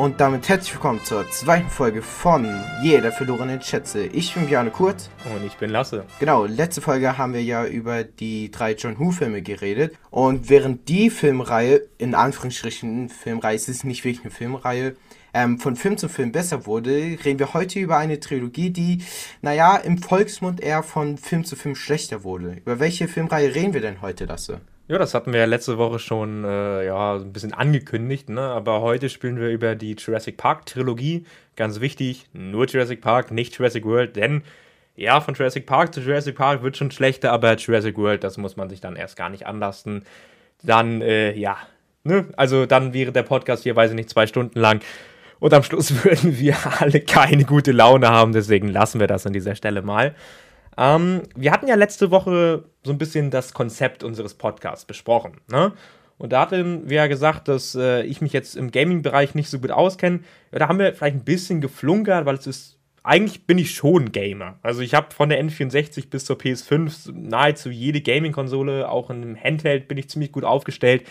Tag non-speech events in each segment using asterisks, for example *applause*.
Und damit herzlich willkommen zur zweiten Folge von Jeder verlorenen Schätze. Ich bin Bjarne Kurt. Und ich bin Lasse. Genau, letzte Folge haben wir ja über die drei John Who-Filme geredet. Und während die Filmreihe, in Anführungsstrichen Filmreihe, es ist nicht wirklich eine Filmreihe, ähm, von Film zu Film besser wurde, reden wir heute über eine Trilogie, die, naja, im Volksmund eher von Film zu Film schlechter wurde. Über welche Filmreihe reden wir denn heute, Lasse? Ja, das hatten wir ja letzte Woche schon äh, ja, ein bisschen angekündigt, ne? aber heute spielen wir über die Jurassic Park Trilogie. Ganz wichtig, nur Jurassic Park, nicht Jurassic World, denn ja, von Jurassic Park zu Jurassic Park wird schon schlechter, aber Jurassic World, das muss man sich dann erst gar nicht anlasten. Dann, äh, ja, ne? Also dann wäre der Podcast hier, weiß ich nicht, zwei Stunden lang. Und am Schluss *laughs* würden wir alle keine gute Laune haben, deswegen lassen wir das an dieser Stelle mal. Ähm, wir hatten ja letzte Woche so ein bisschen das Konzept unseres Podcasts besprochen. Ne? Und da hatten wir ja gesagt, dass äh, ich mich jetzt im Gaming-Bereich nicht so gut auskenne. Ja, da haben wir vielleicht ein bisschen geflunkert, weil es ist. Eigentlich bin ich schon Gamer. Also ich habe von der N64 bis zur PS5 nahezu jede Gaming-Konsole, auch in einem Handheld bin ich ziemlich gut aufgestellt.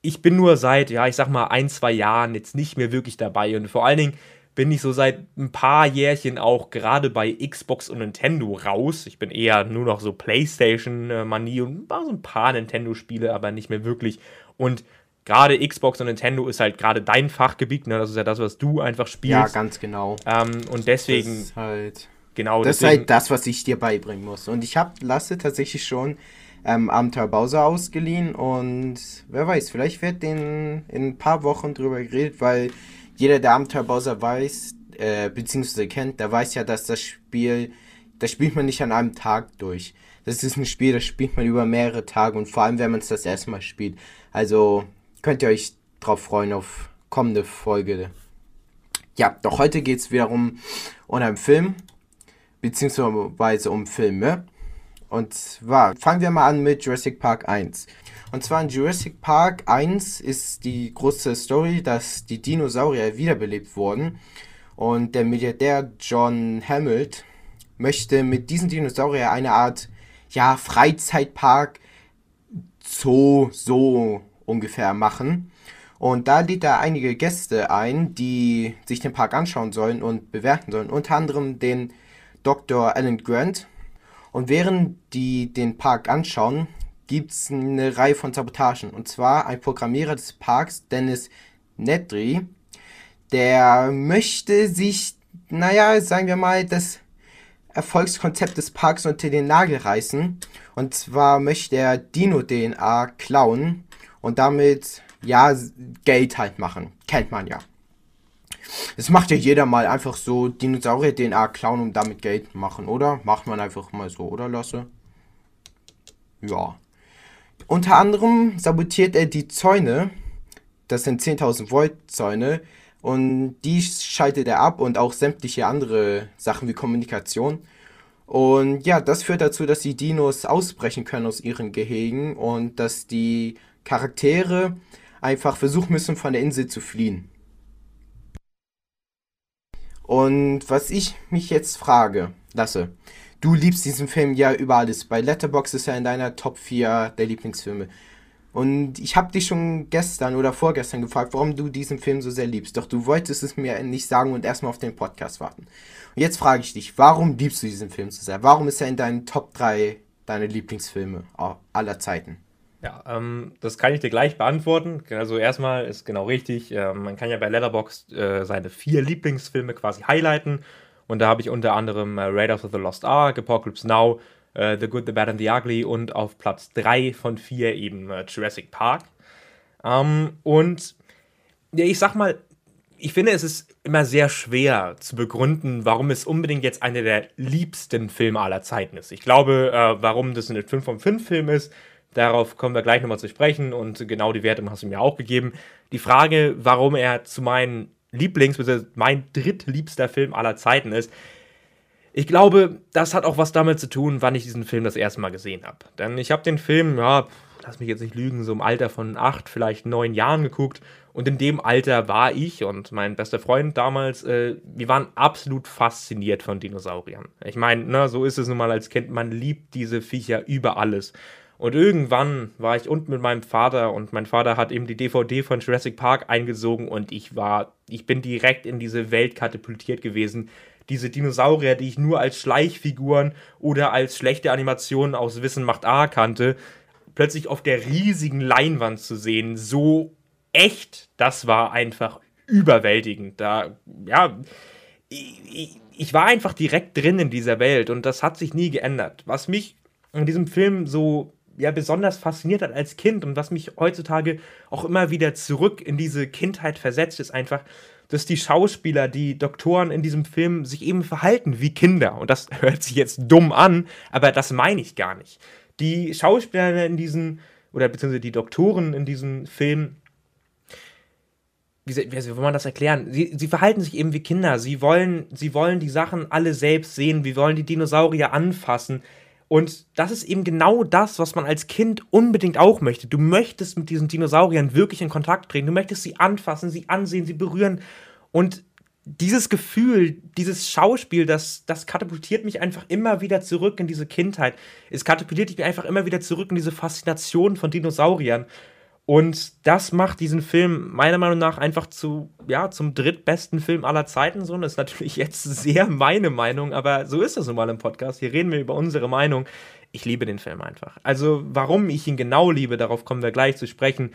Ich bin nur seit, ja, ich sag mal, ein, zwei Jahren jetzt nicht mehr wirklich dabei. Und vor allen Dingen bin ich so seit ein paar Jährchen auch gerade bei Xbox und Nintendo raus. Ich bin eher nur noch so PlayStation-Manie und so ein paar Nintendo-Spiele, aber nicht mehr wirklich. Und gerade Xbox und Nintendo ist halt gerade dein Fachgebiet, ne? Das ist ja das, was du einfach spielst. Ja, ganz genau. Ähm, und deswegen. Das ist halt. Genau, das deswegen, ist halt das, was ich dir beibringen muss. Und ich habe Lasse tatsächlich schon ähm, Abenteuer Bowser ausgeliehen und wer weiß, vielleicht wird den in ein paar Wochen drüber geredet, weil jeder, der Abenteuer Bowser weiß, äh, beziehungsweise kennt, der weiß ja, dass das Spiel, das spielt man nicht an einem Tag durch. Das ist ein Spiel, das spielt man über mehrere Tage und vor allem, wenn man es das erste Mal spielt. Also könnt ihr euch drauf freuen auf kommende Folge. Ja, doch heute geht es wiederum um einen Film, beziehungsweise um Filme. Und zwar fangen wir mal an mit Jurassic Park 1. Und zwar in Jurassic Park 1 ist die große Story, dass die Dinosaurier wiederbelebt wurden. Und der Milliardär John Hammond möchte mit diesen Dinosauriern eine Art ja, Freizeitpark Zoo so ungefähr machen. Und da lädt er einige Gäste ein, die sich den Park anschauen sollen und bewerten sollen. Unter anderem den Dr. Alan Grant. Und während die den Park anschauen, gibt es eine Reihe von Sabotagen. Und zwar ein Programmierer des Parks, Dennis Nedry, der möchte sich, naja, sagen wir mal, das Erfolgskonzept des Parks unter den Nagel reißen. Und zwar möchte er Dino-DNA klauen und damit, ja, Geld halt machen. Kennt man ja. Das macht ja jeder mal einfach so Dinosaurier-DNA klauen und damit Geld machen, oder? Macht man einfach mal so, oder Lasse? Ja. Unter anderem sabotiert er die Zäune, das sind 10.000 Volt Zäune, und die schaltet er ab und auch sämtliche andere Sachen wie Kommunikation. Und ja, das führt dazu, dass die Dinos ausbrechen können aus ihren Gehegen und dass die Charaktere einfach versuchen müssen, von der Insel zu fliehen. Und was ich mich jetzt frage, Lasse, du liebst diesen Film ja über alles. Bei Letterbox ist er in deiner Top 4 der Lieblingsfilme. Und ich habe dich schon gestern oder vorgestern gefragt, warum du diesen Film so sehr liebst. Doch du wolltest es mir nicht sagen und erstmal auf den Podcast warten. Und jetzt frage ich dich, warum liebst du diesen Film so sehr? Warum ist er in deinen Top 3 deine Lieblingsfilme aller Zeiten? Ja, ähm, das kann ich dir gleich beantworten. Also erstmal ist genau richtig, äh, man kann ja bei Letterboxd äh, seine vier Lieblingsfilme quasi highlighten. Und da habe ich unter anderem äh, Raiders of the Lost Ark, Apocalypse Now, äh, The Good, The Bad and The Ugly und auf Platz 3 von 4 eben äh, Jurassic Park. Ähm, und ja, ich sag mal, ich finde, es ist immer sehr schwer zu begründen, warum es unbedingt jetzt einer der liebsten Filme aller Zeiten ist. Ich glaube, äh, warum das ein 5 von 5 Film ist, darauf kommen wir gleich nochmal zu sprechen und genau die Werte hast du mir auch gegeben. Die Frage, warum er zu meinen Lieblings- bzw. mein drittliebster Film aller Zeiten ist, ich glaube, das hat auch was damit zu tun, wann ich diesen Film das erste Mal gesehen habe. Denn ich habe den Film, ja, lass mich jetzt nicht lügen, so im Alter von acht, vielleicht neun Jahren geguckt. Und in dem Alter war ich und mein bester Freund damals, äh, wir waren absolut fasziniert von Dinosauriern. Ich meine, ne, so ist es nun mal als Kind, man liebt diese Viecher über alles. Und irgendwann war ich unten mit meinem Vater und mein Vater hat eben die DVD von Jurassic Park eingesogen und ich war, ich bin direkt in diese Welt katapultiert gewesen. Diese Dinosaurier, die ich nur als Schleichfiguren oder als schlechte Animationen aus Wissen macht A kannte, plötzlich auf der riesigen Leinwand zu sehen, so echt, das war einfach überwältigend. Da, ja, ich, ich war einfach direkt drin in dieser Welt und das hat sich nie geändert. Was mich in diesem Film so ja besonders fasziniert hat als Kind und was mich heutzutage auch immer wieder zurück in diese Kindheit versetzt, ist einfach, dass die Schauspieler, die Doktoren in diesem Film sich eben verhalten wie Kinder. Und das *laughs* hört sich jetzt dumm an, aber das meine ich gar nicht. Die Schauspieler in diesen, oder beziehungsweise die Doktoren in diesem Film, wie, wie, soll man das erklären? Sie, sie verhalten sich eben wie Kinder. Sie wollen, sie wollen die Sachen alle selbst sehen. Wir wollen die Dinosaurier anfassen. Und das ist eben genau das, was man als Kind unbedingt auch möchte. Du möchtest mit diesen Dinosauriern wirklich in Kontakt treten. Du möchtest sie anfassen, sie ansehen, sie berühren. Und dieses Gefühl, dieses Schauspiel, das, das katapultiert mich einfach immer wieder zurück in diese Kindheit. Es katapultiert mich einfach immer wieder zurück in diese Faszination von Dinosauriern. Und das macht diesen Film meiner Meinung nach einfach zu, ja, zum drittbesten Film aller Zeiten. So, das ist natürlich jetzt sehr meine Meinung, aber so ist das nun mal im Podcast. Hier reden wir über unsere Meinung. Ich liebe den Film einfach. Also, warum ich ihn genau liebe, darauf kommen wir gleich zu sprechen.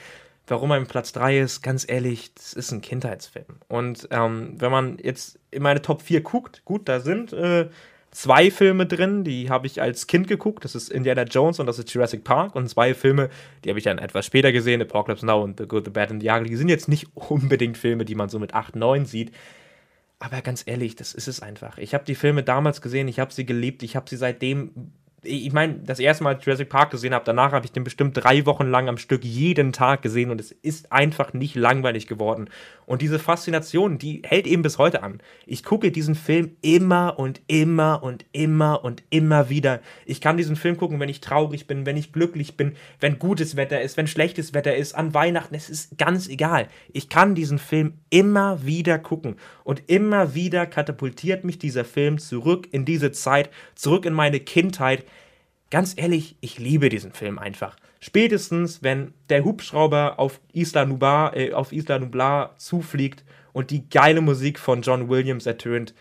Warum er im Platz 3 ist, ganz ehrlich, das ist ein Kindheitsfilm. Und ähm, wenn man jetzt in meine Top 4 guckt, gut, da sind äh, zwei Filme drin, die habe ich als Kind geguckt. Das ist Indiana Jones und das ist Jurassic Park. Und zwei Filme, die habe ich dann etwas später gesehen, Apocalypse Now und The Good, The Bad and The Ugly. Die sind jetzt nicht *laughs* unbedingt Filme, die man so mit 8, 9 sieht. Aber ganz ehrlich, das ist es einfach. Ich habe die Filme damals gesehen, ich habe sie geliebt, ich habe sie seitdem ich meine, das erste Mal Jurassic Park gesehen habe, danach habe ich den bestimmt drei Wochen lang am Stück jeden Tag gesehen und es ist einfach nicht langweilig geworden. Und diese Faszination, die hält eben bis heute an. Ich gucke diesen Film immer und immer und immer und immer wieder. Ich kann diesen Film gucken, wenn ich traurig bin, wenn ich glücklich bin, wenn gutes Wetter ist, wenn schlechtes Wetter ist, an Weihnachten. Es ist ganz egal. Ich kann diesen Film immer wieder gucken. Und immer wieder katapultiert mich dieser Film zurück in diese Zeit, zurück in meine Kindheit ganz ehrlich, ich liebe diesen Film einfach. Spätestens, wenn der Hubschrauber auf Isla Nublar, äh, auf Isla Nublar zufliegt und die geile Musik von John Williams ertönt,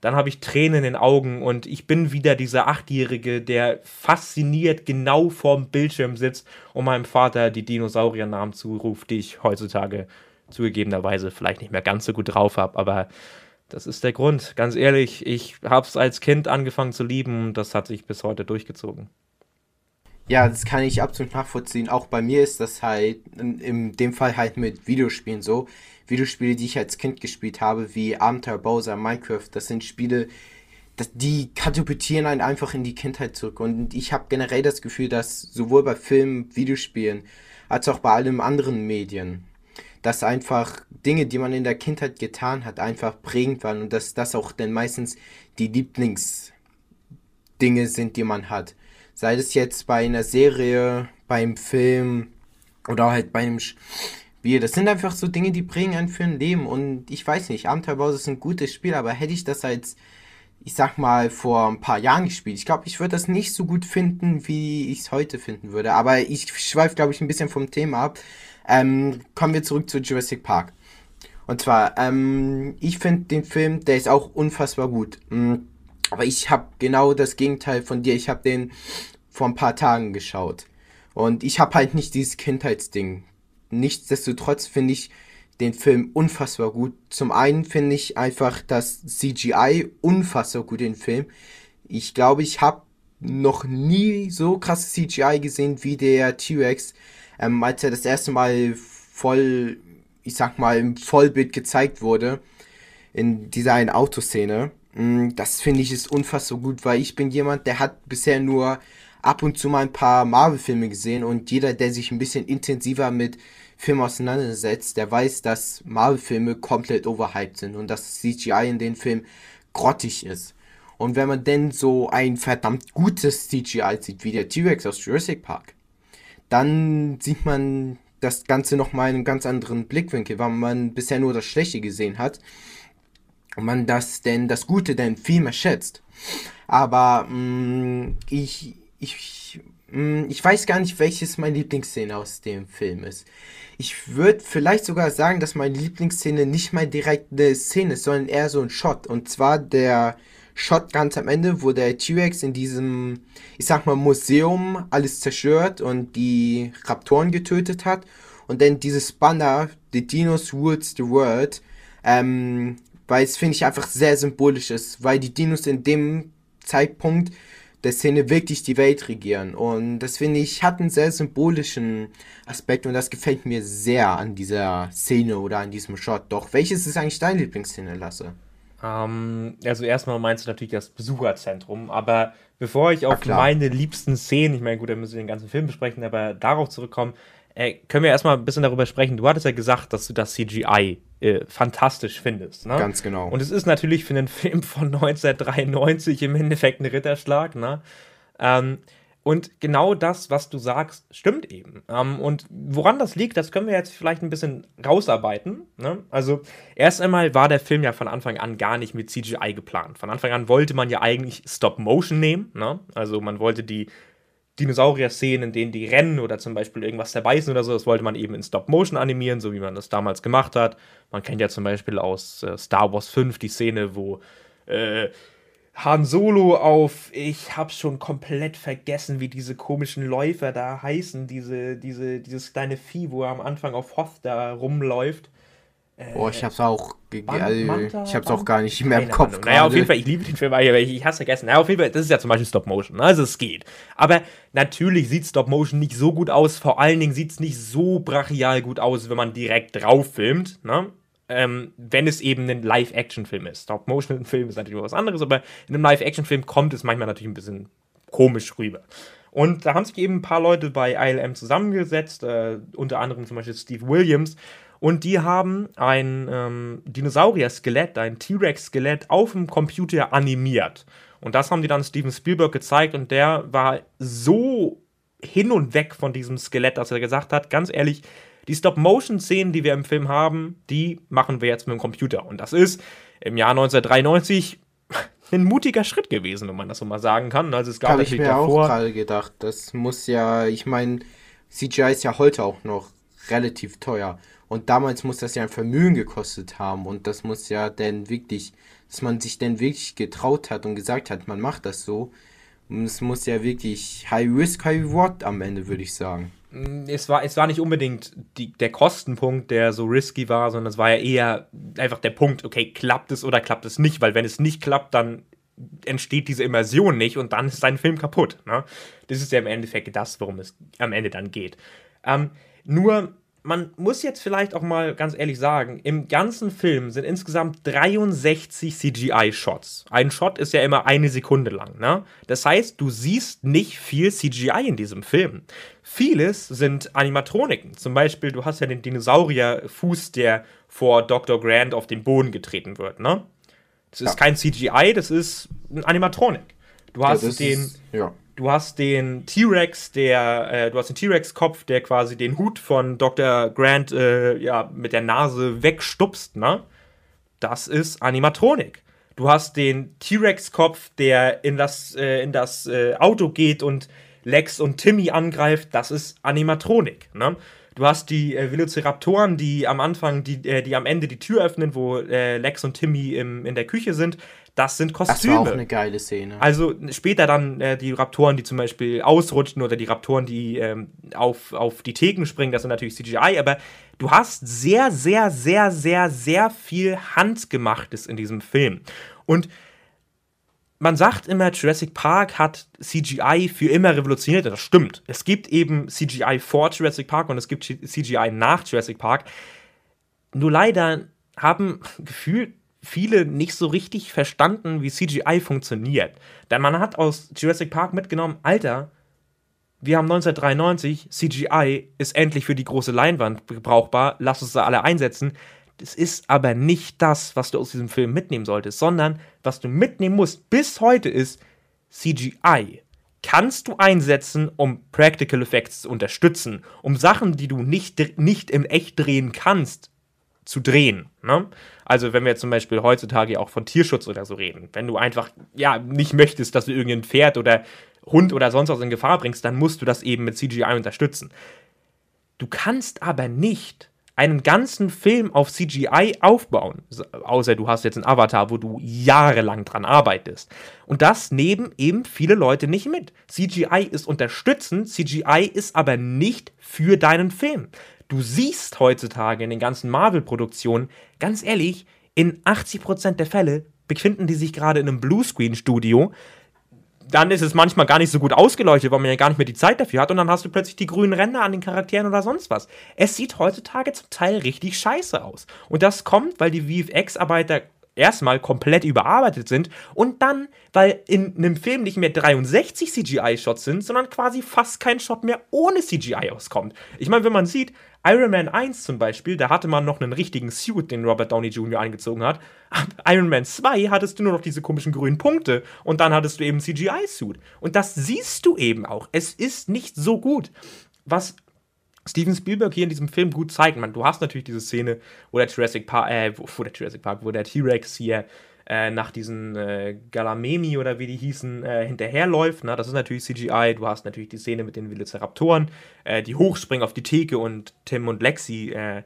dann habe ich Tränen in den Augen und ich bin wieder dieser Achtjährige, der fasziniert genau vorm Bildschirm sitzt und meinem Vater die Dinosauriernamen zuruft, die ich heutzutage zugegebenerweise vielleicht nicht mehr ganz so gut drauf habe, aber das ist der Grund. Ganz ehrlich, ich habe es als Kind angefangen zu lieben und das hat sich bis heute durchgezogen. Ja, das kann ich absolut nachvollziehen. Auch bei mir ist das halt in, dem Fall halt mit Videospielen so. Videospiele, die ich als Kind gespielt habe, wie Abenteuer Bowser, Minecraft, das sind Spiele, die katapultieren einen einfach in die Kindheit zurück. Und ich habe generell das Gefühl, dass sowohl bei Filmen, Videospielen, als auch bei allen anderen Medien, dass einfach Dinge, die man in der Kindheit getan hat, einfach prägend waren und dass das auch dann meistens die Lieblingsdinge sind, die man hat. Sei es jetzt bei einer Serie, beim Film oder halt bei einem Spiel. Das sind einfach so Dinge, die prägen einen für ein Leben. Und ich weiß nicht, Abenteuerbause ist ein gutes Spiel, aber hätte ich das als, ich sag mal, vor ein paar Jahren gespielt, ich glaube, ich würde das nicht so gut finden, wie ich es heute finden würde. Aber ich schweife, glaube ich, ein bisschen vom Thema ab. Ähm, kommen wir zurück zu Jurassic Park. Und zwar, ähm, ich finde den Film, der ist auch unfassbar gut. Mhm. Aber ich habe genau das Gegenteil von dir. Ich habe den vor ein paar Tagen geschaut. Und ich habe halt nicht dieses Kindheitsding. Nichtsdestotrotz finde ich den Film unfassbar gut. Zum einen finde ich einfach das CGI unfassbar gut den Film. Ich glaube, ich habe noch nie so krasses CGI gesehen wie der T-Rex ähm, als er das erste Mal voll, ich sag mal, im Vollbild gezeigt wurde, in dieser einen Autoszene. Mm, das finde ich ist unfassbar gut, weil ich bin jemand, der hat bisher nur ab und zu mal ein paar Marvel-Filme gesehen und jeder, der sich ein bisschen intensiver mit Filmen auseinandersetzt, der weiß, dass Marvel-Filme komplett overhyped sind und dass CGI in den Filmen grottig ist. Und wenn man denn so ein verdammt gutes CGI sieht, wie der T-Rex aus Jurassic Park, dann sieht man das Ganze nochmal in einem ganz anderen Blickwinkel, weil man bisher nur das Schlechte gesehen hat und man das denn das Gute denn viel mehr schätzt. Aber mh, mm, ich ich, mh, mm, ich weiß gar nicht, welches meine Lieblingsszene aus dem Film ist. Ich würde vielleicht sogar sagen, dass meine Lieblingsszene nicht mal direkt eine Szene ist, sondern eher so ein Shot. Und zwar der Shot ganz am Ende, wo der T-Rex in diesem, ich sag mal, Museum alles zerstört und die Raptoren getötet hat. Und dann dieses Banner, The Dinos Rules the World, ähm, weil es finde ich einfach sehr symbolisch ist, weil die Dinos in dem Zeitpunkt der Szene wirklich die Welt regieren. Und das finde ich hat einen sehr symbolischen Aspekt und das gefällt mir sehr an dieser Szene oder an diesem Shot. Doch, welches ist eigentlich deine Lieblingsszene, Lasse? Ähm, also erstmal meinst du natürlich das Besucherzentrum, aber bevor ich auf meine liebsten Szenen, ich meine, gut, da müssen wir den ganzen Film besprechen, aber darauf zurückkommen, äh, können wir erstmal ein bisschen darüber sprechen. Du hattest ja gesagt, dass du das CGI äh, fantastisch findest. Ne? Ganz genau. Und es ist natürlich für einen Film von *laughs* 1993 im Endeffekt ein Ritterschlag. Ne? Ähm, und genau das, was du sagst, stimmt eben. Ähm, und woran das liegt, das können wir jetzt vielleicht ein bisschen rausarbeiten. Ne? Also, erst einmal war der Film ja von Anfang an gar nicht mit CGI geplant. Von Anfang an wollte man ja eigentlich Stop-Motion nehmen. Ne? Also, man wollte die Dinosaurier-Szenen, in denen die rennen oder zum Beispiel irgendwas zerbeißen oder so, das wollte man eben in Stop-Motion animieren, so wie man das damals gemacht hat. Man kennt ja zum Beispiel aus äh, Star Wars 5 die Szene, wo äh, Han Solo auf, ich hab's schon komplett vergessen, wie diese komischen Läufer da heißen, diese, diese, dieses kleine Vieh, wo er am Anfang auf Hoth da rumläuft. Boah, ich hab's auch, also, ich hab's auch gar nicht mehr im Kopf. Naja, auf jeden Fall, ich liebe den Film, aber ich, ich hasse vergessen. Naja, auf jeden Fall, das ist ja zum Beispiel Stop Motion, ne? also es geht. Aber natürlich sieht Stop Motion nicht so gut aus, vor allen Dingen sieht's nicht so brachial gut aus, wenn man direkt drauf filmt, ne? Ähm, wenn es eben ein Live-Action-Film ist. Stop-Motion-Film ist natürlich was anderes, aber in einem Live-Action-Film kommt es manchmal natürlich ein bisschen komisch rüber. Und da haben sich eben ein paar Leute bei ILM zusammengesetzt, äh, unter anderem zum Beispiel Steve Williams, und die haben ein ähm, Dinosaurier-Skelett, ein T-Rex-Skelett auf dem Computer animiert. Und das haben die dann Steven Spielberg gezeigt und der war so hin und weg von diesem Skelett, dass er gesagt hat, ganz ehrlich, die Stop-Motion-Szenen, die wir im Film haben, die machen wir jetzt mit dem Computer. Und das ist im Jahr 1993 *laughs* ein mutiger Schritt gewesen, wenn man das so mal sagen kann. Also es gab Habe ich mir davor, auch gerade gedacht. Das muss ja, ich meine, CGI ist ja heute auch noch relativ teuer. Und damals muss das ja ein Vermögen gekostet haben. Und das muss ja dann wirklich, dass man sich dann wirklich getraut hat und gesagt hat, man macht das so. Und es muss ja wirklich High Risk, High Reward am Ende, würde ich sagen. Mm, es war, es war nicht unbedingt die, der Kostenpunkt, der so risky war, sondern es war ja eher einfach der Punkt, okay, klappt es oder klappt es nicht, weil wenn es nicht klappt, dann entsteht diese Immersion nicht und dann ist dein Film kaputt. Ne? Das ist ja im Endeffekt das, worum es am Ende dann geht. Ähm, nur man muss jetzt vielleicht auch mal ganz ehrlich sagen, im ganzen Film sind insgesamt 63 CGI-Shots. Ein Shot ist ja immer eine Sekunde lang, ne? Das heißt, du siehst nicht viel CGI in diesem Film. Vieles sind Animatroniken. Zum Beispiel, du hast ja den Dinosaurierfuß, der vor Dr. Grant auf den Boden getreten wird, ne? Das ist ja. kein CGI, das ist ein Animatronik. Du hast ja, den. Ist, ja du hast den T-Rex, der, äh, du hast den T-Rex-Kopf, der quasi den Hut von Dr. Grant äh, ja, mit der Nase wegstupst, ne? Das ist Animatronik. Du hast den T-Rex-Kopf, der in das, äh, in das äh, Auto geht und Lex und Timmy angreift, das ist Animatronik, ne? Du hast die äh, Velociraptoren, die am Anfang, die, äh, die am Ende die Tür öffnen, wo äh, Lex und Timmy im, in der Küche sind. Das sind Kostüme. Das war auch eine geile Szene. Also später dann äh, die Raptoren, die zum Beispiel ausrutschen oder die Raptoren, die ähm, auf, auf die Theken springen, das sind natürlich CGI, aber du hast sehr, sehr, sehr, sehr, sehr viel Handgemachtes in diesem Film. Und man sagt immer, Jurassic Park hat CGI für immer revolutioniert. Das stimmt. Es gibt eben CGI vor Jurassic Park und es gibt CGI nach Jurassic Park. Nur leider haben *laughs* gefühlt viele nicht so richtig verstanden, wie CGI funktioniert. Denn man hat aus Jurassic Park mitgenommen, Alter, wir haben 1993, CGI ist endlich für die große Leinwand brauchbar, lass uns da alle einsetzen. Das ist aber nicht das, was du aus diesem Film mitnehmen solltest, sondern was du mitnehmen musst bis heute ist CGI. Kannst du einsetzen, um Practical Effects zu unterstützen, um Sachen, die du nicht, nicht im Echt drehen kannst, zu drehen. Ne? Also wenn wir zum Beispiel heutzutage auch von Tierschutz oder so reden, wenn du einfach ja nicht möchtest, dass du irgendein Pferd oder Hund oder sonst was in Gefahr bringst, dann musst du das eben mit CGI unterstützen. Du kannst aber nicht einen ganzen Film auf CGI aufbauen, außer du hast jetzt einen Avatar, wo du jahrelang dran arbeitest. Und das nehmen eben viele Leute nicht mit. CGI ist unterstützend, CGI ist aber nicht für deinen Film. Du siehst heutzutage in den ganzen Marvel-Produktionen, ganz ehrlich, in 80% der Fälle befinden die sich gerade in einem Bluescreen-Studio, dann ist es manchmal gar nicht so gut ausgeleuchtet, weil man ja gar nicht mehr die Zeit dafür hat und dann hast du plötzlich die grünen Ränder an den Charakteren oder sonst was. Es sieht heutzutage zum Teil richtig scheiße aus. Und das kommt, weil die VFX-Arbeiter erstmal komplett überarbeitet sind und dann, weil in einem Film nicht mehr 63 CGI-Shots sind, sondern quasi fast kein Shot mehr ohne CGI auskommt. Ich meine, wenn man sieht, Iron Man 1 zum Beispiel, da hatte man noch einen richtigen Suit, den Robert Downey Jr. eingezogen hat. Ab Iron Man 2 hattest du nur noch diese komischen grünen Punkte und dann hattest du eben CGI-Suit. Und das siehst du eben auch. Es ist nicht so gut. Was Steven Spielberg hier in diesem Film gut zeigt, man, du hast natürlich diese Szene, wo der Jurassic Park, äh, wo, der Jurassic Park, wo der T-Rex hier äh, nach diesen äh, Galamemi oder wie die hießen, äh, hinterherläuft. Ne? Das ist natürlich CGI. Du hast natürlich die Szene mit den Velociraptoren, äh, die hochspringen auf die Theke und Tim und Lexi äh,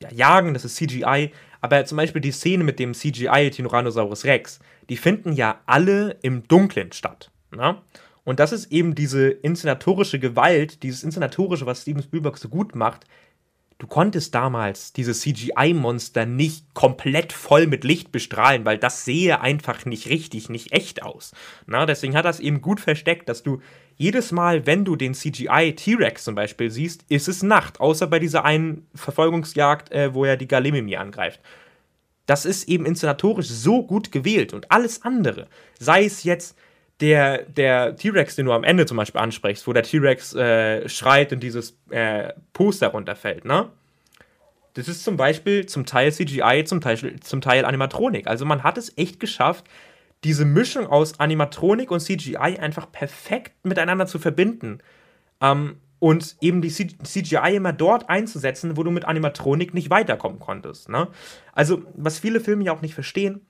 ja, jagen. Das ist CGI. Aber zum Beispiel die Szene mit dem CGI Tyrannosaurus Rex, die finden ja alle im Dunklen statt. Ne? Und das ist eben diese inszenatorische Gewalt, dieses inszenatorische, was Steven Spielberg so gut macht, du konntest damals diese CGI-Monster nicht komplett voll mit Licht bestrahlen, weil das sehe einfach nicht richtig, nicht echt aus. Na, deswegen hat das eben gut versteckt, dass du jedes Mal, wenn du den CGI T-Rex zum Beispiel siehst, ist es Nacht, außer bei dieser einen Verfolgungsjagd, äh, wo er die Galimimi angreift. Das ist eben inszenatorisch so gut gewählt und alles andere, sei es jetzt der, der T-Rex, den du am Ende zum Beispiel ansprichst, wo der T-Rex äh, schreit und dieses äh, Poster runterfällt, ne? Das ist zum Beispiel zum Teil CGI, zum Teil, zum Teil Animatronik. Also man hat es echt geschafft, diese Mischung aus Animatronik und CGI einfach perfekt miteinander zu verbinden. Ähm, und eben die CGI immer dort einzusetzen, wo du mit Animatronik nicht weiterkommen konntest. Ne? Also, was viele Filme ja auch nicht verstehen,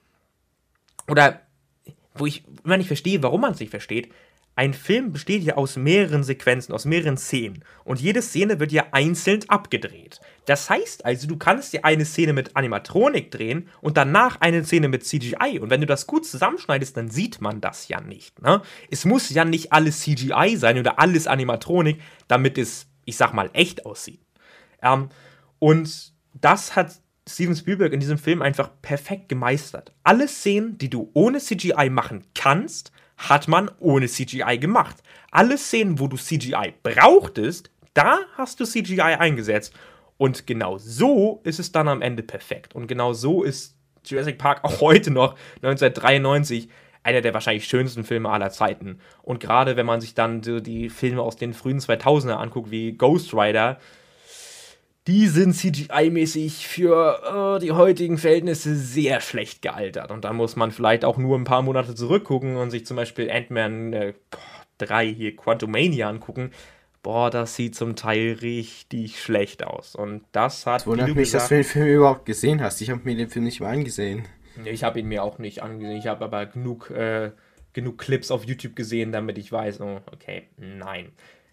oder wo ich immer nicht verstehe, warum man es nicht versteht. Ein Film besteht ja aus mehreren Sequenzen, aus mehreren Szenen. Und jede Szene wird ja einzeln abgedreht. Das heißt also, du kannst dir eine Szene mit Animatronik drehen und danach eine Szene mit CGI. Und wenn du das gut zusammenschneidest, dann sieht man das ja nicht. Ne? Es muss ja nicht alles CGI sein oder alles Animatronik, damit es, ich sag mal, echt aussieht. Ähm, und das hat Steven Spielberg in diesem Film einfach perfekt gemeistert. Alle Szenen, die du ohne CGI machen kannst, hat man ohne CGI gemacht. Alle Szenen, wo du CGI brauchtest, da hast du CGI eingesetzt. Und genau so ist es dann am Ende perfekt. Und genau so ist Jurassic Park auch heute noch, 1993, einer der wahrscheinlich schönsten Filme aller Zeiten. Und gerade wenn man sich dann die Filme aus den frühen 2000er anguckt, wie Ghost Rider, die sind CGI-mäßig für äh, die heutigen Verhältnisse sehr schlecht gealtert. Und da muss man vielleicht auch nur ein paar Monate zurückgucken und sich zum Beispiel Ant-Man äh, 3 hier Quantumania angucken. Boah, das sieht zum Teil richtig schlecht aus. Und das hat. Es wundert mich, dass du den Film überhaupt gesehen hast. Ich habe mir den Film nicht mal angesehen. Ich habe ihn mir auch nicht angesehen. Ich habe aber genug, äh, genug Clips auf YouTube gesehen, damit ich weiß, oh, okay, nein.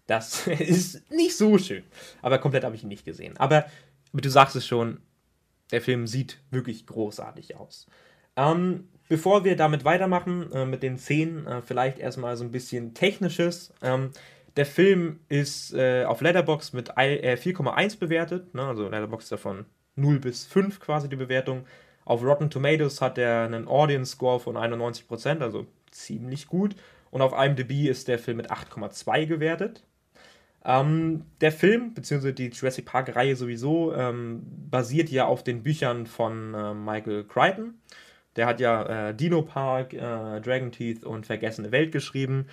Das *laughs* ist nicht so schön. Aber komplett habe ich ihn nicht gesehen. Aber du sagst es schon, der Film sieht wirklich großartig aus. Ähm, bevor wir damit weitermachen, äh, mit den Szenen, äh, vielleicht erstmal so ein bisschen Technisches. Ähm, der Film ist äh, auf Letterbox mit 4,1 äh, bewertet. Ne? Also Letterbox davon 0 bis 5 quasi die Bewertung. Auf Rotten Tomatoes hat er einen Audience Score von 91%, also ziemlich gut. Und auf IMDb ist der Film mit 8,2 gewertet. Ähm, der Film, beziehungsweise die Jurassic Park-Reihe sowieso, ähm, basiert ja auf den Büchern von äh, Michael Crichton. Der hat ja äh, Dino Park, äh, Dragon Teeth und Vergessene Welt geschrieben.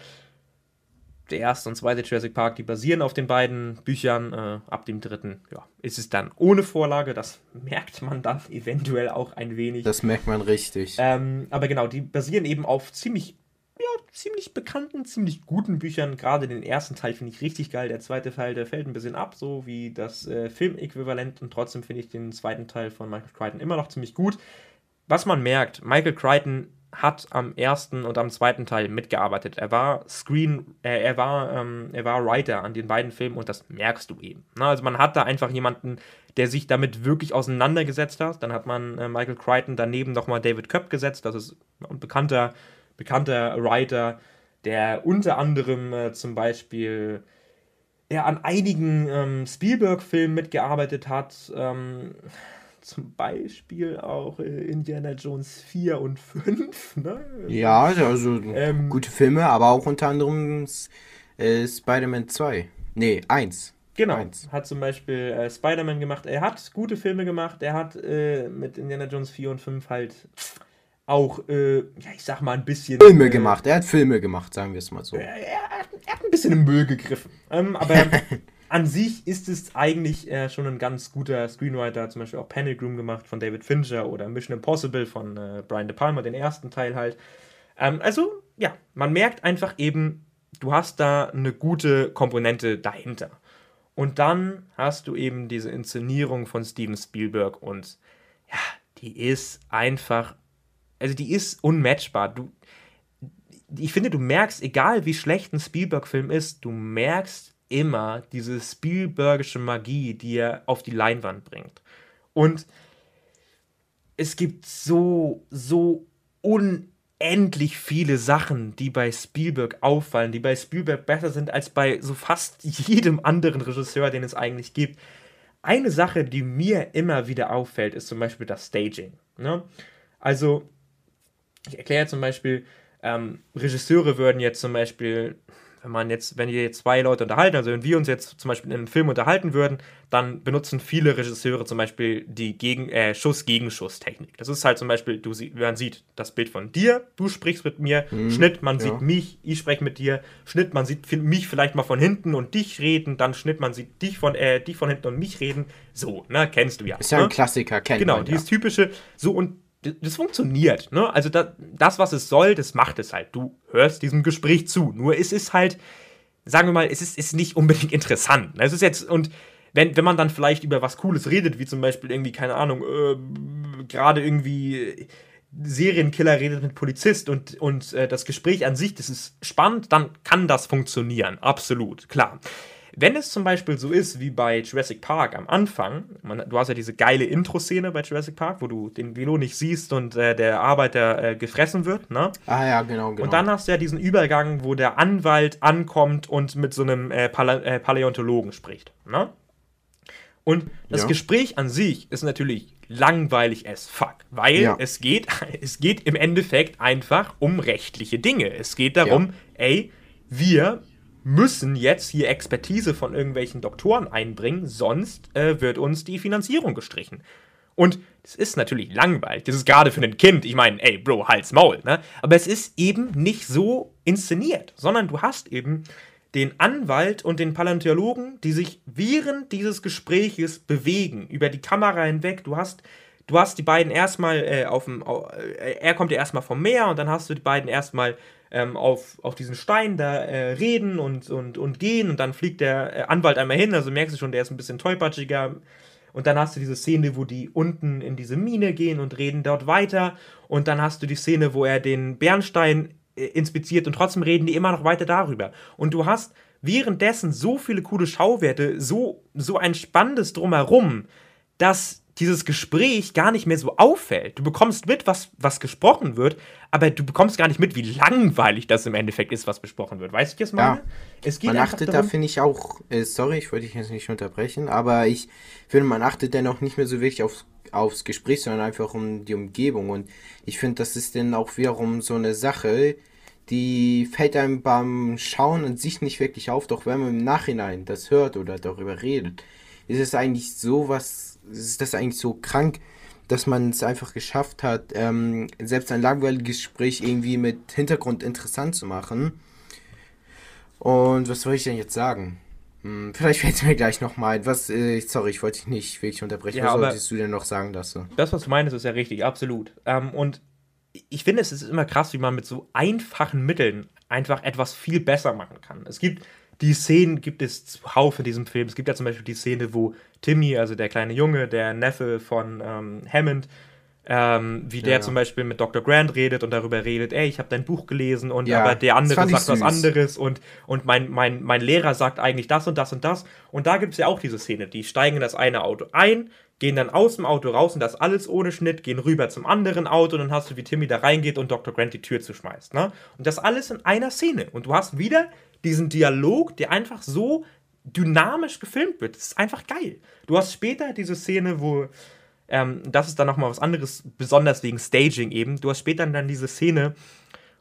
Der erste und zweite Jurassic Park, die basieren auf den beiden Büchern. Äh, ab dem dritten ja, ist es dann ohne Vorlage. Das merkt man dann *laughs* eventuell auch ein wenig. Das merkt man richtig. Ähm, aber genau, die basieren eben auf ziemlich ja, ziemlich bekannten, ziemlich guten Büchern. Gerade den ersten Teil finde ich richtig geil. Der zweite Teil, der fällt ein bisschen ab, so wie das äh, Filmäquivalent. Und trotzdem finde ich den zweiten Teil von Michael Crichton immer noch ziemlich gut. Was man merkt, Michael Crichton hat am ersten und am zweiten Teil mitgearbeitet. Er war Screen, äh, er war, ähm, er war Writer an den beiden Filmen und das merkst du eben. Na, also man hat da einfach jemanden, der sich damit wirklich auseinandergesetzt hat. Dann hat man äh, Michael Crichton daneben nochmal David Köpp gesetzt, das ist ein bekannter, bekannter Writer, der unter anderem äh, zum Beispiel er an einigen ähm, Spielberg-Filmen mitgearbeitet hat. Ähm, zum Beispiel auch äh, Indiana Jones 4 und 5. *laughs* Ne? Ja, also ähm, gute Filme, aber auch unter anderem äh, Spider-Man 2. Nee, 1. Genau, Eins. hat zum Beispiel äh, Spider-Man gemacht. Er hat gute Filme gemacht. Er hat äh, mit Indiana Jones 4 und 5 halt auch, äh, ja, ich sag mal, ein bisschen. Filme äh, gemacht. Er hat Filme gemacht, sagen wir es mal so. Er, er, er, hat ein bisschen im Müll gegriffen. Ähm, aber *laughs* an sich ist es eigentlich äh, schon ein ganz guter Screenwriter, zum Beispiel auch Panic Room gemacht von David Fincher oder Mission Impossible von äh, Brian De Palma, den ersten Teil halt. Ähm, also, ja, man merkt einfach eben, du hast da eine gute Komponente dahinter. Und dann hast du eben diese Inszenierung von Steven Spielberg und ja, die ist einfach, also die ist unmatchbar. Du, ich finde, du merkst, egal wie schlecht ein Spielberg-Film ist, du merkst immer diese Spielbergische Magie, die er auf die Leinwand bringt. Und es gibt so, so unendlich viele Sachen, die bei Spielberg auffallen, die bei Spielberg besser sind als bei so fast jedem anderen Regisseur, den es eigentlich gibt. Eine Sache, die mir immer wieder auffällt, ist zum Beispiel das Staging. Ne? Also, ich erkläre zum Beispiel, ähm, Regisseure würden jetzt zum Beispiel wenn man jetzt, wenn ihr jetzt zwei Leute unterhalten, also wenn wir uns jetzt zum Beispiel in einem Film unterhalten würden, dann benutzen viele Regisseure zum Beispiel die Gegen, äh, Schuss-Gegenschuss-Technik. Das ist halt zum Beispiel, du, man sieht das Bild von dir, du sprichst mit mir, mhm, Schnitt, man ja. sieht mich, ich spreche mit dir, Schnitt, man sieht mich vielleicht mal von hinten und dich reden, dann Schnitt, man sieht dich von, äh, dich von hinten und mich reden. So, ne, kennst du ja. Ist ja ne? ein Klassiker, kennt Genau, man, dieses ja. typische, so und das funktioniert. Ne? Also da, das, was es soll, das macht es halt. Du hörst diesem Gespräch zu. Nur es ist halt, sagen wir mal, es ist, ist nicht unbedingt interessant. Ne? Es ist jetzt, und wenn, wenn man dann vielleicht über was Cooles redet, wie zum Beispiel irgendwie, keine Ahnung, äh, gerade irgendwie Serienkiller redet mit Polizist und, und äh, das Gespräch an sich, das ist spannend, dann kann das funktionieren. Absolut, klar. Wenn es zum Beispiel so ist wie bei Jurassic Park am Anfang, man, du hast ja diese geile Intro-Szene bei Jurassic Park, wo du den Velo nicht siehst und äh, der Arbeiter äh, gefressen wird, ne? Ah ja, genau, genau. Und dann hast du ja diesen Übergang, wo der Anwalt ankommt und mit so einem äh, Pala äh, Paläontologen spricht, ne? Und das ja. Gespräch an sich ist natürlich langweilig as fuck, weil ja. es geht, *laughs* es geht im Endeffekt einfach um rechtliche Dinge. Es geht darum, ja. ey, wir müssen jetzt hier Expertise von irgendwelchen Doktoren einbringen, sonst äh, wird uns die Finanzierung gestrichen. Und das ist natürlich langweilig. Das ist gerade für ein Kind. Ich meine, ey, Bro, Hals, Maul, ne? Aber es ist eben nicht so inszeniert, sondern du hast eben den Anwalt und den Paläontologen, die sich während dieses Gespräches bewegen, über die Kamera hinweg. Du hast, du hast die beiden erstmal äh, auf dem, äh, er kommt ja erstmal vom Meer und dann hast du die beiden erstmal ähm, auf, auf diesen Stein da äh, reden und, und, und gehen und dann fliegt der äh, Anwalt einmal hin, also merkst du schon, der ist ein bisschen tollpatschiger. Und dann hast du diese Szene, wo die unten in diese Mine gehen und reden dort weiter. Und dann hast du die Szene, wo er den Bernstein äh, inspiziert und trotzdem reden die immer noch weiter darüber. Und du hast währenddessen so viele coole Schauwerte, so, so ein spannendes Drumherum, dass dieses Gespräch gar nicht mehr so auffällt. Du bekommst mit, was, was gesprochen wird, aber du bekommst gar nicht mit, wie langweilig das im Endeffekt ist, was besprochen wird. Weißt du, was ich meine? Ja. Es geht man achtet darum, da, finde ich auch, äh, sorry, ich wollte dich jetzt nicht unterbrechen, aber ich finde, man achtet dennoch nicht mehr so wirklich aufs, aufs Gespräch, sondern einfach um die Umgebung. Und ich finde, das ist dann auch wiederum so eine Sache, die fällt einem beim Schauen an sich nicht wirklich auf, doch wenn man im Nachhinein das hört oder darüber redet, ist es eigentlich so was ist das eigentlich so krank, dass man es einfach geschafft hat, ähm, selbst ein langweiliges Gespräch irgendwie mit Hintergrund interessant zu machen. Und was soll ich denn jetzt sagen? Hm, vielleicht fällt es mir gleich nochmal ein. Was, äh, sorry, ich wollte dich nicht wirklich unterbrechen. Ja, was solltest du denn noch sagen dazu? Das, was du meinst, ist ja richtig, absolut. Ähm, und ich finde, es ist immer krass, wie man mit so einfachen Mitteln einfach etwas viel besser machen kann. Es gibt die Szenen gibt es zuhauf in diesem Film. Es gibt ja zum Beispiel die Szene, wo Timmy, also der kleine Junge, der Neffe von ähm, Hammond, ähm, wie der ja. zum Beispiel mit Dr. Grant redet und darüber redet, ey, ich habe dein Buch gelesen und ja, aber der andere sagt was anderes und, und mein, mein, mein Lehrer sagt eigentlich das und das und das. Und da gibt es ja auch diese Szene, die steigen in das eine Auto ein, gehen dann aus dem Auto raus und das alles ohne Schnitt, gehen rüber zum anderen Auto und dann hast du, wie Timmy da reingeht und Dr. Grant die Tür zuschmeißt. Ne? Und das alles in einer Szene. Und du hast wieder diesen Dialog, der einfach so dynamisch gefilmt wird. Das ist einfach geil. Du hast später diese Szene, wo ähm, das ist dann nochmal was anderes, besonders wegen Staging eben. Du hast später dann diese Szene,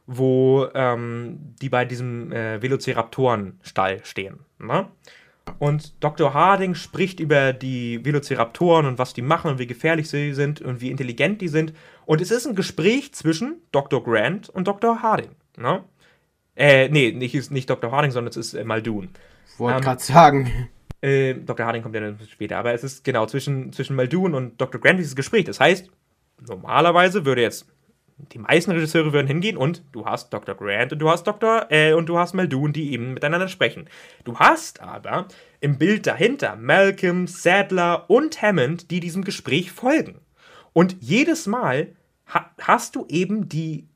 wo ähm, die bei diesem äh, Velociraptoren-Stall stehen. Ne? Und Dr. Harding spricht über die Velociraptoren und was die machen und wie gefährlich sie sind und wie intelligent die sind. Und es ist ein Gespräch zwischen Dr. Grant und Dr. Harding. Ne? Äh, nee, nicht, nicht Dr. Harding, sondern es ist äh, Muldoon. Wollte ähm, gerade sagen. Äh, Dr. Harding kommt ja dann später, aber es ist genau zwischen, zwischen Muldoon und Dr. Grant dieses Gespräch. Das heißt, normalerweise würde jetzt die meisten Regisseure würden hingehen und du hast Dr. Grant und du hast Dr. Äh, und du hast Muldoon, die eben miteinander sprechen. Du hast aber im Bild dahinter Malcolm, Sadler und Hammond, die diesem Gespräch folgen. Und jedes Mal ha hast du eben die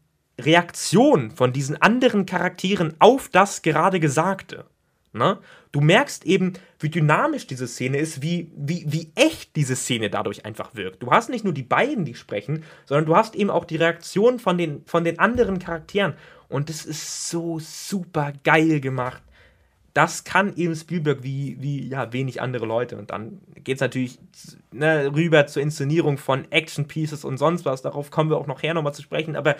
Reaktion von diesen anderen Charakteren auf das gerade Gesagte. Ne? Du merkst eben, wie dynamisch diese Szene ist, wie, wie, wie echt diese Szene dadurch einfach wirkt. Du hast nicht nur die beiden, die sprechen, sondern du hast eben auch die Reaktion von den, von den anderen Charakteren. Und das ist so super geil gemacht. Das kann eben Spielberg wie, wie ja, wenig andere Leute. Und dann geht es natürlich ne, rüber zur Inszenierung von Action Pieces und sonst was. Darauf kommen wir auch noch her nochmal zu sprechen. Aber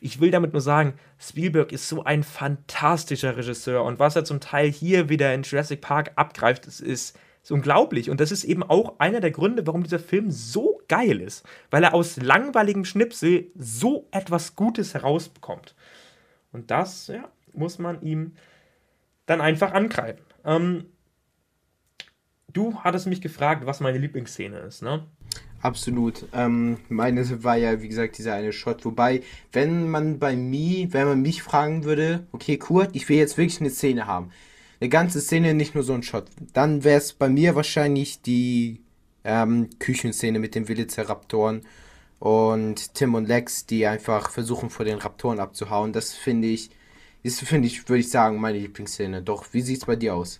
ich will damit nur sagen, Spielberg ist so ein fantastischer Regisseur und was er zum Teil hier wieder in Jurassic Park abgreift, ist, ist unglaublich. Und das ist eben auch einer der Gründe, warum dieser Film so geil ist, weil er aus langweiligem Schnipsel so etwas Gutes herausbekommt. Und das, ja, muss man ihm dann einfach angreifen. Ähm, du hattest mich gefragt, was meine Lieblingsszene ist, ne? Absolut. Ähm, meine war ja, wie gesagt, dieser eine Shot. Wobei, wenn man bei mir, wenn man mich fragen würde, okay, Kurt, ich will jetzt wirklich eine Szene haben. Eine ganze Szene, nicht nur so ein Shot. Dann wäre es bei mir wahrscheinlich die ähm, Küchenszene mit den Velociraptoren und Tim und Lex, die einfach versuchen, vor den Raptoren abzuhauen. Das finde ich, ist, finde ich, würde ich sagen, meine Lieblingsszene. Doch, wie sieht es bei dir aus?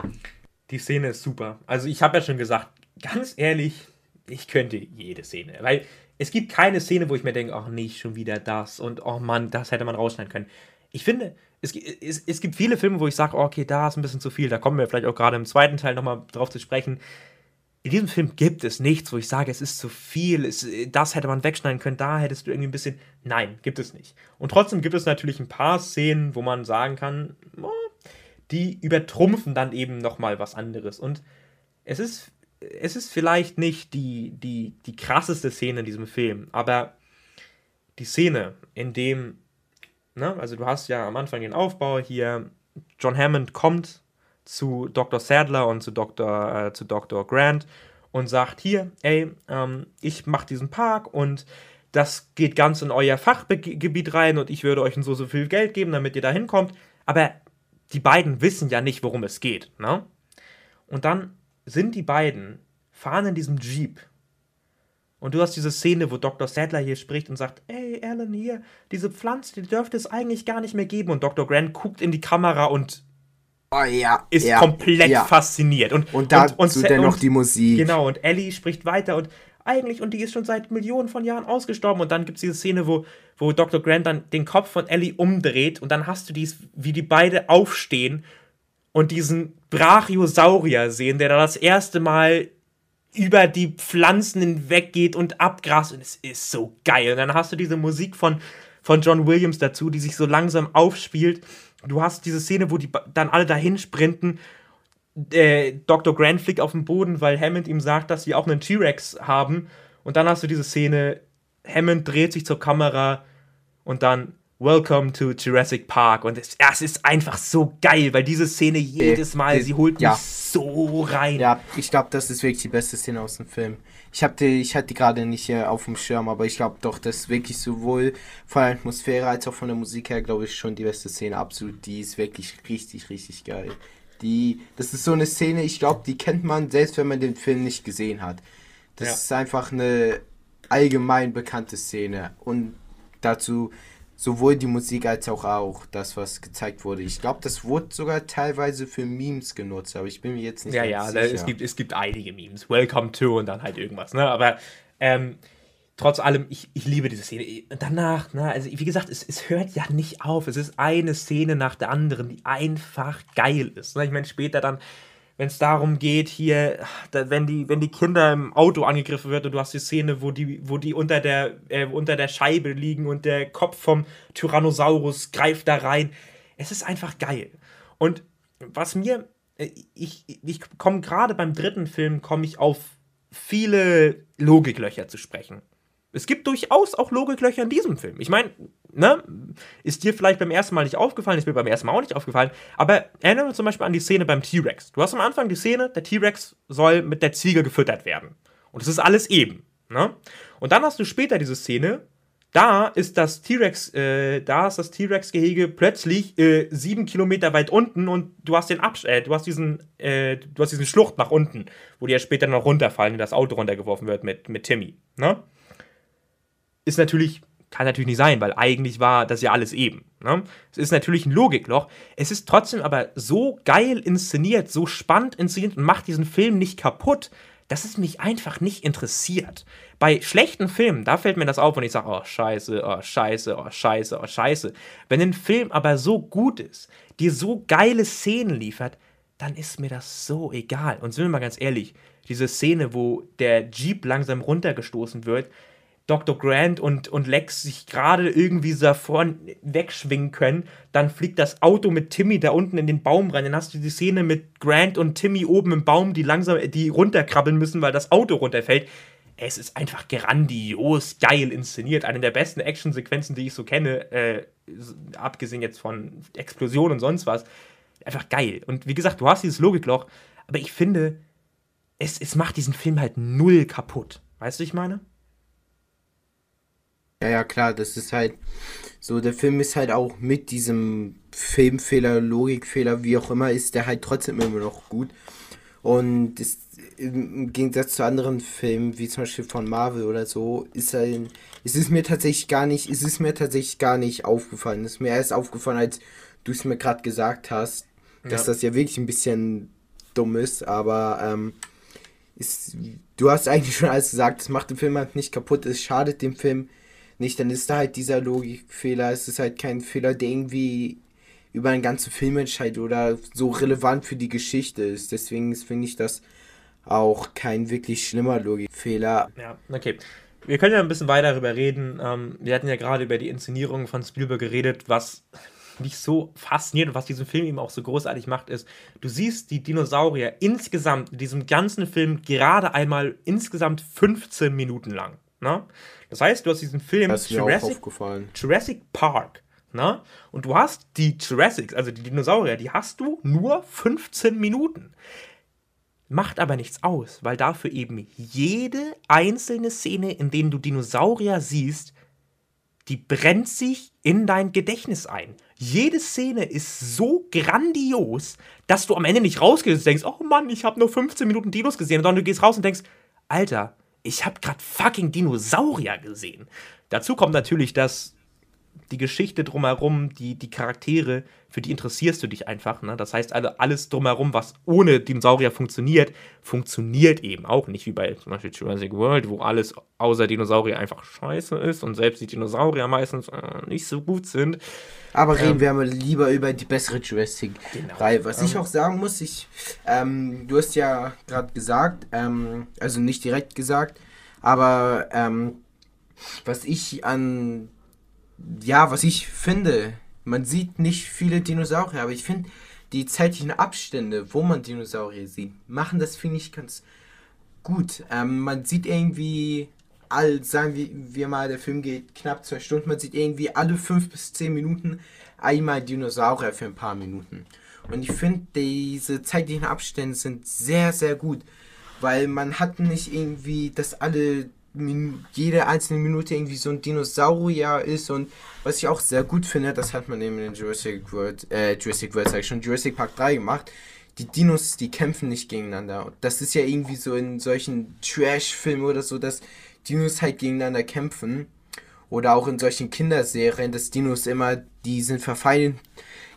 Die Szene ist super. Also, ich habe ja schon gesagt, ganz ehrlich, ich könnte jede Szene, weil es gibt keine Szene, wo ich mir denke, ach nicht, schon wieder das und oh Mann, das hätte man rausschneiden können. Ich finde, es, es, es gibt viele Filme, wo ich sage, okay, da ist ein bisschen zu viel, da kommen wir vielleicht auch gerade im zweiten Teil nochmal drauf zu sprechen. In diesem Film gibt es nichts, wo ich sage, es ist zu viel, es, das hätte man wegschneiden können, da hättest du irgendwie ein bisschen. Nein, gibt es nicht. Und trotzdem gibt es natürlich ein paar Szenen, wo man sagen kann, oh, die übertrumpfen dann eben nochmal was anderes. Und es ist es ist vielleicht nicht die, die, die krasseste Szene in diesem Film, aber die Szene, in dem, ne, also du hast ja am Anfang den Aufbau hier, John Hammond kommt zu Dr. Sadler und zu Dr., äh, zu Dr. Grant und sagt, hier, ey, ähm, ich mache diesen Park und das geht ganz in euer Fachgebiet rein und ich würde euch so, so viel Geld geben, damit ihr da hinkommt. Aber die beiden wissen ja nicht, worum es geht. Ne? Und dann sind die beiden, fahren in diesem Jeep. Und du hast diese Szene, wo Dr. Sadler hier spricht und sagt, ey, Alan, hier, diese Pflanze, die dürfte es eigentlich gar nicht mehr geben. Und Dr. Grant guckt in die Kamera und oh, ja, ist ja, komplett ja. fasziniert. Und, und dazu und, und, dann noch die Musik. Genau, und Ellie spricht weiter und eigentlich, und die ist schon seit Millionen von Jahren ausgestorben. Und dann gibt es diese Szene, wo, wo Dr. Grant dann den Kopf von Ellie umdreht und dann hast du dies, wie die beide aufstehen und diesen Brachiosaurier sehen, der da das erste Mal über die Pflanzen hinweggeht und abgrast und es ist so geil. Und dann hast du diese Musik von, von John Williams dazu, die sich so langsam aufspielt. Du hast diese Szene, wo die dann alle dahin sprinten. Äh, Dr. Grant fliegt auf den Boden, weil Hammond ihm sagt, dass sie auch einen T-Rex haben. Und dann hast du diese Szene, Hammond dreht sich zur Kamera und dann Welcome to Jurassic Park. Und es, es, ist einfach so geil, weil diese Szene jedes Mal, sie holt ja. mich so rein. Ja, ich glaube, das ist wirklich die beste Szene aus dem Film. Ich, hab die, ich hatte die gerade nicht äh, auf dem Schirm, aber ich glaube doch, das ist wirklich sowohl von der Atmosphäre als auch von der Musik her, glaube ich, schon die beste Szene. Absolut, die ist wirklich richtig, richtig geil. Die, das ist so eine Szene, ich glaube, die kennt man, selbst wenn man den Film nicht gesehen hat. Das ja. ist einfach eine allgemein bekannte Szene. Und dazu sowohl die Musik als auch, auch das, was gezeigt wurde. Ich glaube, das wurde sogar teilweise für Memes genutzt, aber ich bin mir jetzt nicht ja, ja, sicher. Ja, es gibt, es gibt einige Memes. Welcome to und dann halt irgendwas. Ne? Aber ähm, trotz allem, ich, ich liebe diese Szene. Danach, ne, also wie gesagt, es, es hört ja nicht auf. Es ist eine Szene nach der anderen, die einfach geil ist. Ne? Ich meine, später dann wenn es darum geht, hier, da, wenn, die, wenn die Kinder im Auto angegriffen wird und du hast die Szene, wo die, wo die unter der, äh, unter der Scheibe liegen und der Kopf vom Tyrannosaurus greift da rein. Es ist einfach geil. Und was mir, äh, ich, ich komme gerade beim dritten Film, komme ich auf viele Logiklöcher zu sprechen. Es gibt durchaus auch Logiklöcher in diesem Film. Ich meine, ne, ist dir vielleicht beim ersten Mal nicht aufgefallen, ist mir beim ersten Mal auch nicht aufgefallen, aber erinnere zum Beispiel an die Szene beim T-Rex. Du hast am Anfang die Szene, der T-Rex soll mit der Ziege gefüttert werden. Und es ist alles eben. Ne? Und dann hast du später diese Szene, da ist das T-Rex, äh, da ist das T-Rex-Gehege plötzlich äh, sieben Kilometer weit unten und du hast den Absch äh, du hast diesen, äh, du hast diesen Schlucht nach unten, wo die ja später noch runterfallen und das Auto runtergeworfen wird mit, mit Timmy. Ne? Ist natürlich, kann natürlich nicht sein, weil eigentlich war das ja alles eben. Ne? Es ist natürlich ein Logikloch. Es ist trotzdem aber so geil inszeniert, so spannend inszeniert und macht diesen Film nicht kaputt, dass es mich einfach nicht interessiert. Bei schlechten Filmen, da fällt mir das auf und ich sage, oh scheiße, oh scheiße, oh scheiße, oh scheiße. Wenn ein Film aber so gut ist, dir so geile Szenen liefert, dann ist mir das so egal. Und sind wir mal ganz ehrlich, diese Szene, wo der Jeep langsam runtergestoßen wird, Dr. Grant und, und Lex sich gerade irgendwie so davor wegschwingen können. Dann fliegt das Auto mit Timmy da unten in den Baum rein. Dann hast du die Szene mit Grant und Timmy oben im Baum, die langsam, die runterkrabbeln müssen, weil das Auto runterfällt. Es ist einfach grandios, geil inszeniert. Eine der besten Actionsequenzen, die ich so kenne, äh, abgesehen jetzt von Explosionen und sonst was. Einfach geil. Und wie gesagt, du hast dieses Logikloch, aber ich finde, es, es macht diesen Film halt null kaputt. Weißt du, ich meine? Ja, ja, klar, das ist halt so, der Film ist halt auch mit diesem Filmfehler, Logikfehler, wie auch immer, ist der halt trotzdem immer noch gut. Und ist, im Gegensatz zu anderen Filmen, wie zum Beispiel von Marvel oder so, ist ein, ist es mir tatsächlich gar nicht, ist es mir tatsächlich gar nicht aufgefallen. Es ist mir erst aufgefallen, als du es mir gerade gesagt hast, dass ja. das ja wirklich ein bisschen dumm ist, aber ähm, ist, du hast eigentlich schon alles gesagt, es macht den Film halt nicht kaputt, es schadet dem Film nicht, dann ist da halt dieser Logikfehler. Es ist halt kein Fehler, der irgendwie über einen ganzen Film entscheidet oder so relevant für die Geschichte ist. Deswegen finde ich das auch kein wirklich schlimmer Logikfehler. Ja, okay. Wir können ja ein bisschen weiter darüber reden. Ähm, wir hatten ja gerade über die Inszenierung von Spielberg geredet, was mich so fasziniert und was diesen Film eben auch so großartig macht, ist, du siehst die Dinosaurier insgesamt in diesem ganzen Film gerade einmal insgesamt 15 Minuten lang. Ne? Das heißt, du hast diesen Film Jurassic, Jurassic Park. Ne? Und du hast die Jurassics, also die Dinosaurier, die hast du nur 15 Minuten. Macht aber nichts aus, weil dafür eben jede einzelne Szene, in denen du Dinosaurier siehst, die brennt sich in dein Gedächtnis ein. Jede Szene ist so grandios, dass du am Ende nicht rausgehst und denkst, oh Mann, ich habe nur 15 Minuten Dinos gesehen, sondern du gehst raus und denkst, Alter, ich habe gerade fucking Dinosaurier gesehen. Dazu kommt natürlich, dass die Geschichte drumherum, die, die Charaktere, für die interessierst du dich einfach. Ne? Das heißt, also alles drumherum, was ohne Dinosaurier funktioniert, funktioniert eben auch nicht, wie bei zum Beispiel Jurassic World, wo alles außer Dinosaurier einfach scheiße ist und selbst die Dinosaurier meistens äh, nicht so gut sind. Aber reden ähm, wir mal lieber über die bessere Jurassic-Reihe. Genau. Was ähm, ich auch sagen muss, ich, ähm, du hast ja gerade gesagt, ähm, also nicht direkt gesagt, aber ähm, was ich an, ja, was ich finde, man sieht nicht viele Dinosaurier, aber ich finde die zeitlichen Abstände, wo man Dinosaurier sieht, machen das, finde ich, ganz gut. Ähm, man sieht irgendwie all, sagen wir, mal, der Film geht knapp zwei Stunden, man sieht irgendwie alle fünf bis zehn Minuten einmal Dinosaurier für ein paar Minuten. Und ich finde, diese zeitlichen Abstände sind sehr, sehr gut, weil man hat nicht irgendwie, dass alle jede einzelne Minute irgendwie so ein Dinosaurier ist und was ich auch sehr gut finde, das hat man eben in Jurassic World, äh, Jurassic World sag ich schon, Jurassic Park 3 gemacht. Die Dinos, die kämpfen nicht gegeneinander. Das ist ja irgendwie so in solchen Trash-Filmen oder so, dass Dinos halt gegeneinander kämpfen. Oder auch in solchen Kinderserien, dass Dinos immer, die sind verfeindet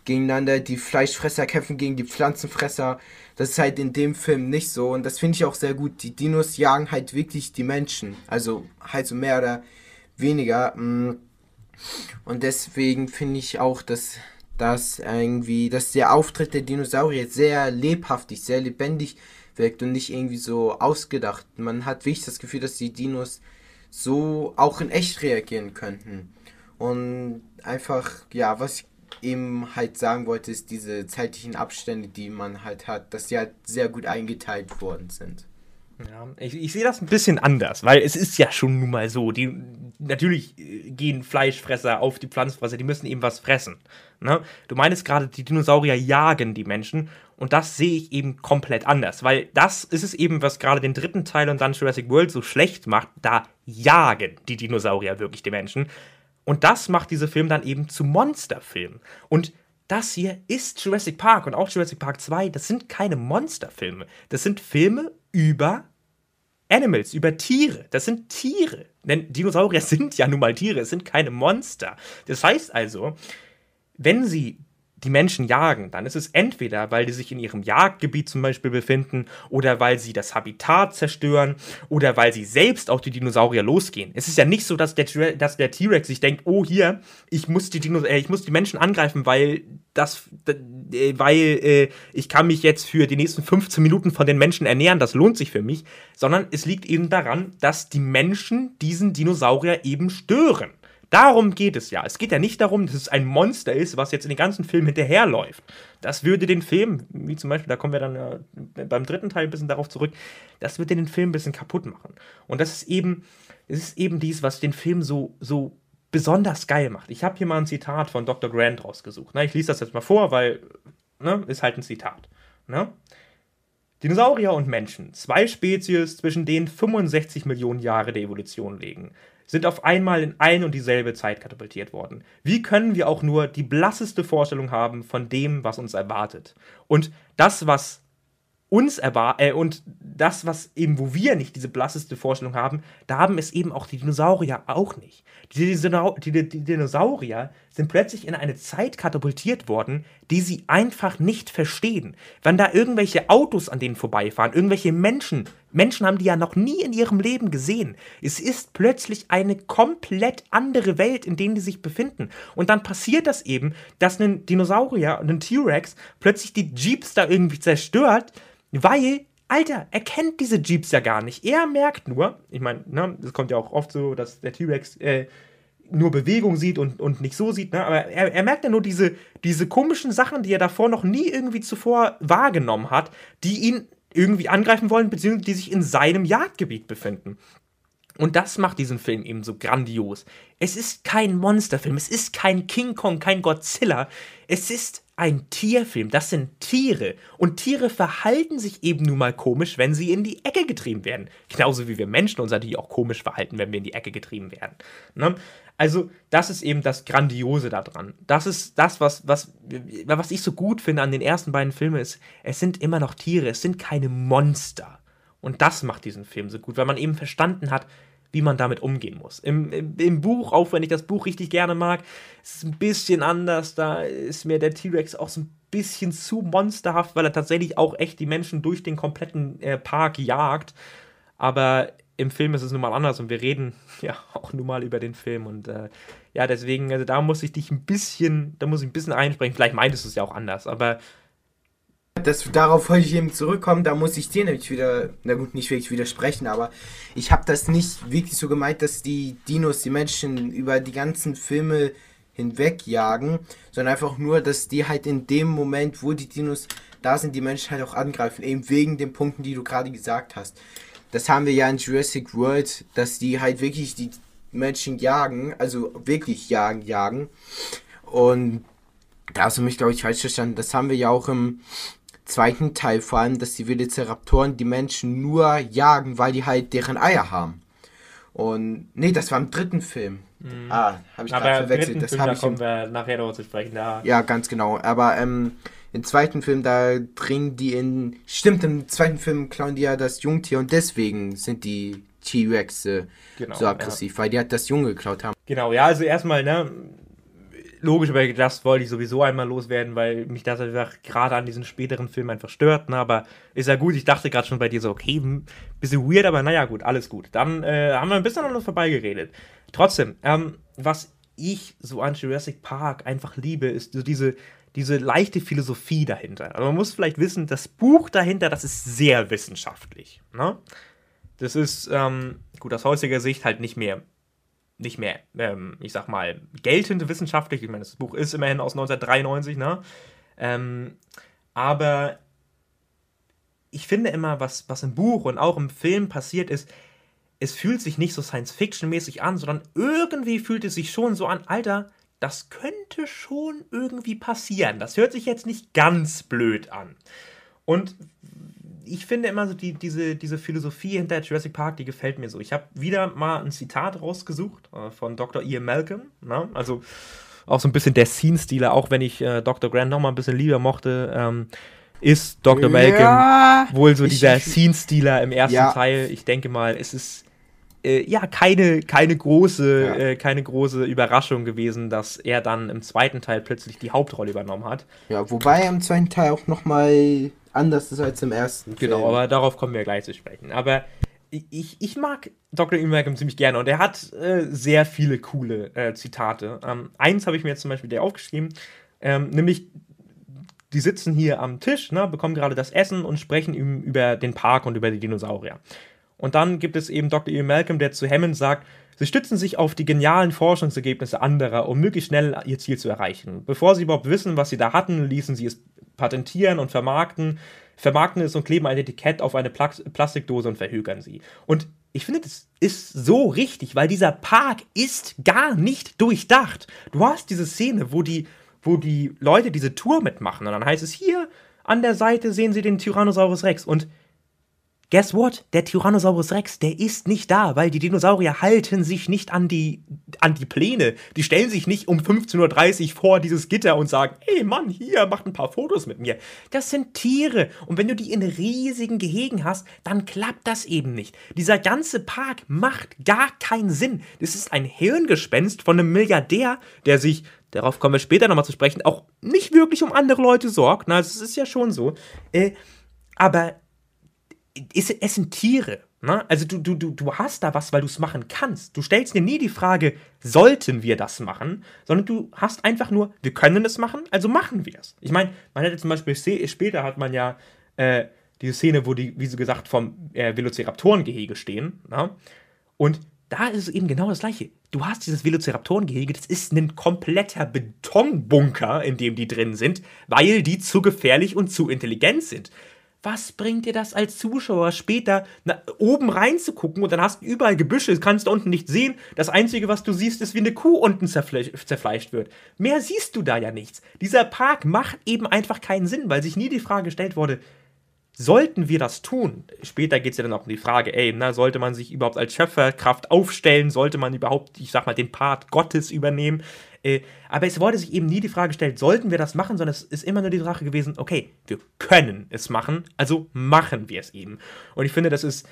gegeneinander, die Fleischfresser kämpfen gegen die Pflanzenfresser. Das ist halt in dem Film nicht so und das finde ich auch sehr gut. Die Dinos jagen halt wirklich die Menschen. Also halt so mehr oder weniger. Mm. Und deswegen finde ich auch, dass dass irgendwie, dass der Auftritt der Dinosaurier sehr lebhaftig, sehr lebendig wirkt und nicht irgendwie so ausgedacht. Man hat wirklich das Gefühl, dass die Dinos so auch in echt reagieren könnten. Und einfach, ja, was ich eben halt sagen wollte, ist diese zeitlichen Abstände, die man halt hat, dass sie halt sehr gut eingeteilt worden sind. Ja, ich, ich sehe das ein bisschen anders, weil es ist ja schon nun mal so, die natürlich äh, gehen Fleischfresser auf die Pflanzenfresser, die müssen eben was fressen. Ne? Du meinst gerade, die Dinosaurier jagen die Menschen und das sehe ich eben komplett anders, weil das ist es eben, was gerade den dritten Teil und dann Jurassic World so schlecht macht, da jagen die Dinosaurier wirklich die Menschen. Und das macht diese Film dann eben zu Monsterfilmen. Und das hier ist Jurassic Park und auch Jurassic Park 2, das sind keine Monsterfilme. Das sind Filme über Animals, über Tiere. Das sind Tiere. Denn Dinosaurier *laughs* sind ja nun mal Tiere, es sind keine Monster. Das heißt also, wenn sie die Menschen jagen, dann ist es entweder, weil die sich in ihrem Jagdgebiet zum Beispiel befinden oder weil sie das Habitat zerstören oder weil sie selbst auf die Dinosaurier losgehen. Es ist ja nicht so, dass der, T-Rex sich denkt, oh hier, ich muss die, Dinos äh, ich muss die Menschen angreifen, weil das, äh, weil äh, ich kann mich jetzt für die nächsten 15 Minuten von den Menschen ernähren, das lohnt sich für mich, sondern es liegt eben daran, dass die Menschen diesen Dinosaurier eben stören. Darum geht es ja. Es geht ja nicht darum, dass es ein Monster ist, was jetzt in den ganzen Film hinterherläuft. Das würde den Film, wie zum Beispiel, da kommen wir dann äh, beim dritten Teil ein bisschen darauf zurück, das würde den Film ein bisschen kaputt machen. Und das ist eben, es ist eben dies, was den Film so, so besonders geil macht. Ich habe hier mal ein Zitat von Dr. Grant rausgesucht. Na, ich lese das jetzt mal vor, weil, ne, ist halt ein Zitat. Ne? Dinosaurier und Menschen, zwei Spezies, zwischen denen 65 Millionen Jahre der Evolution liegen sind auf einmal in ein und dieselbe Zeit katapultiert worden. Wie können wir auch nur die blasseste Vorstellung haben von dem, was uns erwartet? Und das, was uns erwartet, äh, und das, was eben, wo wir nicht diese blasseste Vorstellung haben, da haben es eben auch die Dinosaurier auch nicht. Die, die, die, Dinosaurier sind plötzlich in eine Zeit katapultiert worden, die sie einfach nicht verstehen. Wenn da irgendwelche Autos an denen vorbeifahren, irgendwelche Menschen, Menschen haben die ja noch nie in ihrem Leben gesehen. Es ist plötzlich eine komplett andere Welt, in der die sich befinden. Und dann passiert das eben, dass ein Dinosaurier, ein T-Rex, plötzlich die Jeeps da irgendwie zerstört, weil Alter, er kennt diese Jeeps ja gar nicht. Er merkt nur, ich meine, ne, das kommt ja auch oft so, dass der T-Rex äh, nur Bewegung sieht und, und nicht so sieht, ne? aber er, er merkt ja nur diese, diese komischen Sachen, die er davor noch nie irgendwie zuvor wahrgenommen hat, die ihn irgendwie angreifen wollen, beziehungsweise die sich in seinem Jagdgebiet befinden. Und das macht diesen Film eben so grandios. Es ist kein Monsterfilm, es ist kein King Kong, kein Godzilla. Es ist ein Tierfilm. Das sind Tiere. Und Tiere verhalten sich eben nun mal komisch, wenn sie in die Ecke getrieben werden. Genauso wie wir Menschen uns natürlich auch komisch verhalten, wenn wir in die Ecke getrieben werden. Ne? Also, das ist eben das Grandiose daran. Das ist das, was, was, was ich so gut finde an den ersten beiden Filmen, ist, es sind immer noch Tiere, es sind keine Monster. Und das macht diesen Film so gut, weil man eben verstanden hat, wie man damit umgehen muss. Im, im, Im, Buch, auch wenn ich das Buch richtig gerne mag, ist es ein bisschen anders. Da ist mir der T-Rex auch so ein bisschen zu monsterhaft, weil er tatsächlich auch echt die Menschen durch den kompletten äh, Park jagt. Aber im Film ist es nun mal anders und wir reden *laughs* ja auch nun mal über den Film und äh, ja, deswegen, also da muss ich dich ein bisschen, da muss ich ein bisschen einsprechen. Vielleicht meintest du es ja auch anders, aber das, darauf wollte ich eben zurückkommen, da muss ich dir nämlich wieder, na gut, nicht wirklich widersprechen, aber ich habe das nicht wirklich so gemeint, dass die Dinos die Menschen über die ganzen Filme hinwegjagen, sondern einfach nur, dass die halt in dem Moment, wo die Dinos da sind, die Menschen halt auch angreifen, eben wegen den Punkten, die du gerade gesagt hast. Das haben wir ja in Jurassic World, dass die halt wirklich die Menschen jagen, also wirklich jagen, jagen. Und da hast du mich, glaube ich, falsch verstanden. Das haben wir ja auch im zweiten Teil vor allem, dass die Velociraptoren die Menschen nur jagen, weil die halt deren Eier haben. Und nee, das war im dritten Film. Mhm. Ah, habe ich gerade verwechselt. Das habe ich. Da kommen wir nachher noch zu sprechen. Da. Ja, ganz genau. Aber ähm, im zweiten Film, da dringen die in. Stimmt, im zweiten Film klauen die ja das Jungtier und deswegen sind die T-Rexe genau, so aggressiv, ja. weil die halt das Junge geklaut haben. Genau, ja, also erstmal, ne, logisch, aber das wollte ich sowieso einmal loswerden, weil mich das einfach gerade an diesen späteren Filmen einfach stört. Ne? Aber ist ja gut, ich dachte gerade schon bei dir so, okay, ein bisschen weird, aber naja, gut, alles gut. Dann äh, haben wir ein bisschen an uns vorbeigeredet. Trotzdem, ähm, was ich so an Jurassic Park einfach liebe, ist so diese, diese leichte Philosophie dahinter. Also man muss vielleicht wissen, das Buch dahinter, das ist sehr wissenschaftlich. Ne? Das ist, ähm, gut, aus heutiger Sicht halt nicht mehr nicht mehr, ähm, ich sag mal, geltend wissenschaftlich. Ich meine, das Buch ist immerhin aus 1993, ne? Ähm, aber ich finde immer, was, was im Buch und auch im Film passiert ist, es fühlt sich nicht so Science-Fiction-mäßig an, sondern irgendwie fühlt es sich schon so an, Alter, das könnte schon irgendwie passieren. Das hört sich jetzt nicht ganz blöd an. Und ich finde immer so die, diese, diese Philosophie hinter Jurassic Park, die gefällt mir so. Ich habe wieder mal ein Zitat rausgesucht äh, von Dr. Ian Malcolm. Ne? Also auch so ein bisschen der Scene-Stealer, auch wenn ich äh, Dr. Grant noch mal ein bisschen lieber mochte, ähm, ist Dr. Malcolm ja, wohl so dieser Scene-Stealer im ersten ja. Teil. Ich denke mal, es ist äh, ja keine, keine, große, ja. Äh, keine große Überraschung gewesen, dass er dann im zweiten Teil plötzlich die Hauptrolle übernommen hat. Ja, wobei er im zweiten Teil auch noch mal anders ist als im ersten. Genau, Film. aber darauf kommen wir gleich zu sprechen. Aber ich, ich mag Dr. Ian ziemlich gerne und er hat äh, sehr viele coole äh, Zitate. Ähm, eins habe ich mir jetzt zum Beispiel der aufgeschrieben, ähm, nämlich die sitzen hier am Tisch, ne, bekommen gerade das Essen und sprechen über den Park und über die Dinosaurier. Und dann gibt es eben Dr. Ian Malcolm, der zu Hammond sagt, Sie stützen sich auf die genialen Forschungsergebnisse anderer, um möglichst schnell ihr Ziel zu erreichen. Bevor sie überhaupt wissen, was sie da hatten, ließen sie es patentieren und vermarkten, vermarkten es und kleben ein Etikett auf eine Pla Plastikdose und verhökern sie. Und ich finde, das ist so richtig, weil dieser Park ist gar nicht durchdacht. Du hast diese Szene, wo die, wo die Leute diese Tour mitmachen und dann heißt es hier, an der Seite sehen sie den Tyrannosaurus Rex und Guess what? Der Tyrannosaurus Rex, der ist nicht da, weil die Dinosaurier halten sich nicht an die, an die Pläne. Die stellen sich nicht um 15.30 Uhr vor dieses Gitter und sagen, ey Mann, hier, macht ein paar Fotos mit mir. Das sind Tiere. Und wenn du die in riesigen Gehegen hast, dann klappt das eben nicht. Dieser ganze Park macht gar keinen Sinn. Das ist ein Hirngespenst von einem Milliardär, der sich darauf kommen wir später nochmal zu sprechen, auch nicht wirklich um andere Leute sorgt. Na, das ist ja schon so. Äh, aber es, es sind Tiere. Ne? Also du, du, du, du hast da was, weil du es machen kannst. Du stellst dir nie die Frage, sollten wir das machen, sondern du hast einfach nur, wir können es machen, also machen wir es. Ich meine, man hätte zum Beispiel, später hat man ja äh, diese Szene, wo die, wie so gesagt, vom äh, Velociraptorengehege stehen. Ne? Und da ist es eben genau das Gleiche. Du hast dieses Velociraptorengehege, das ist ein kompletter Betonbunker, in dem die drin sind, weil die zu gefährlich und zu intelligent sind was bringt dir das als Zuschauer später na, oben reinzugucken und dann hast du überall Gebüsche, kannst du unten nicht sehen. Das Einzige, was du siehst, ist, wie eine Kuh unten zerfle zerfleischt wird. Mehr siehst du da ja nichts. Dieser Park macht eben einfach keinen Sinn, weil sich nie die Frage gestellt wurde, sollten wir das tun? Später geht es ja dann auch um die Frage, ey, na, sollte man sich überhaupt als Schöpferkraft aufstellen? Sollte man überhaupt, ich sag mal, den Part Gottes übernehmen? Äh, aber es wurde sich eben nie die Frage gestellt, sollten wir das machen, sondern es ist immer nur die Sache gewesen, okay, wir können es machen, also machen wir es eben. Und ich finde, das ist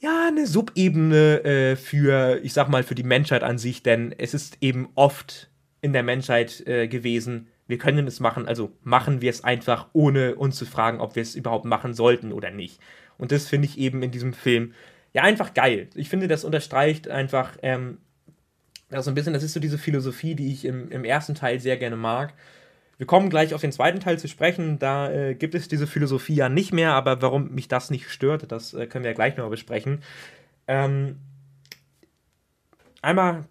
ja eine Subebene äh, für, ich sag mal, für die Menschheit an sich, denn es ist eben oft in der Menschheit äh, gewesen, wir können es machen, also machen wir es einfach, ohne uns zu fragen, ob wir es überhaupt machen sollten oder nicht. Und das finde ich eben in diesem Film ja einfach geil. Ich finde, das unterstreicht einfach ähm, also ein bisschen, das ist so diese Philosophie, die ich im, im ersten Teil sehr gerne mag. Wir kommen gleich auf den zweiten Teil zu sprechen. Da äh, gibt es diese Philosophie ja nicht mehr, aber warum mich das nicht stört, das äh, können wir ja gleich nochmal besprechen. Ähm, einmal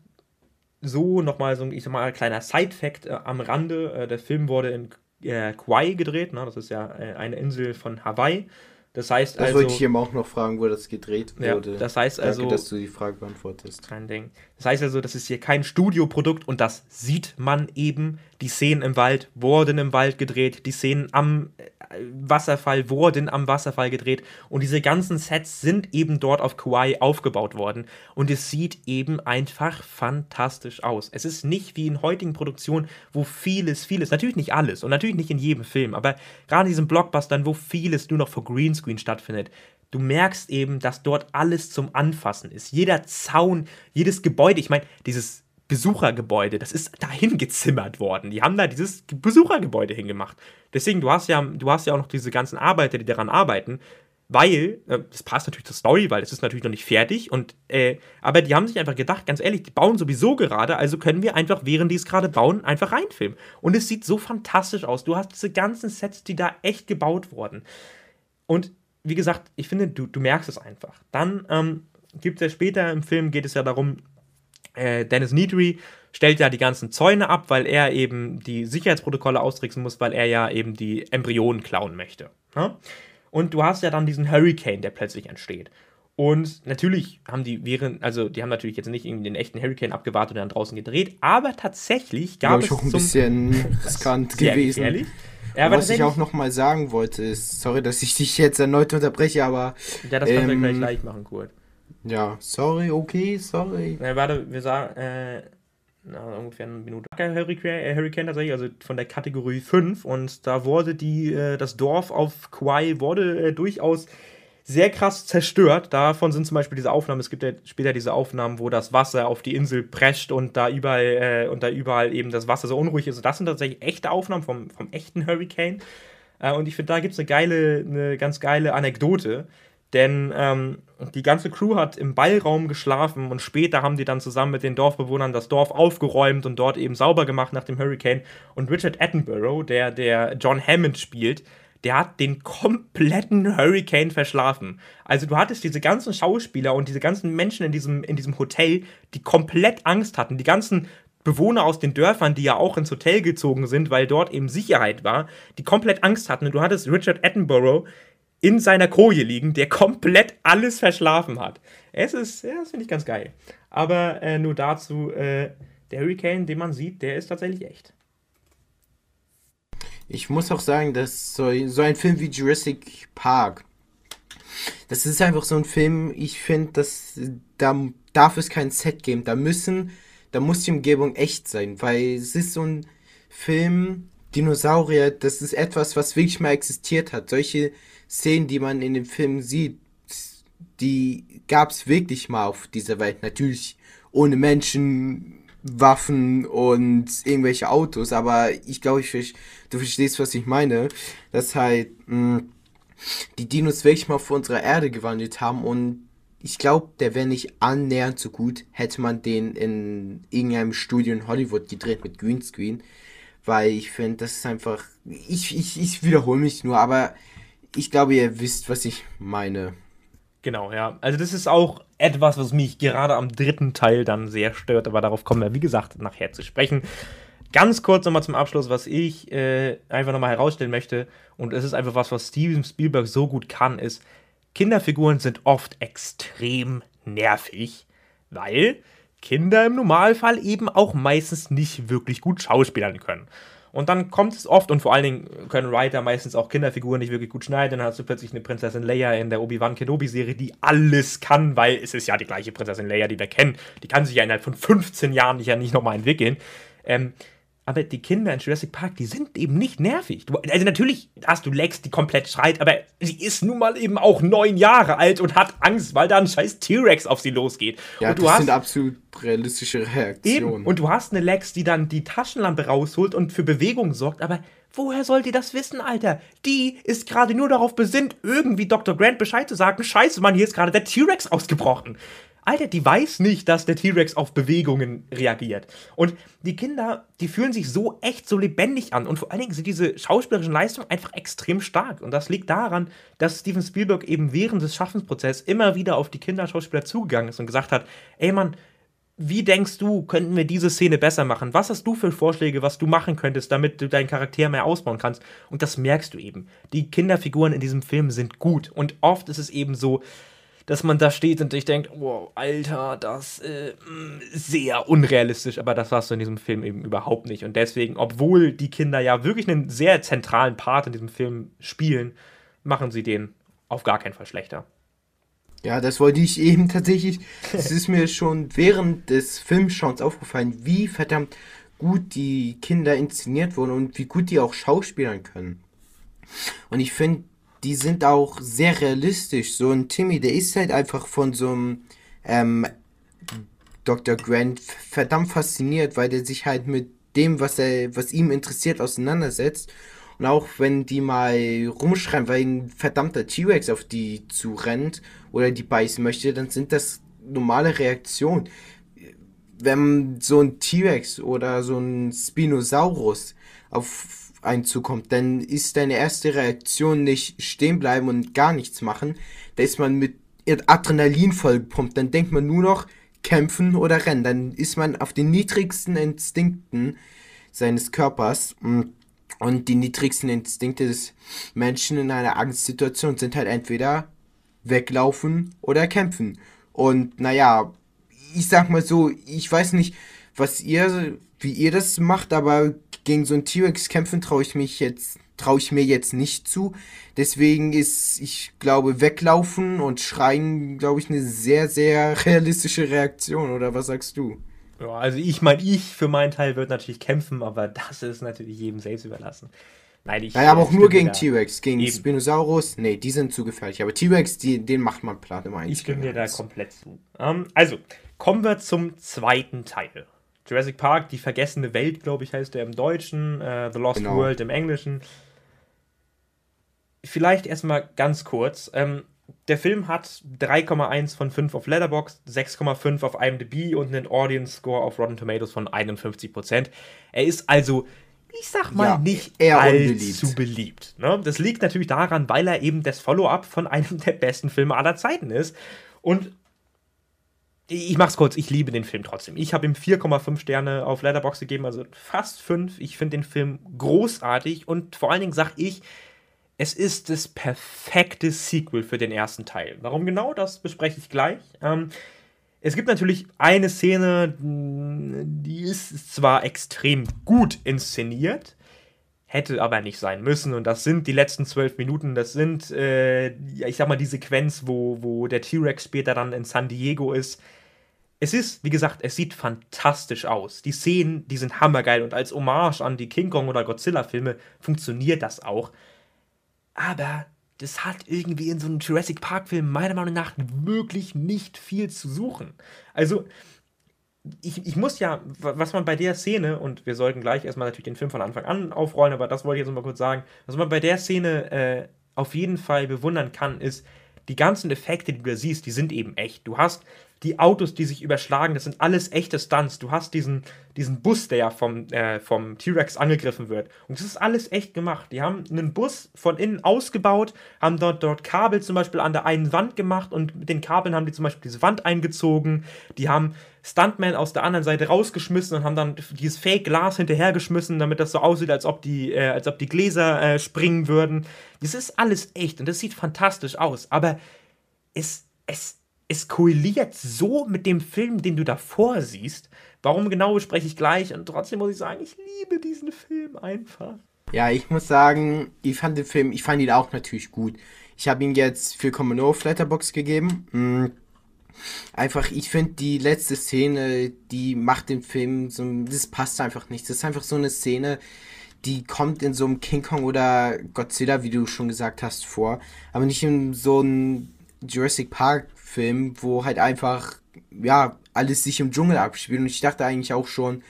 so nochmal so ein, ich sag mal, kleiner Side-Fact äh, am Rande. Äh, der Film wurde in äh, Kauai gedreht, ne? das ist ja äh, eine Insel von Hawaii. Das heißt das also. Das wollte ich ihm auch noch fragen, wo das gedreht wurde. Ja, das heißt also. Danke, dass du die Frage beantwortest. Kein Ding. Das heißt also, das ist hier kein Studioprodukt und das sieht man eben. Die Szenen im Wald wurden im Wald gedreht, die Szenen am Wasserfall wurden am Wasserfall gedreht und diese ganzen Sets sind eben dort auf Kauai aufgebaut worden und es sieht eben einfach fantastisch aus. Es ist nicht wie in heutigen Produktionen, wo vieles, vieles, natürlich nicht alles und natürlich nicht in jedem Film, aber gerade in diesen Blockbustern, wo vieles nur noch vor Greenscreen stattfindet, du merkst eben, dass dort alles zum Anfassen ist. Jeder Zaun, jedes Gebäude, ich meine, dieses Besuchergebäude, das ist dahin gezimmert worden. Die haben da dieses Besuchergebäude hingemacht. Deswegen, du hast ja, du hast ja auch noch diese ganzen Arbeiter, die daran arbeiten, weil, äh, das passt natürlich zur Story, weil es ist natürlich noch nicht fertig und, äh, aber die haben sich einfach gedacht, ganz ehrlich, die bauen sowieso gerade, also können wir einfach, während die es gerade bauen, einfach reinfilmen. Und es sieht so fantastisch aus. Du hast diese ganzen Sets, die da echt gebaut wurden. Und wie gesagt, ich finde, du, du merkst es einfach. Dann ähm, gibt es ja später im Film, geht es ja darum, äh, Dennis Needry stellt ja die ganzen Zäune ab, weil er eben die Sicherheitsprotokolle austricksen muss, weil er ja eben die Embryonen klauen möchte. Ne? Und du hast ja dann diesen Hurricane, der plötzlich entsteht. Und natürlich haben die während, also die haben natürlich jetzt nicht irgendwie den echten Hurricane abgewartet und dann draußen gedreht, aber tatsächlich gab es. auch ein bisschen *laughs* riskant gewesen. Ehrlich? Ja, was ich auch noch mal sagen wollte, ist, sorry, dass ich dich jetzt erneut unterbreche, aber. Ja, das können ähm, wir gleich, gleich machen, Kurt. Ja, sorry, okay, sorry. Na, warte, wir sagen, äh, na, ungefähr eine Minute. Hurricane, äh, Hurricane tatsächlich, also von der Kategorie 5 und da wurde die, äh, das Dorf auf Kauai wurde äh, durchaus sehr krass zerstört. Davon sind zum Beispiel diese Aufnahmen, es gibt ja später diese Aufnahmen, wo das Wasser auf die Insel prescht und da überall, äh, und da überall eben das Wasser so unruhig ist. das sind tatsächlich echte Aufnahmen vom, vom echten Hurricane. Äh, und ich finde, da gibt es eine geile, eine ganz geile Anekdote. Denn ähm, die ganze Crew hat im Ballraum geschlafen und später haben die dann zusammen mit den Dorfbewohnern das Dorf aufgeräumt und dort eben sauber gemacht nach dem Hurricane. Und Richard Attenborough, der, der John Hammond spielt, der hat den kompletten Hurricane verschlafen. Also du hattest diese ganzen Schauspieler und diese ganzen Menschen in diesem, in diesem Hotel, die komplett Angst hatten. Die ganzen Bewohner aus den Dörfern, die ja auch ins Hotel gezogen sind, weil dort eben Sicherheit war, die komplett Angst hatten. Und du hattest Richard Attenborough in seiner Koje liegen, der *laughs* komplett alles verschlafen hat. Es ist, ja, das finde ich ganz geil. Aber äh, nur dazu, äh, der Hurricane, den man sieht, der ist tatsächlich echt. Ich muss auch sagen, dass so, so ein Film wie Jurassic Park, das ist einfach so ein Film, ich finde, dass da darf es kein Set geben. Da müssen, da muss die Umgebung echt sein, weil es ist so ein Film, Dinosaurier, das ist etwas, was wirklich mal existiert hat. Solche Szenen, die man in dem Film sieht, die gab es wirklich mal auf dieser Welt. Natürlich ohne Menschen, Waffen und irgendwelche Autos, aber ich glaube, ich, du verstehst, was ich meine. Dass halt mh, hm, die Dinos wirklich mal vor unserer Erde gewandelt haben und ich glaube, der wäre nicht annähernd so gut, hätte man den in irgendeinem Studio in Hollywood gedreht mit Greenscreen. Weil ich finde, das ist einfach. Ich, ich, ich wiederhole mich nur, aber ich glaube, ihr wisst, was ich meine. Genau, ja. Also das ist auch etwas, was mich gerade am dritten Teil dann sehr stört, aber darauf kommen wir, wie gesagt, nachher zu sprechen. Ganz kurz nochmal zum Abschluss, was ich äh, einfach nochmal herausstellen möchte, und es ist einfach was, was Steven Spielberg so gut kann, ist, Kinderfiguren sind oft extrem nervig, weil Kinder im Normalfall eben auch meistens nicht wirklich gut schauspielern können. Und dann kommt es oft, und vor allen Dingen können Writer meistens auch Kinderfiguren nicht wirklich gut schneiden. Dann hast du plötzlich eine Prinzessin Leia in der Obi-Wan Kenobi-Serie, die alles kann, weil es ist ja die gleiche Prinzessin Leia, die wir kennen. Die kann sich ja innerhalb von 15 Jahren nicht, ja nicht nochmal entwickeln. Ähm, aber die Kinder in Jurassic Park, die sind eben nicht nervig. Du, also natürlich hast du Lex, die komplett schreit, aber sie ist nun mal eben auch neun Jahre alt und hat Angst, weil da ein scheiß T-Rex auf sie losgeht. Ja, und das hast, sind absolut realistische Reaktionen. Eben. Und du hast eine Lex, die dann die Taschenlampe rausholt und für Bewegung sorgt, aber woher soll die das wissen, Alter? Die ist gerade nur darauf besinnt, irgendwie Dr. Grant Bescheid zu sagen, scheiße, Mann, hier ist gerade der T-Rex ausgebrochen. Alter, die weiß nicht, dass der T-Rex auf Bewegungen reagiert. Und die Kinder, die fühlen sich so echt, so lebendig an. Und vor allen Dingen sind diese schauspielerischen Leistungen einfach extrem stark. Und das liegt daran, dass Steven Spielberg eben während des Schaffensprozesses immer wieder auf die Kinderschauspieler zugegangen ist und gesagt hat, ey Mann, wie denkst du, könnten wir diese Szene besser machen? Was hast du für Vorschläge, was du machen könntest, damit du deinen Charakter mehr ausbauen kannst? Und das merkst du eben. Die Kinderfiguren in diesem Film sind gut. Und oft ist es eben so, dass man da steht und sich denkt, wow, Alter, das äh, mm, sehr unrealistisch, aber das hast du in diesem Film eben überhaupt nicht. Und deswegen, obwohl die Kinder ja wirklich einen sehr zentralen Part in diesem Film spielen, machen sie den auf gar keinen Fall schlechter. Ja, das wollte ich eben tatsächlich. Es ist mir schon während des Filmschauens aufgefallen, wie verdammt gut die Kinder inszeniert wurden und wie gut die auch schauspielern können. Und ich finde, die sind auch sehr realistisch. So ein Timmy, der ist halt einfach von so einem ähm, Dr. Grant verdammt fasziniert, weil der sich halt mit dem, was er, was ihm interessiert, auseinandersetzt. Und auch wenn die mal rumschreien, weil ein verdammter T-Rex auf die zurennt oder die beißen möchte, dann sind das normale Reaktionen. Wenn so ein T-Rex oder so ein Spinosaurus auf einen zukommt, dann ist deine erste Reaktion nicht stehen bleiben und gar nichts machen. Da ist man mit Adrenalin vollgepumpt. Dann denkt man nur noch kämpfen oder rennen. Dann ist man auf den niedrigsten Instinkten seines Körpers. Und die niedrigsten Instinkte des Menschen in einer Angstsituation sind halt entweder weglaufen oder kämpfen. Und naja, ich sag mal so, ich weiß nicht, was ihr, wie ihr das macht, aber gegen so ein T-Rex kämpfen traue ich mich jetzt, traue ich mir jetzt nicht zu. Deswegen ist, ich glaube, weglaufen und schreien, glaube ich, eine sehr, sehr *laughs* realistische Reaktion. Oder was sagst du? Ja, also ich meine, ich für meinen Teil würde natürlich kämpfen, aber das ist natürlich jedem selbst überlassen. Nein, ich. Naja, aber auch nur gegen T-Rex. Gegen eben. Spinosaurus, nee, die sind zu gefährlich. Aber T-Rex, den macht man platt immer Ich stimme dir da komplett zu. Um, ähm, also, kommen wir zum zweiten Teil. Jurassic Park, die vergessene Welt, glaube ich, heißt der im Deutschen, uh, The Lost genau. World im Englischen. Vielleicht erstmal ganz kurz. Ähm, der Film hat 3,1 von 5 auf Letterboxd, 6,5 auf IMDb und einen Audience Score auf Rotten Tomatoes von 51%. Er ist also, ich sag mal, ja, nicht allzu beliebt. Ne? Das liegt natürlich daran, weil er eben das Follow-up von einem der besten Filme aller Zeiten ist. Und ich mach's kurz, ich liebe den Film trotzdem. Ich habe ihm 4,5 Sterne auf Letterboxd gegeben, also fast 5. Ich finde den Film großartig und vor allen Dingen sag ich, es ist das perfekte Sequel für den ersten Teil. Warum genau, das bespreche ich gleich. Ähm, es gibt natürlich eine Szene, die ist zwar extrem gut inszeniert, hätte aber nicht sein müssen. Und das sind die letzten zwölf Minuten. Das sind, äh, ich sag mal, die Sequenz, wo, wo der T-Rex später dann in San Diego ist. Es ist, wie gesagt, es sieht fantastisch aus. Die Szenen, die sind hammergeil. Und als Hommage an die King Kong oder Godzilla-Filme funktioniert das auch aber das hat irgendwie in so einem Jurassic Park-Film meiner Meinung nach wirklich nicht viel zu suchen. Also, ich, ich muss ja, was man bei der Szene, und wir sollten gleich erstmal natürlich den Film von Anfang an aufrollen, aber das wollte ich jetzt mal kurz sagen, was man bei der Szene äh, auf jeden Fall bewundern kann, ist, die ganzen Effekte, die du da siehst, die sind eben echt. Du hast die Autos, die sich überschlagen, das sind alles echte Stunts. Du hast diesen, diesen Bus, der ja vom, äh, vom T-Rex angegriffen wird. Und das ist alles echt gemacht. Die haben einen Bus von innen ausgebaut, haben dort, dort Kabel zum Beispiel an der einen Wand gemacht und mit den Kabeln haben die zum Beispiel diese Wand eingezogen. Die haben Stuntman aus der anderen Seite rausgeschmissen und haben dann dieses Fake-Glas hinterhergeschmissen, damit das so aussieht, als ob die, äh, als ob die Gläser äh, springen würden. Das ist alles echt und das sieht fantastisch aus. Aber es, es, es korreliert so mit dem Film, den du davor siehst. Warum genau bespreche ich gleich und trotzdem muss ich sagen, ich liebe diesen Film einfach. Ja, ich muss sagen, ich fand den Film, ich fand ihn auch natürlich gut. Ich habe ihm jetzt 4,0 auf Letterbox gegeben. Mhm. Einfach, ich finde die letzte Szene, die macht den Film so, das passt einfach nicht. Das ist einfach so eine Szene, die kommt in so einem King Kong oder Godzilla, wie du schon gesagt hast, vor, aber nicht in so einem Jurassic Park Film, wo halt einfach, ja, alles sich im Dschungel abspielt. Und ich dachte eigentlich auch schon,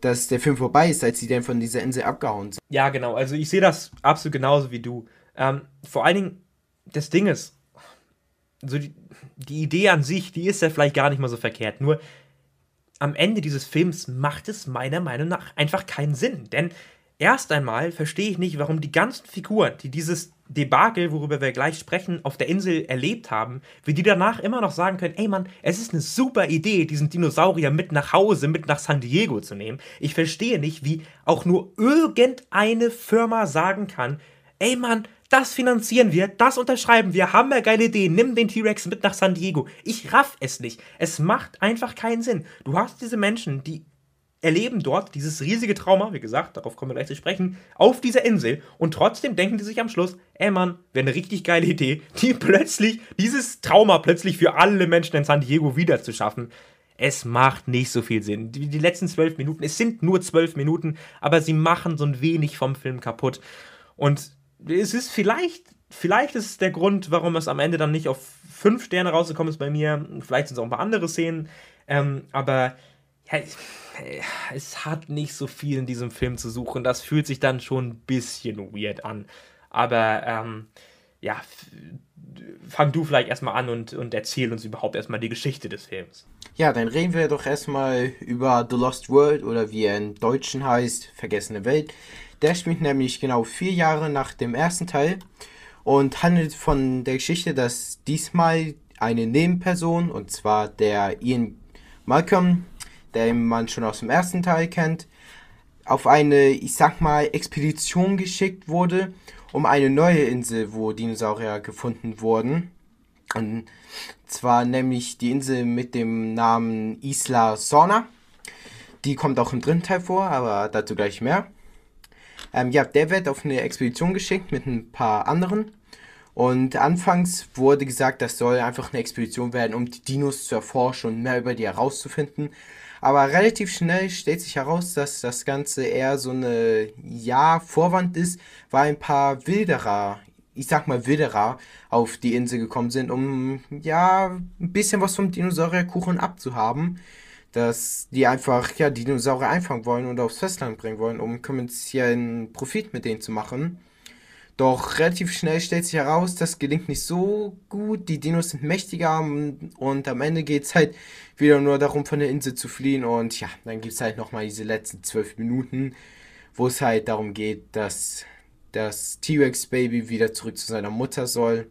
dass der Film vorbei ist, als sie dann von dieser Insel abgehauen sind. Ja, genau. Also ich sehe das absolut genauso wie du. Ähm, vor allen Dingen, das Ding ist, so die, die Idee an sich, die ist ja vielleicht gar nicht mal so verkehrt. Nur am Ende dieses Films macht es meiner Meinung nach einfach keinen Sinn. Denn erst einmal verstehe ich nicht, warum die ganzen Figuren, die dieses Debakel, worüber wir gleich sprechen, auf der Insel erlebt haben, wie die danach immer noch sagen können, ey Mann, es ist eine super Idee, diesen Dinosaurier mit nach Hause, mit nach San Diego zu nehmen. Ich verstehe nicht, wie auch nur irgendeine Firma sagen kann, ey Mann, das finanzieren wir, das unterschreiben wir, haben wir geile Ideen, nimm den T-Rex mit nach San Diego. Ich raff es nicht. Es macht einfach keinen Sinn. Du hast diese Menschen, die erleben dort dieses riesige Trauma, wie gesagt, darauf kommen wir gleich zu sprechen, auf dieser Insel und trotzdem denken die sich am Schluss, ey Mann, wäre eine richtig geile Idee, *laughs* die plötzlich, dieses Trauma plötzlich für alle Menschen in San Diego wieder zu schaffen. Es macht nicht so viel Sinn. Die, die letzten zwölf Minuten, es sind nur zwölf Minuten, aber sie machen so ein wenig vom Film kaputt. Und es ist vielleicht vielleicht ist es der Grund, warum es am Ende dann nicht auf fünf Sterne rausgekommen ist bei mir. Vielleicht sind es auch ein paar andere Szenen. Ähm, aber ja, es hat nicht so viel in diesem Film zu suchen. Das fühlt sich dann schon ein bisschen weird an. Aber ähm, ja, fang du vielleicht erstmal an und, und erzähl uns überhaupt erstmal die Geschichte des Films. Ja, dann reden wir doch erstmal über The Lost World oder wie er im Deutschen heißt, Vergessene Welt. Der spielt nämlich genau vier Jahre nach dem ersten Teil und handelt von der Geschichte, dass diesmal eine Nebenperson, und zwar der Ian Malcolm, den man schon aus dem ersten Teil kennt, auf eine, ich sag mal, Expedition geschickt wurde, um eine neue Insel, wo Dinosaurier gefunden wurden. Und zwar nämlich die Insel mit dem Namen Isla Sorna. Die kommt auch im dritten Teil vor, aber dazu gleich mehr. Ähm, ja, der wird auf eine Expedition geschickt mit ein paar anderen. Und anfangs wurde gesagt, das soll einfach eine Expedition werden, um die Dinos zu erforschen und mehr über die herauszufinden. Aber relativ schnell stellt sich heraus, dass das Ganze eher so eine, ja, Vorwand ist, weil ein paar Wilderer, ich sag mal Wilderer, auf die Insel gekommen sind, um, ja, ein bisschen was vom Dinosaurierkuchen abzuhaben. Dass die einfach, ja, Dinosaurier einfangen wollen und aufs Festland bringen wollen, um kommerziellen Profit mit denen zu machen. Doch relativ schnell stellt sich heraus, das gelingt nicht so gut. Die Dinos sind mächtiger und am Ende geht es halt wieder nur darum, von der Insel zu fliehen. Und ja, dann gibt es halt nochmal diese letzten zwölf Minuten, wo es halt darum geht, dass das T-Rex-Baby wieder zurück zu seiner Mutter soll.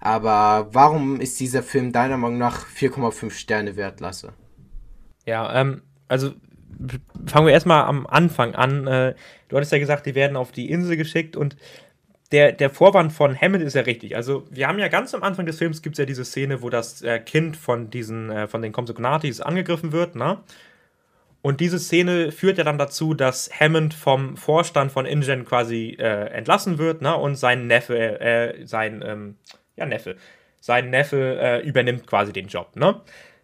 Aber warum ist dieser Film deiner Meinung nach 4,5 Sterne wert, Lasse? Ja, ähm, also fangen wir erstmal am Anfang an. Äh, du hattest ja gesagt, die werden auf die Insel geschickt und der, der Vorwand von Hammond ist ja richtig. Also, wir haben ja ganz am Anfang des Films gibt es ja diese Szene, wo das äh, Kind von diesen, äh, von den Compsognathis angegriffen wird, ne? Und diese Szene führt ja dann dazu, dass Hammond vom Vorstand von InGen quasi äh, entlassen wird, ne? Und sein Neffe, äh, sein, ähm, ja, Neffe, sein Neffe äh, übernimmt quasi den Job, ne?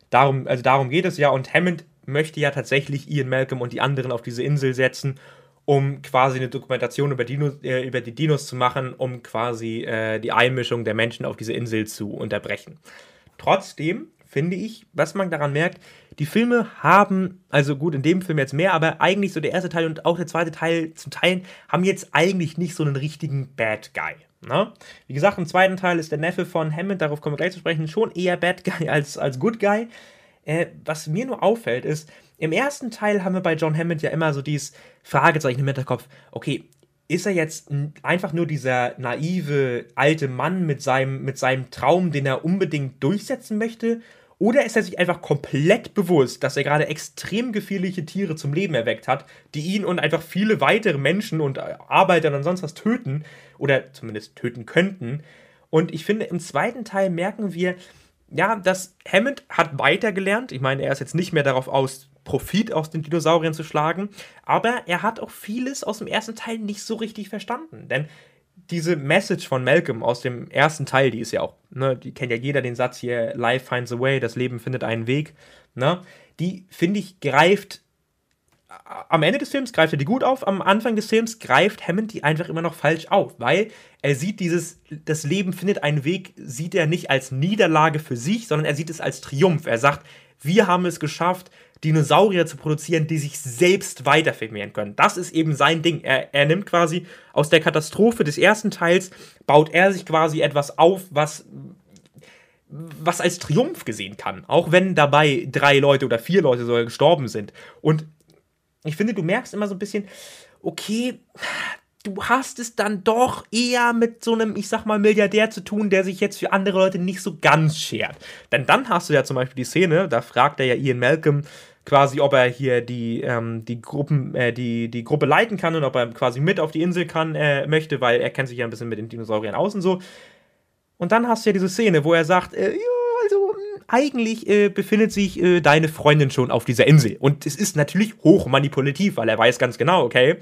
Darum, also darum geht es ja und Hammond möchte ja tatsächlich Ian Malcolm und die anderen auf diese Insel setzen, um quasi eine Dokumentation über, Dino, äh, über die Dinos zu machen, um quasi äh, die Einmischung der Menschen auf diese Insel zu unterbrechen. Trotzdem finde ich, was man daran merkt, die Filme haben, also gut, in dem Film jetzt mehr, aber eigentlich so der erste Teil und auch der zweite Teil zum Teil haben jetzt eigentlich nicht so einen richtigen Bad Guy. Ne? Wie gesagt, im zweiten Teil ist der Neffe von Hammond, darauf kommen wir gleich zu sprechen, schon eher Bad Guy *laughs* als, als Good Guy. Äh, was mir nur auffällt, ist, im ersten Teil haben wir bei John Hammond ja immer so dieses Fragezeichen im Hinterkopf. Okay, ist er jetzt einfach nur dieser naive alte Mann mit seinem, mit seinem Traum, den er unbedingt durchsetzen möchte? Oder ist er sich einfach komplett bewusst, dass er gerade extrem gefährliche Tiere zum Leben erweckt hat, die ihn und einfach viele weitere Menschen und Arbeiter und sonst was töten oder zumindest töten könnten? Und ich finde, im zweiten Teil merken wir, ja, dass Hammond hat weitergelernt. Ich meine, er ist jetzt nicht mehr darauf aus, Profit aus den Dinosauriern zu schlagen, aber er hat auch vieles aus dem ersten Teil nicht so richtig verstanden. Denn diese Message von Malcolm aus dem ersten Teil, die ist ja auch, ne, die kennt ja jeder den Satz hier, Life finds a way, das Leben findet einen Weg, ne, die finde ich greift am Ende des Films greift er die gut auf, am Anfang des Films greift Hammond die einfach immer noch falsch auf, weil er sieht dieses, das Leben findet einen Weg, sieht er nicht als Niederlage für sich, sondern er sieht es als Triumph. Er sagt, wir haben es geschafft, Dinosaurier zu produzieren, die sich selbst weiter vermehren können. Das ist eben sein Ding. Er, er nimmt quasi aus der Katastrophe des ersten Teils, baut er sich quasi etwas auf, was was als Triumph gesehen kann, auch wenn dabei drei Leute oder vier Leute sogar gestorben sind. Und ich finde, du merkst immer so ein bisschen, okay, du hast es dann doch eher mit so einem, ich sag mal, Milliardär zu tun, der sich jetzt für andere Leute nicht so ganz schert. Denn dann hast du ja zum Beispiel die Szene, da fragt er ja Ian Malcolm quasi, ob er hier die, ähm, die, Gruppen, äh, die, die Gruppe leiten kann und ob er quasi mit auf die Insel kann, äh, möchte, weil er kennt sich ja ein bisschen mit den Dinosauriern aus und so. Und dann hast du ja diese Szene, wo er sagt, äh, ja, eigentlich äh, befindet sich äh, deine Freundin schon auf dieser Insel. Und es ist natürlich hoch manipulativ, weil er weiß ganz genau, okay,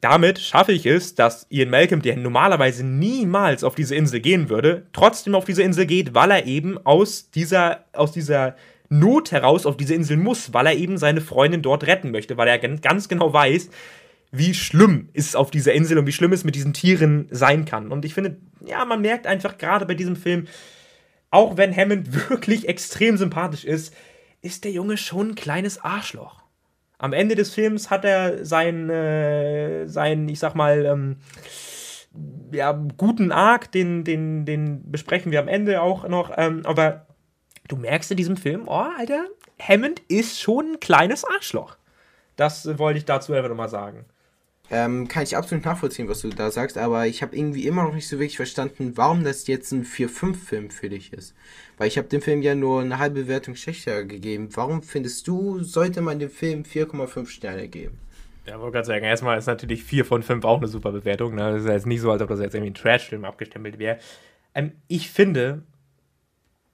damit schaffe ich es, dass Ian Malcolm, der normalerweise niemals auf diese Insel gehen würde, trotzdem auf diese Insel geht, weil er eben aus dieser, aus dieser Not heraus auf diese Insel muss, weil er eben seine Freundin dort retten möchte, weil er ganz genau weiß, wie schlimm es auf dieser Insel und wie schlimm es mit diesen Tieren sein kann. Und ich finde, ja, man merkt einfach gerade bei diesem Film, auch wenn Hammond wirklich extrem sympathisch ist, ist der Junge schon ein kleines Arschloch. Am Ende des Films hat er sein, äh, sein ich sag mal, ähm, ja, guten Arc, den, den, den besprechen wir am Ende auch noch. Ähm, aber du merkst in diesem Film, oh, Alter, Hammond ist schon ein kleines Arschloch. Das wollte ich dazu einfach nochmal sagen. Ähm, kann ich absolut nachvollziehen, was du da sagst, aber ich habe irgendwie immer noch nicht so wirklich verstanden, warum das jetzt ein 4-5-Film für dich ist. Weil ich habe dem Film ja nur eine halbe Bewertung schlechter gegeben. Warum findest du, sollte man dem Film 4,5 Sterne geben? Ja, wollte gerade sagen, erstmal ist natürlich 4 von 5 auch eine super Bewertung. Ne? Das ist jetzt nicht so, als ob das jetzt irgendwie ein Trash-Film abgestempelt wäre. Ähm, ich finde,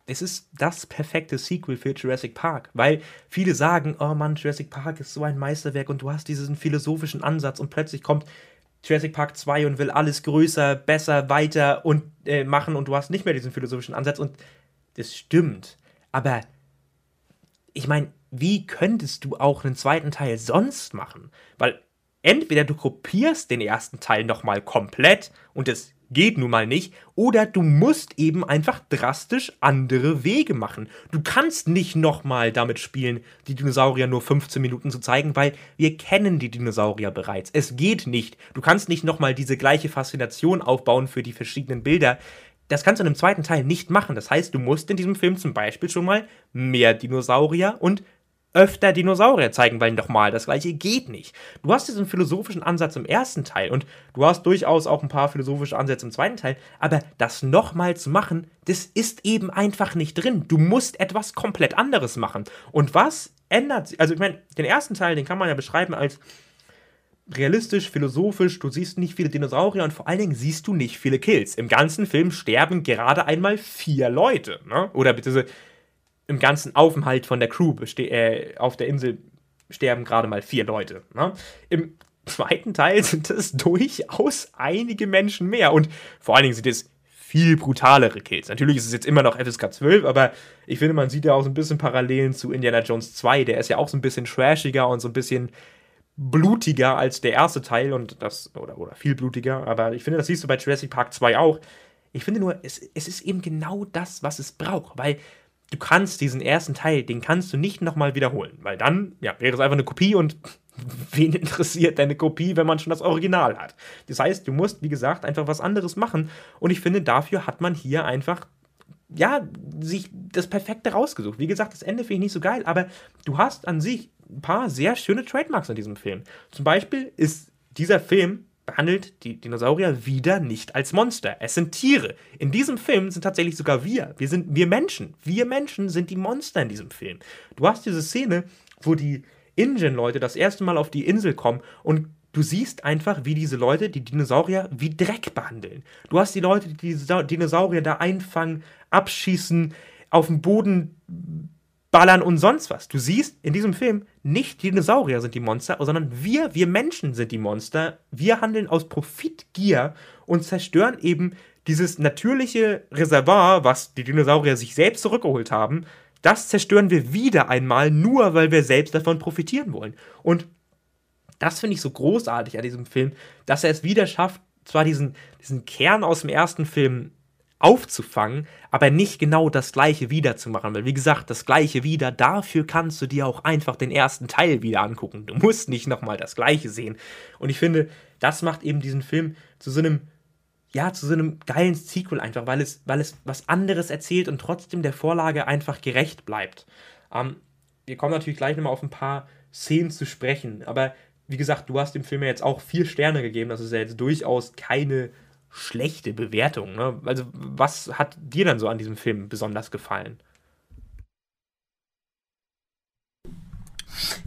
es ist das perfekte Sequel für Jurassic Park, weil viele sagen, oh Mann, Jurassic Park ist so ein Meisterwerk und du hast diesen philosophischen Ansatz und plötzlich kommt Jurassic Park 2 und will alles größer, besser, weiter und äh, machen und du hast nicht mehr diesen philosophischen Ansatz und das stimmt. Aber ich meine, wie könntest du auch einen zweiten Teil sonst machen? Weil entweder du kopierst den ersten Teil nochmal komplett und es geht nun mal nicht. Oder du musst eben einfach drastisch andere Wege machen. Du kannst nicht nochmal damit spielen, die Dinosaurier nur 15 Minuten zu zeigen, weil wir kennen die Dinosaurier bereits. Es geht nicht. Du kannst nicht nochmal diese gleiche Faszination aufbauen für die verschiedenen Bilder. Das kannst du in einem zweiten Teil nicht machen. Das heißt, du musst in diesem Film zum Beispiel schon mal mehr Dinosaurier und öfter Dinosaurier zeigen, weil nochmal, das gleiche geht nicht. Du hast diesen philosophischen Ansatz im ersten Teil und du hast durchaus auch ein paar philosophische Ansätze im zweiten Teil, aber das nochmal zu machen, das ist eben einfach nicht drin. Du musst etwas komplett anderes machen. Und was ändert sich? Also ich meine, den ersten Teil, den kann man ja beschreiben als realistisch, philosophisch, du siehst nicht viele Dinosaurier und vor allen Dingen siehst du nicht viele Kills. Im ganzen Film sterben gerade einmal vier Leute, ne? Oder beziehungsweise im ganzen Aufenthalt von der Crew äh, auf der Insel sterben gerade mal vier Leute. Ne? Im zweiten Teil sind es *laughs* durchaus einige Menschen mehr und vor allen Dingen sind es viel brutalere Kills. Natürlich ist es jetzt immer noch FSK 12, aber ich finde, man sieht ja auch so ein bisschen Parallelen zu Indiana Jones 2. Der ist ja auch so ein bisschen trashiger und so ein bisschen blutiger als der erste Teil und das, oder, oder viel blutiger, aber ich finde, das siehst du bei Jurassic Park 2 auch. Ich finde nur, es, es ist eben genau das, was es braucht, weil du kannst diesen ersten Teil, den kannst du nicht nochmal wiederholen, weil dann ja, wäre es einfach eine Kopie und *laughs* wen interessiert deine Kopie, wenn man schon das Original hat? Das heißt, du musst, wie gesagt, einfach was anderes machen und ich finde, dafür hat man hier einfach ja, sich das Perfekte rausgesucht. Wie gesagt, das Ende finde ich nicht so geil, aber du hast an sich ein paar sehr schöne Trademarks in diesem Film. Zum Beispiel ist dieser Film behandelt die Dinosaurier wieder nicht als Monster. Es sind Tiere. In diesem Film sind tatsächlich sogar wir. Wir sind wir Menschen. Wir Menschen sind die Monster in diesem Film. Du hast diese Szene, wo die Ingen-Leute das erste Mal auf die Insel kommen und du siehst einfach, wie diese Leute die Dinosaurier wie Dreck behandeln. Du hast die Leute, die die Dinosaurier da einfangen, abschießen, auf dem Boden ballern und sonst was. Du siehst in diesem Film, nicht die Dinosaurier sind die Monster, sondern wir, wir Menschen sind die Monster. Wir handeln aus Profitgier und zerstören eben dieses natürliche Reservoir, was die Dinosaurier sich selbst zurückgeholt haben. Das zerstören wir wieder einmal, nur weil wir selbst davon profitieren wollen. Und das finde ich so großartig an diesem Film, dass er es wieder schafft, zwar diesen, diesen Kern aus dem ersten Film aufzufangen, aber nicht genau das gleiche wiederzumachen. Weil, wie gesagt, das gleiche wieder, dafür kannst du dir auch einfach den ersten Teil wieder angucken. Du musst nicht nochmal das gleiche sehen. Und ich finde, das macht eben diesen Film zu so einem, ja, zu so einem geilen Sequel einfach, weil es, weil es was anderes erzählt und trotzdem der Vorlage einfach gerecht bleibt. Ähm, wir kommen natürlich gleich nochmal auf ein paar Szenen zu sprechen, aber wie gesagt, du hast dem Film ja jetzt auch vier Sterne gegeben. Das ist ja jetzt durchaus keine schlechte Bewertung. Ne? Also, was hat dir dann so an diesem Film besonders gefallen?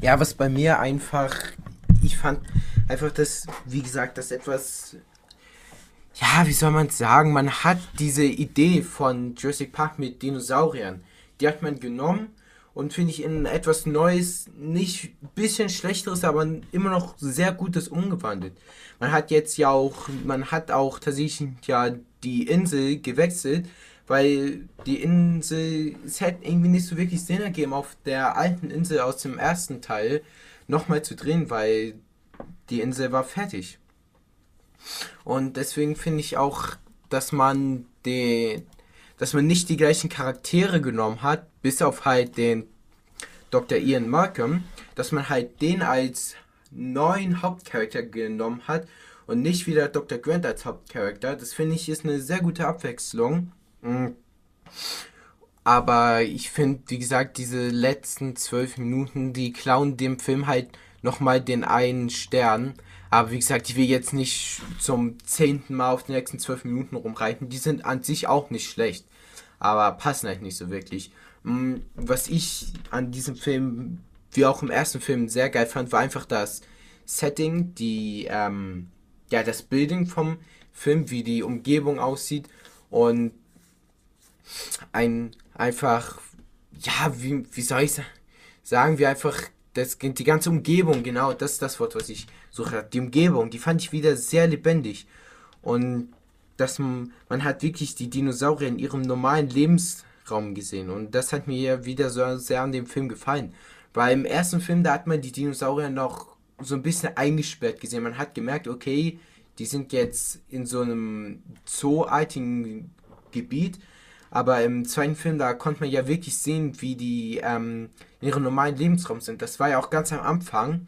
Ja, was bei mir einfach, ich fand einfach das, wie gesagt, das etwas, ja, wie soll man sagen, man hat diese Idee von Jurassic Park mit Dinosauriern, die hat man genommen und finde ich in etwas Neues, nicht ein bisschen schlechteres, aber immer noch sehr Gutes umgewandelt. Man hat jetzt ja auch, man hat auch tatsächlich ja die Insel gewechselt, weil die Insel, es hätte irgendwie nicht so wirklich Sinn ergeben, auf der alten Insel aus dem ersten Teil nochmal zu drehen, weil die Insel war fertig. Und deswegen finde ich auch, dass man den, dass man nicht die gleichen Charaktere genommen hat, bis auf halt den Dr. Ian Markham, dass man halt den als neuen Hauptcharakter genommen hat und nicht wieder Dr. Grant als Hauptcharakter. Das finde ich ist eine sehr gute Abwechslung. Mhm. Aber ich finde, wie gesagt, diese letzten zwölf Minuten, die klauen dem Film halt nochmal den einen Stern. Aber wie gesagt, ich will jetzt nicht zum zehnten Mal auf die nächsten zwölf Minuten rumreiten. Die sind an sich auch nicht schlecht. Aber passen halt nicht so wirklich. Mm, was ich an diesem Film, wie auch im ersten Film, sehr geil fand, war einfach das Setting, die, ähm, ja, das Building vom Film, wie die Umgebung aussieht und ein einfach, ja, wie, wie soll ich sagen, wie einfach das, die ganze Umgebung, genau, das ist das Wort, was ich suche. Die Umgebung, die fand ich wieder sehr lebendig. Und dass man, man hat wirklich die Dinosaurier in ihrem normalen Lebensraum gesehen. Und das hat mir wieder so sehr an dem Film gefallen. Weil im ersten Film, da hat man die Dinosaurier noch so ein bisschen eingesperrt gesehen. Man hat gemerkt, okay, die sind jetzt in so einem zooartigen Gebiet. Aber im zweiten Film, da konnte man ja wirklich sehen, wie die ähm, in ihrem normalen Lebensraum sind. Das war ja auch ganz am Anfang,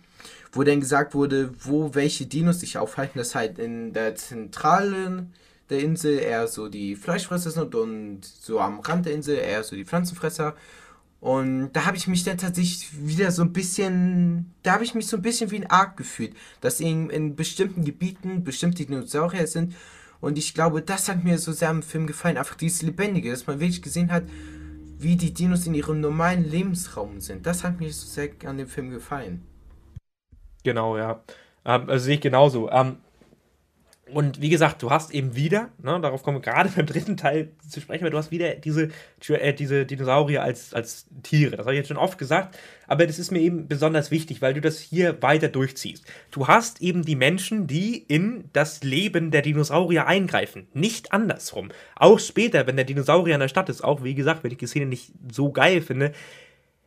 wo dann gesagt wurde, wo welche Dinos sich aufhalten. Das halt in der Zentrale der Insel eher so die Fleischfresser sind und so am Rand der Insel eher so die Pflanzenfresser. Und da habe ich mich dann tatsächlich wieder so ein bisschen, da habe ich mich so ein bisschen wie ein Ark gefühlt, dass in, in bestimmten Gebieten bestimmte Dinosaurier sind. Und ich glaube, das hat mir so sehr am Film gefallen. Einfach dieses Lebendige, dass man wirklich gesehen hat, wie die Dinos in ihrem normalen Lebensraum sind. Das hat mir so sehr an dem Film gefallen. Genau, ja. Ähm, also sehe ich genauso. Ähm, und wie gesagt, du hast eben wieder, ne, darauf kommen wir gerade *laughs* beim dritten Teil zu sprechen, weil du hast wieder diese, äh, diese Dinosaurier als, als Tiere. Das habe ich jetzt schon oft gesagt, aber das ist mir eben besonders wichtig, weil du das hier weiter durchziehst. Du hast eben die Menschen, die in das Leben der Dinosaurier eingreifen, nicht andersrum. Auch später, wenn der Dinosaurier in der Stadt ist, auch wie gesagt, wenn ich die Szene nicht so geil finde,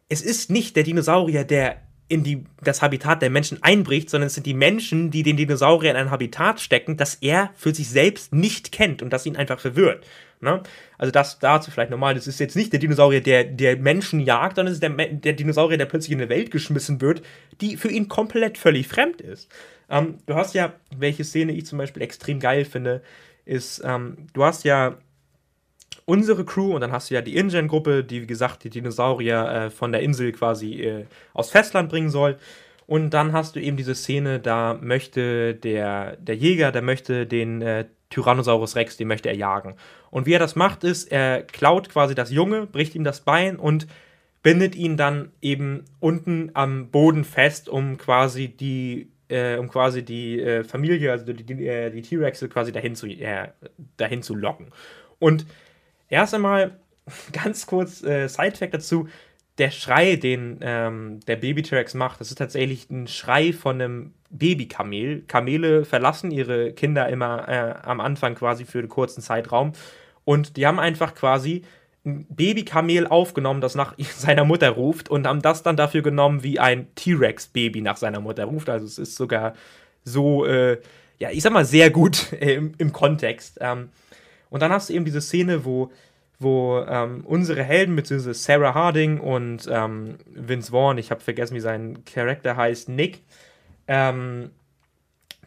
es ist nicht der Dinosaurier, der in die, das Habitat der Menschen einbricht, sondern es sind die Menschen, die den Dinosaurier in ein Habitat stecken, das er für sich selbst nicht kennt und das ihn einfach verwirrt. Ne? Also das dazu vielleicht nochmal, das ist jetzt nicht der Dinosaurier, der, der Menschen jagt, sondern es ist der, der Dinosaurier, der plötzlich in eine Welt geschmissen wird, die für ihn komplett völlig fremd ist. Ähm, du hast ja, welche Szene ich zum Beispiel extrem geil finde, ist, ähm, du hast ja unsere Crew und dann hast du ja die InGen-Gruppe, die wie gesagt die Dinosaurier äh, von der Insel quasi äh, aus Festland bringen soll. Und dann hast du eben diese Szene, da möchte der, der Jäger, der möchte den äh, Tyrannosaurus Rex, den möchte er jagen. Und wie er das macht, ist, er klaut quasi das Junge, bricht ihm das Bein und bindet ihn dann eben unten am Boden fest, um quasi die, äh, um quasi die äh, Familie, also die, die, äh, die T-Rexe quasi dahin zu, äh, dahin zu locken. Und Erst einmal *laughs* ganz kurz äh, Side-Fact dazu. Der Schrei, den ähm, der Baby-T-Rex macht, das ist tatsächlich ein Schrei von einem Babykamel. Kamele verlassen ihre Kinder immer äh, am Anfang quasi für einen kurzen Zeitraum. Und die haben einfach quasi ein Babykamel aufgenommen, das nach *laughs* seiner Mutter ruft und haben das dann dafür genommen, wie ein T-Rex-Baby nach seiner Mutter ruft. Also es ist sogar so, äh, ja, ich sag mal, sehr gut *laughs* im, im Kontext. Ähm, und dann hast du eben diese Szene, wo, wo ähm, unsere Helden, beziehungsweise Sarah Harding und ähm, Vince Vaughn, ich habe vergessen, wie sein Charakter heißt, Nick, ähm,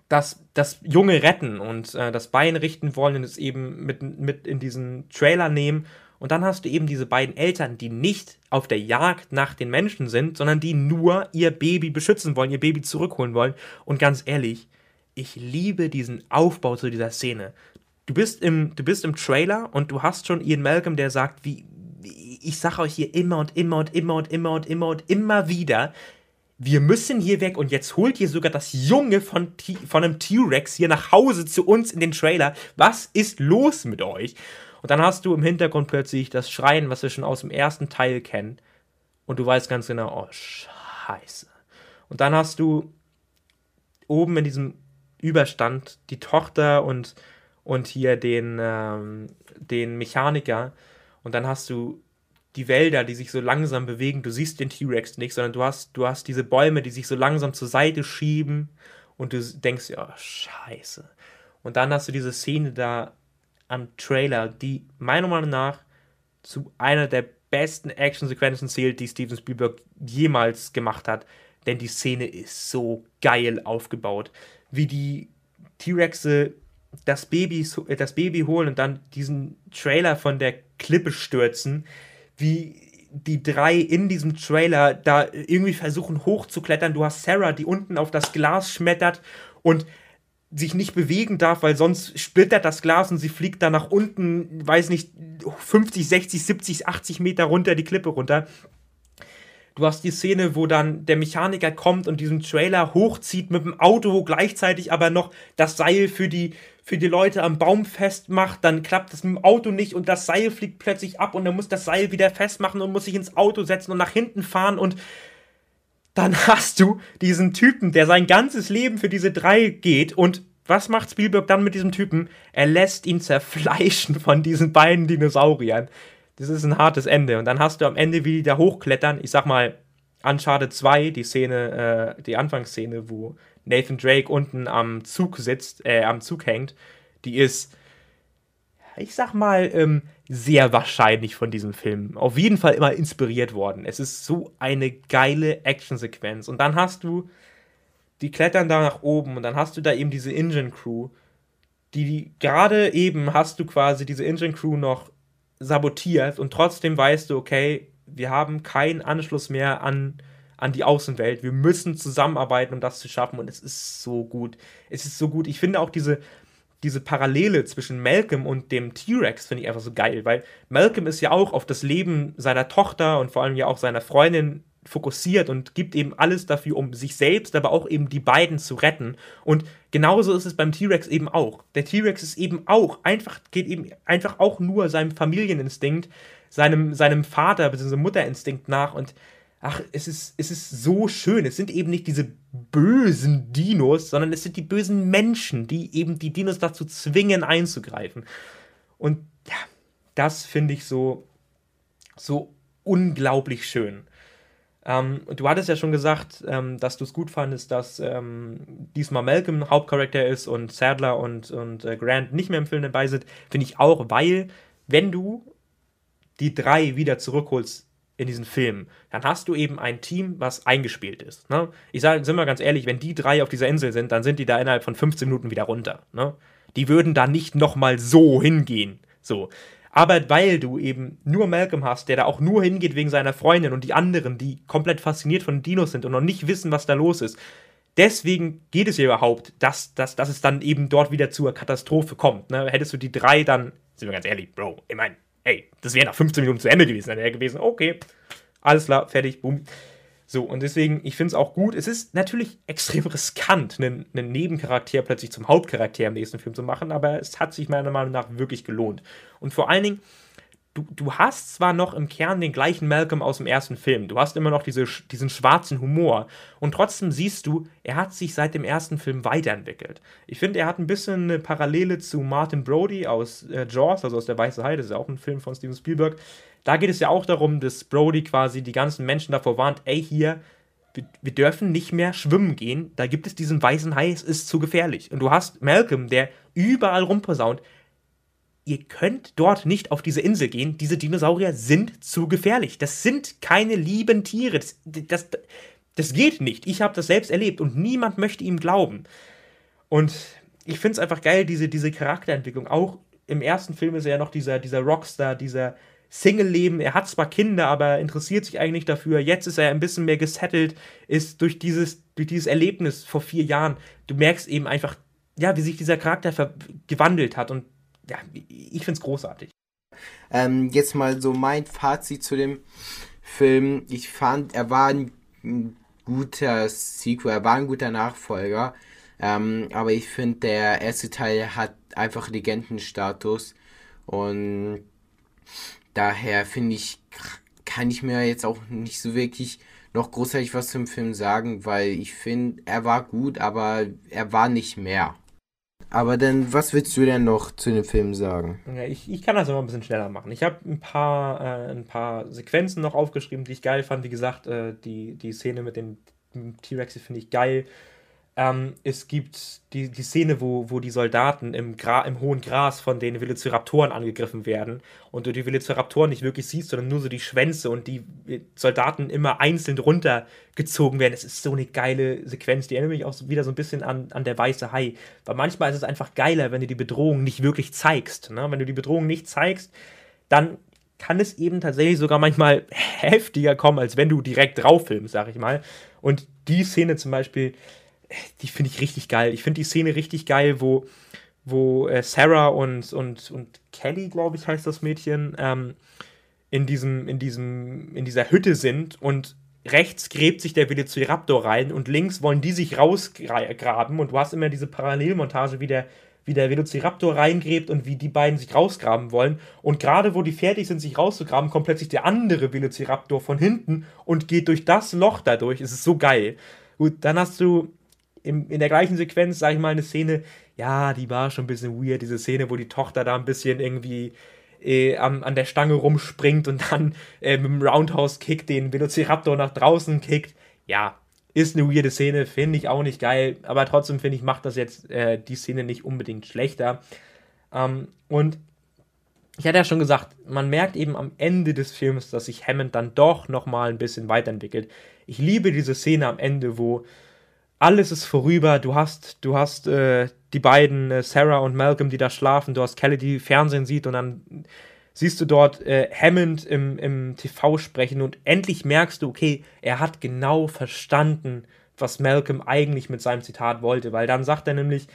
das, das Junge retten und äh, das Bein richten wollen und es eben mit, mit in diesen Trailer nehmen. Und dann hast du eben diese beiden Eltern, die nicht auf der Jagd nach den Menschen sind, sondern die nur ihr Baby beschützen wollen, ihr Baby zurückholen wollen. Und ganz ehrlich, ich liebe diesen Aufbau zu dieser Szene du bist im, du bist im Trailer und du hast schon Ian Malcolm, der sagt, wie, ich sage euch hier immer und immer und immer und immer und immer und immer wieder, wir müssen hier weg und jetzt holt ihr sogar das Junge von, von einem T-Rex hier nach Hause zu uns in den Trailer. Was ist los mit euch? Und dann hast du im Hintergrund plötzlich das Schreien, was wir schon aus dem ersten Teil kennen. Und du weißt ganz genau, oh, scheiße. Und dann hast du oben in diesem Überstand die Tochter und und hier den, ähm, den Mechaniker. Und dann hast du die Wälder, die sich so langsam bewegen. Du siehst den T-Rex nicht, sondern du hast, du hast diese Bäume, die sich so langsam zur Seite schieben. und du denkst, ja, scheiße. Und dann hast du diese Szene da am Trailer, die meiner Meinung nach zu einer der besten Actionsequenzen zählt, die Steven Spielberg jemals gemacht hat. Denn die Szene ist so geil aufgebaut. Wie die T-Rexe das Baby, das Baby holen und dann diesen Trailer von der Klippe stürzen. Wie die drei in diesem Trailer da irgendwie versuchen hochzuklettern. Du hast Sarah, die unten auf das Glas schmettert und sich nicht bewegen darf, weil sonst splittert das Glas und sie fliegt da nach unten, weiß nicht, 50, 60, 70, 80 Meter runter, die Klippe runter. Du hast die Szene, wo dann der Mechaniker kommt und diesen Trailer hochzieht mit dem Auto, gleichzeitig aber noch das Seil für die, für die Leute am Baum festmacht. Dann klappt das mit dem Auto nicht und das Seil fliegt plötzlich ab und er muss das Seil wieder festmachen und muss sich ins Auto setzen und nach hinten fahren und dann *laughs* hast du diesen Typen, der sein ganzes Leben für diese drei geht und was macht Spielberg dann mit diesem Typen? Er lässt ihn zerfleischen von diesen beiden Dinosauriern. Das ist ein hartes Ende. Und dann hast du am Ende, wie die da hochklettern, ich sag mal, Uncharted 2, die Szene, äh, die Anfangsszene, wo Nathan Drake unten am Zug sitzt, äh, am Zug hängt, die ist, ich sag mal, ähm, sehr wahrscheinlich von diesem Film. Auf jeden Fall immer inspiriert worden. Es ist so eine geile Actionsequenz. Und dann hast du, die klettern da nach oben und dann hast du da eben diese Engine Crew, die, die gerade eben hast du quasi diese Engine Crew noch sabotiert und trotzdem weißt du, okay, wir haben keinen Anschluss mehr an, an die Außenwelt. Wir müssen zusammenarbeiten, um das zu schaffen. Und es ist so gut. Es ist so gut. Ich finde auch diese, diese Parallele zwischen Malcolm und dem T-Rex finde ich einfach so geil, weil Malcolm ist ja auch auf das Leben seiner Tochter und vor allem ja auch seiner Freundin fokussiert und gibt eben alles dafür, um sich selbst, aber auch eben die beiden zu retten. Und genauso ist es beim T-Rex eben auch. Der T-Rex ist eben auch einfach, geht eben einfach auch nur seinem Familieninstinkt, seinem, seinem Vater bzw. Mutterinstinkt nach und ach, es ist, es ist so schön. Es sind eben nicht diese bösen Dinos, sondern es sind die bösen Menschen, die eben die Dinos dazu zwingen, einzugreifen. Und ja, das finde ich so, so unglaublich schön. Ähm, du hattest ja schon gesagt, ähm, dass du es gut fandest, dass ähm, diesmal Malcolm Hauptcharakter ist und Sadler und, und äh, Grant nicht mehr im Film dabei sind. Finde ich auch, weil, wenn du die drei wieder zurückholst in diesen Film, dann hast du eben ein Team, was eingespielt ist. Ne? Ich sage, sind wir ganz ehrlich, wenn die drei auf dieser Insel sind, dann sind die da innerhalb von 15 Minuten wieder runter. Ne? Die würden da nicht nochmal so hingehen. So. Aber weil du eben nur Malcolm hast, der da auch nur hingeht wegen seiner Freundin und die anderen, die komplett fasziniert von Dinos sind und noch nicht wissen, was da los ist, deswegen geht es ja überhaupt, dass, dass, dass es dann eben dort wieder zur Katastrophe kommt. Ne? Hättest du die drei dann, sind wir ganz ehrlich, Bro, ich meine, ey, das wäre nach 15 Minuten zu Ende gewesen. Dann wäre gewesen, okay, alles klar, fertig, boom. So, und deswegen, ich finde es auch gut. Es ist natürlich *laughs* extrem riskant, einen, einen, Nebencharakter plötzlich zum Hauptcharakter im nächsten Film zu machen, aber es hat sich meiner Meinung nach wirklich gelohnt. Und vor allen Dingen, du, du hast zwar noch im Kern den gleichen Malcolm aus dem ersten Film, du hast immer noch diese, diesen schwarzen Humor und trotzdem siehst du, er hat sich seit dem ersten Film weiterentwickelt. Ich finde, er hat ein bisschen eine Parallele zu Martin Brody aus äh, Jaws, also aus der Weiße Heide, das ist ja auch ein Film von Steven Spielberg. Da geht es ja auch darum, dass Brody quasi die ganzen Menschen davor warnt, ey hier, wir, dürfen nicht mehr schwimmen gehen, da gibt es diesen weißen Hai, es ist zu gefährlich. Und du hast Malcolm, der überall rumposaunt, ihr könnt dort nicht auf diese Insel gehen. Diese Dinosaurier sind zu gefährlich. Das sind keine lieben Tiere. Das, das, das geht nicht. Ich habe das selbst erlebt und niemand möchte ihm glauben. Und ich finde es einfach geil, diese, diese Charakterentwicklung. Auch im ersten Film ist er ja noch dieser, dieser Rockstar, dieser Single-Leben. Er hat zwar Kinder, aber interessiert sich eigentlich dafür. Jetzt ist er ein bisschen mehr gesettelt, ist durch dieses, durch dieses Erlebnis vor vier Jahren. Du merkst eben einfach, ja, wie sich dieser Charakter gewandelt hat und ja, ich finde es großartig. Ähm, jetzt mal so mein Fazit zu dem Film. Ich fand, er war ein guter Sequel, er war ein guter Nachfolger. Ähm, aber ich finde, der erste Teil hat einfach Legendenstatus. Und daher finde ich, kann ich mir jetzt auch nicht so wirklich noch großartig was zum Film sagen, weil ich finde, er war gut, aber er war nicht mehr. Aber dann, was willst du denn noch zu dem Film sagen? Ja, ich, ich kann das immer ein bisschen schneller machen. Ich habe ein paar, äh, ein paar Sequenzen noch aufgeschrieben, die ich geil fand. Wie gesagt, äh, die, die Szene mit dem T-Rex finde ich geil. Ähm, es gibt die, die Szene, wo, wo die Soldaten im, Gra im hohen Gras von den Velociraptoren angegriffen werden und du die Velociraptoren nicht wirklich siehst, sondern nur so die Schwänze und die Soldaten immer einzeln runtergezogen werden. Es ist so eine geile Sequenz, die erinnert mich auch wieder so ein bisschen an, an der weiße Hai. Weil manchmal ist es einfach geiler, wenn du die Bedrohung nicht wirklich zeigst. Ne? Wenn du die Bedrohung nicht zeigst, dann kann es eben tatsächlich sogar manchmal *laughs* heftiger kommen, als wenn du direkt drauf filmst, sag ich mal. Und die Szene zum Beispiel, die finde ich richtig geil. Ich finde die Szene richtig geil, wo, wo äh, Sarah und, und, und Kelly, glaube ich, heißt das Mädchen, ähm, in, diesem, in, diesem, in dieser Hütte sind und rechts gräbt sich der Velociraptor rein und links wollen die sich rausgraben und du hast immer diese Parallelmontage, wie der, wie der Velociraptor reingräbt und wie die beiden sich rausgraben wollen. Und gerade wo die fertig sind, sich rauszugraben, kommt plötzlich der andere Velociraptor von hinten und geht durch das Loch dadurch. Es ist so geil. Gut, dann hast du im, in der gleichen Sequenz, sag ich mal, eine Szene, ja, die war schon ein bisschen weird, diese Szene, wo die Tochter da ein bisschen irgendwie äh, an, an der Stange rumspringt und dann äh, mit dem Roundhouse-Kick den Velociraptor nach draußen kickt. Ja, ist eine weirde Szene, finde ich auch nicht geil, aber trotzdem finde ich, macht das jetzt äh, die Szene nicht unbedingt schlechter. Ähm, und ich hatte ja schon gesagt, man merkt eben am Ende des Films, dass sich Hammond dann doch nochmal ein bisschen weiterentwickelt. Ich liebe diese Szene am Ende, wo alles ist vorüber. Du hast, du hast äh, die beiden, äh, Sarah und Malcolm, die da schlafen. Du hast Kelly, die Fernsehen sieht und dann siehst du dort äh, Hammond im, im TV sprechen und endlich merkst du, okay, er hat genau verstanden, was Malcolm eigentlich mit seinem Zitat wollte, weil dann sagt er nämlich,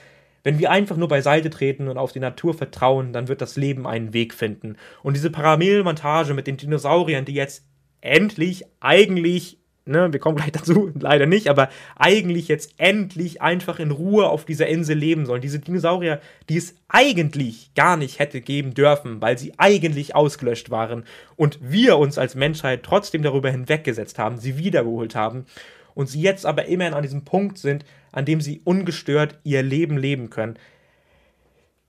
wenn wir einfach nur beiseite treten und auf die Natur vertrauen, dann wird das Leben einen Weg finden. Und diese Parallelmontage mit den Dinosauriern, die jetzt endlich eigentlich ne, wir kommen gleich *laughs* dazu, leider nicht, aber eigentlich jetzt endlich einfach in Ruhe auf dieser Insel leben sollen. Diese Dinosaurier, die es eigentlich gar nicht hätte geben dürfen, weil sie eigentlich ausgelöscht waren und wir uns als Menschheit trotzdem darüber hinweggesetzt haben, sie wiedergeholt haben und sie jetzt aber immerhin an diesem Punkt sind, an dem sie ungestört ihr Leben leben können.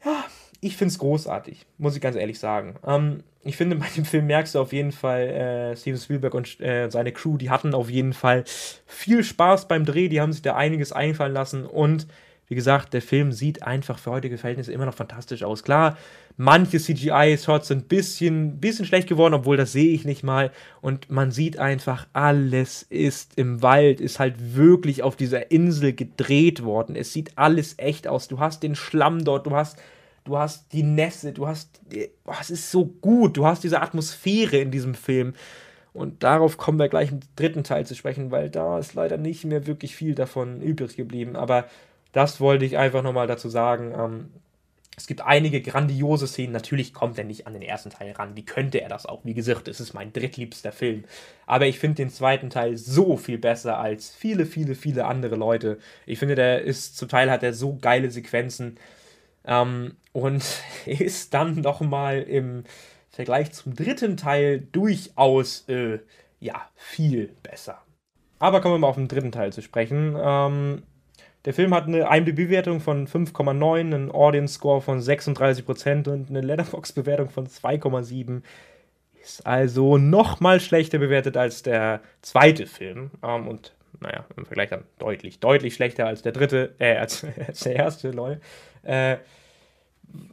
Ja, ich finde es großartig, muss ich ganz ehrlich sagen. Ähm, ich finde, bei dem Film merkst du auf jeden Fall, äh, Steven Spielberg und äh, seine Crew, die hatten auf jeden Fall viel Spaß beim Dreh, die haben sich da einiges einfallen lassen und wie gesagt, der Film sieht einfach für heutige Verhältnisse immer noch fantastisch aus. Klar, manche CGI-Shots sind ein bisschen, bisschen schlecht geworden, obwohl das sehe ich nicht mal. Und man sieht einfach, alles ist im Wald, ist halt wirklich auf dieser Insel gedreht worden. Es sieht alles echt aus. Du hast den Schlamm dort, du hast du hast die Nässe, du hast, es ist so gut, du hast diese Atmosphäre in diesem Film. Und darauf kommen wir gleich im dritten Teil zu sprechen, weil da ist leider nicht mehr wirklich viel davon übrig geblieben. Aber das wollte ich einfach nochmal dazu sagen. Ähm, es gibt einige grandiose Szenen. Natürlich kommt er nicht an den ersten Teil ran. Wie könnte er das auch? Wie gesagt, es ist mein drittliebster Film. Aber ich finde den zweiten Teil so viel besser als viele, viele, viele andere Leute. Ich finde, der ist zum Teil hat er so geile Sequenzen. Ähm, und *laughs* ist dann nochmal im Vergleich zum dritten Teil durchaus, äh, ja, viel besser. Aber kommen wir mal auf den dritten Teil zu sprechen. Ähm, der Film hat eine IMDb-Bewertung von 5,9, einen Audience-Score von 36% und eine Letterbox-Bewertung von 2,7. Ist also nochmal schlechter bewertet als der zweite Film. Ähm, und naja, im Vergleich dann deutlich, deutlich schlechter als der dritte, äh, als, *laughs* als der erste, lol. Äh,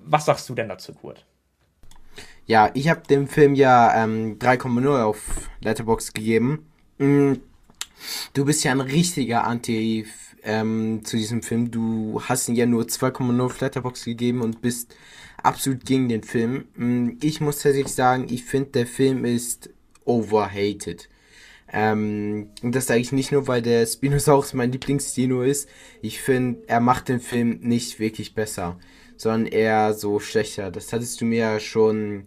was sagst du denn dazu, Kurt? Ja, ich habe dem Film ja ähm, 3,0 auf Letterbox gegeben. Mm, du bist ja ein richtiger Anti ähm, zu diesem Film. Du hast ihn ja nur 2,0 auf Letterbox gegeben und bist absolut gegen den Film. Mm, ich muss tatsächlich sagen, ich finde, der Film ist overhated. Ähm, und das sage ich nicht nur, weil der Spinosaurus mein Lieblingsdino ist. Ich finde, er macht den Film nicht wirklich besser sondern eher so schlechter. Das hattest du mir ja schon,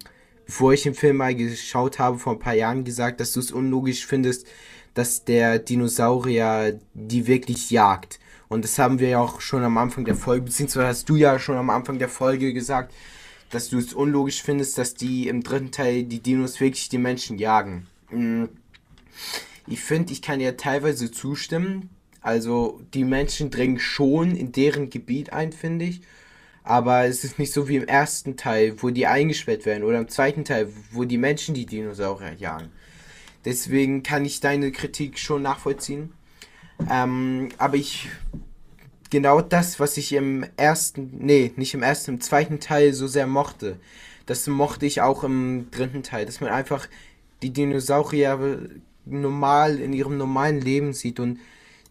bevor ich den Film mal geschaut habe, vor ein paar Jahren gesagt, dass du es unlogisch findest, dass der Dinosaurier die wirklich jagt. Und das haben wir ja auch schon am Anfang der Folge, beziehungsweise hast du ja schon am Anfang der Folge gesagt, dass du es unlogisch findest, dass die im dritten Teil die Dinos wirklich die Menschen jagen. Mm. Ich finde, ich kann ja teilweise zustimmen. Also die Menschen dringen schon in deren Gebiet ein, finde ich aber es ist nicht so wie im ersten Teil, wo die eingesperrt werden, oder im zweiten Teil, wo die Menschen die Dinosaurier jagen. Deswegen kann ich deine Kritik schon nachvollziehen. Ähm, aber ich genau das, was ich im ersten, nee, nicht im ersten, im zweiten Teil so sehr mochte. Das mochte ich auch im dritten Teil, dass man einfach die Dinosaurier normal in ihrem normalen Leben sieht und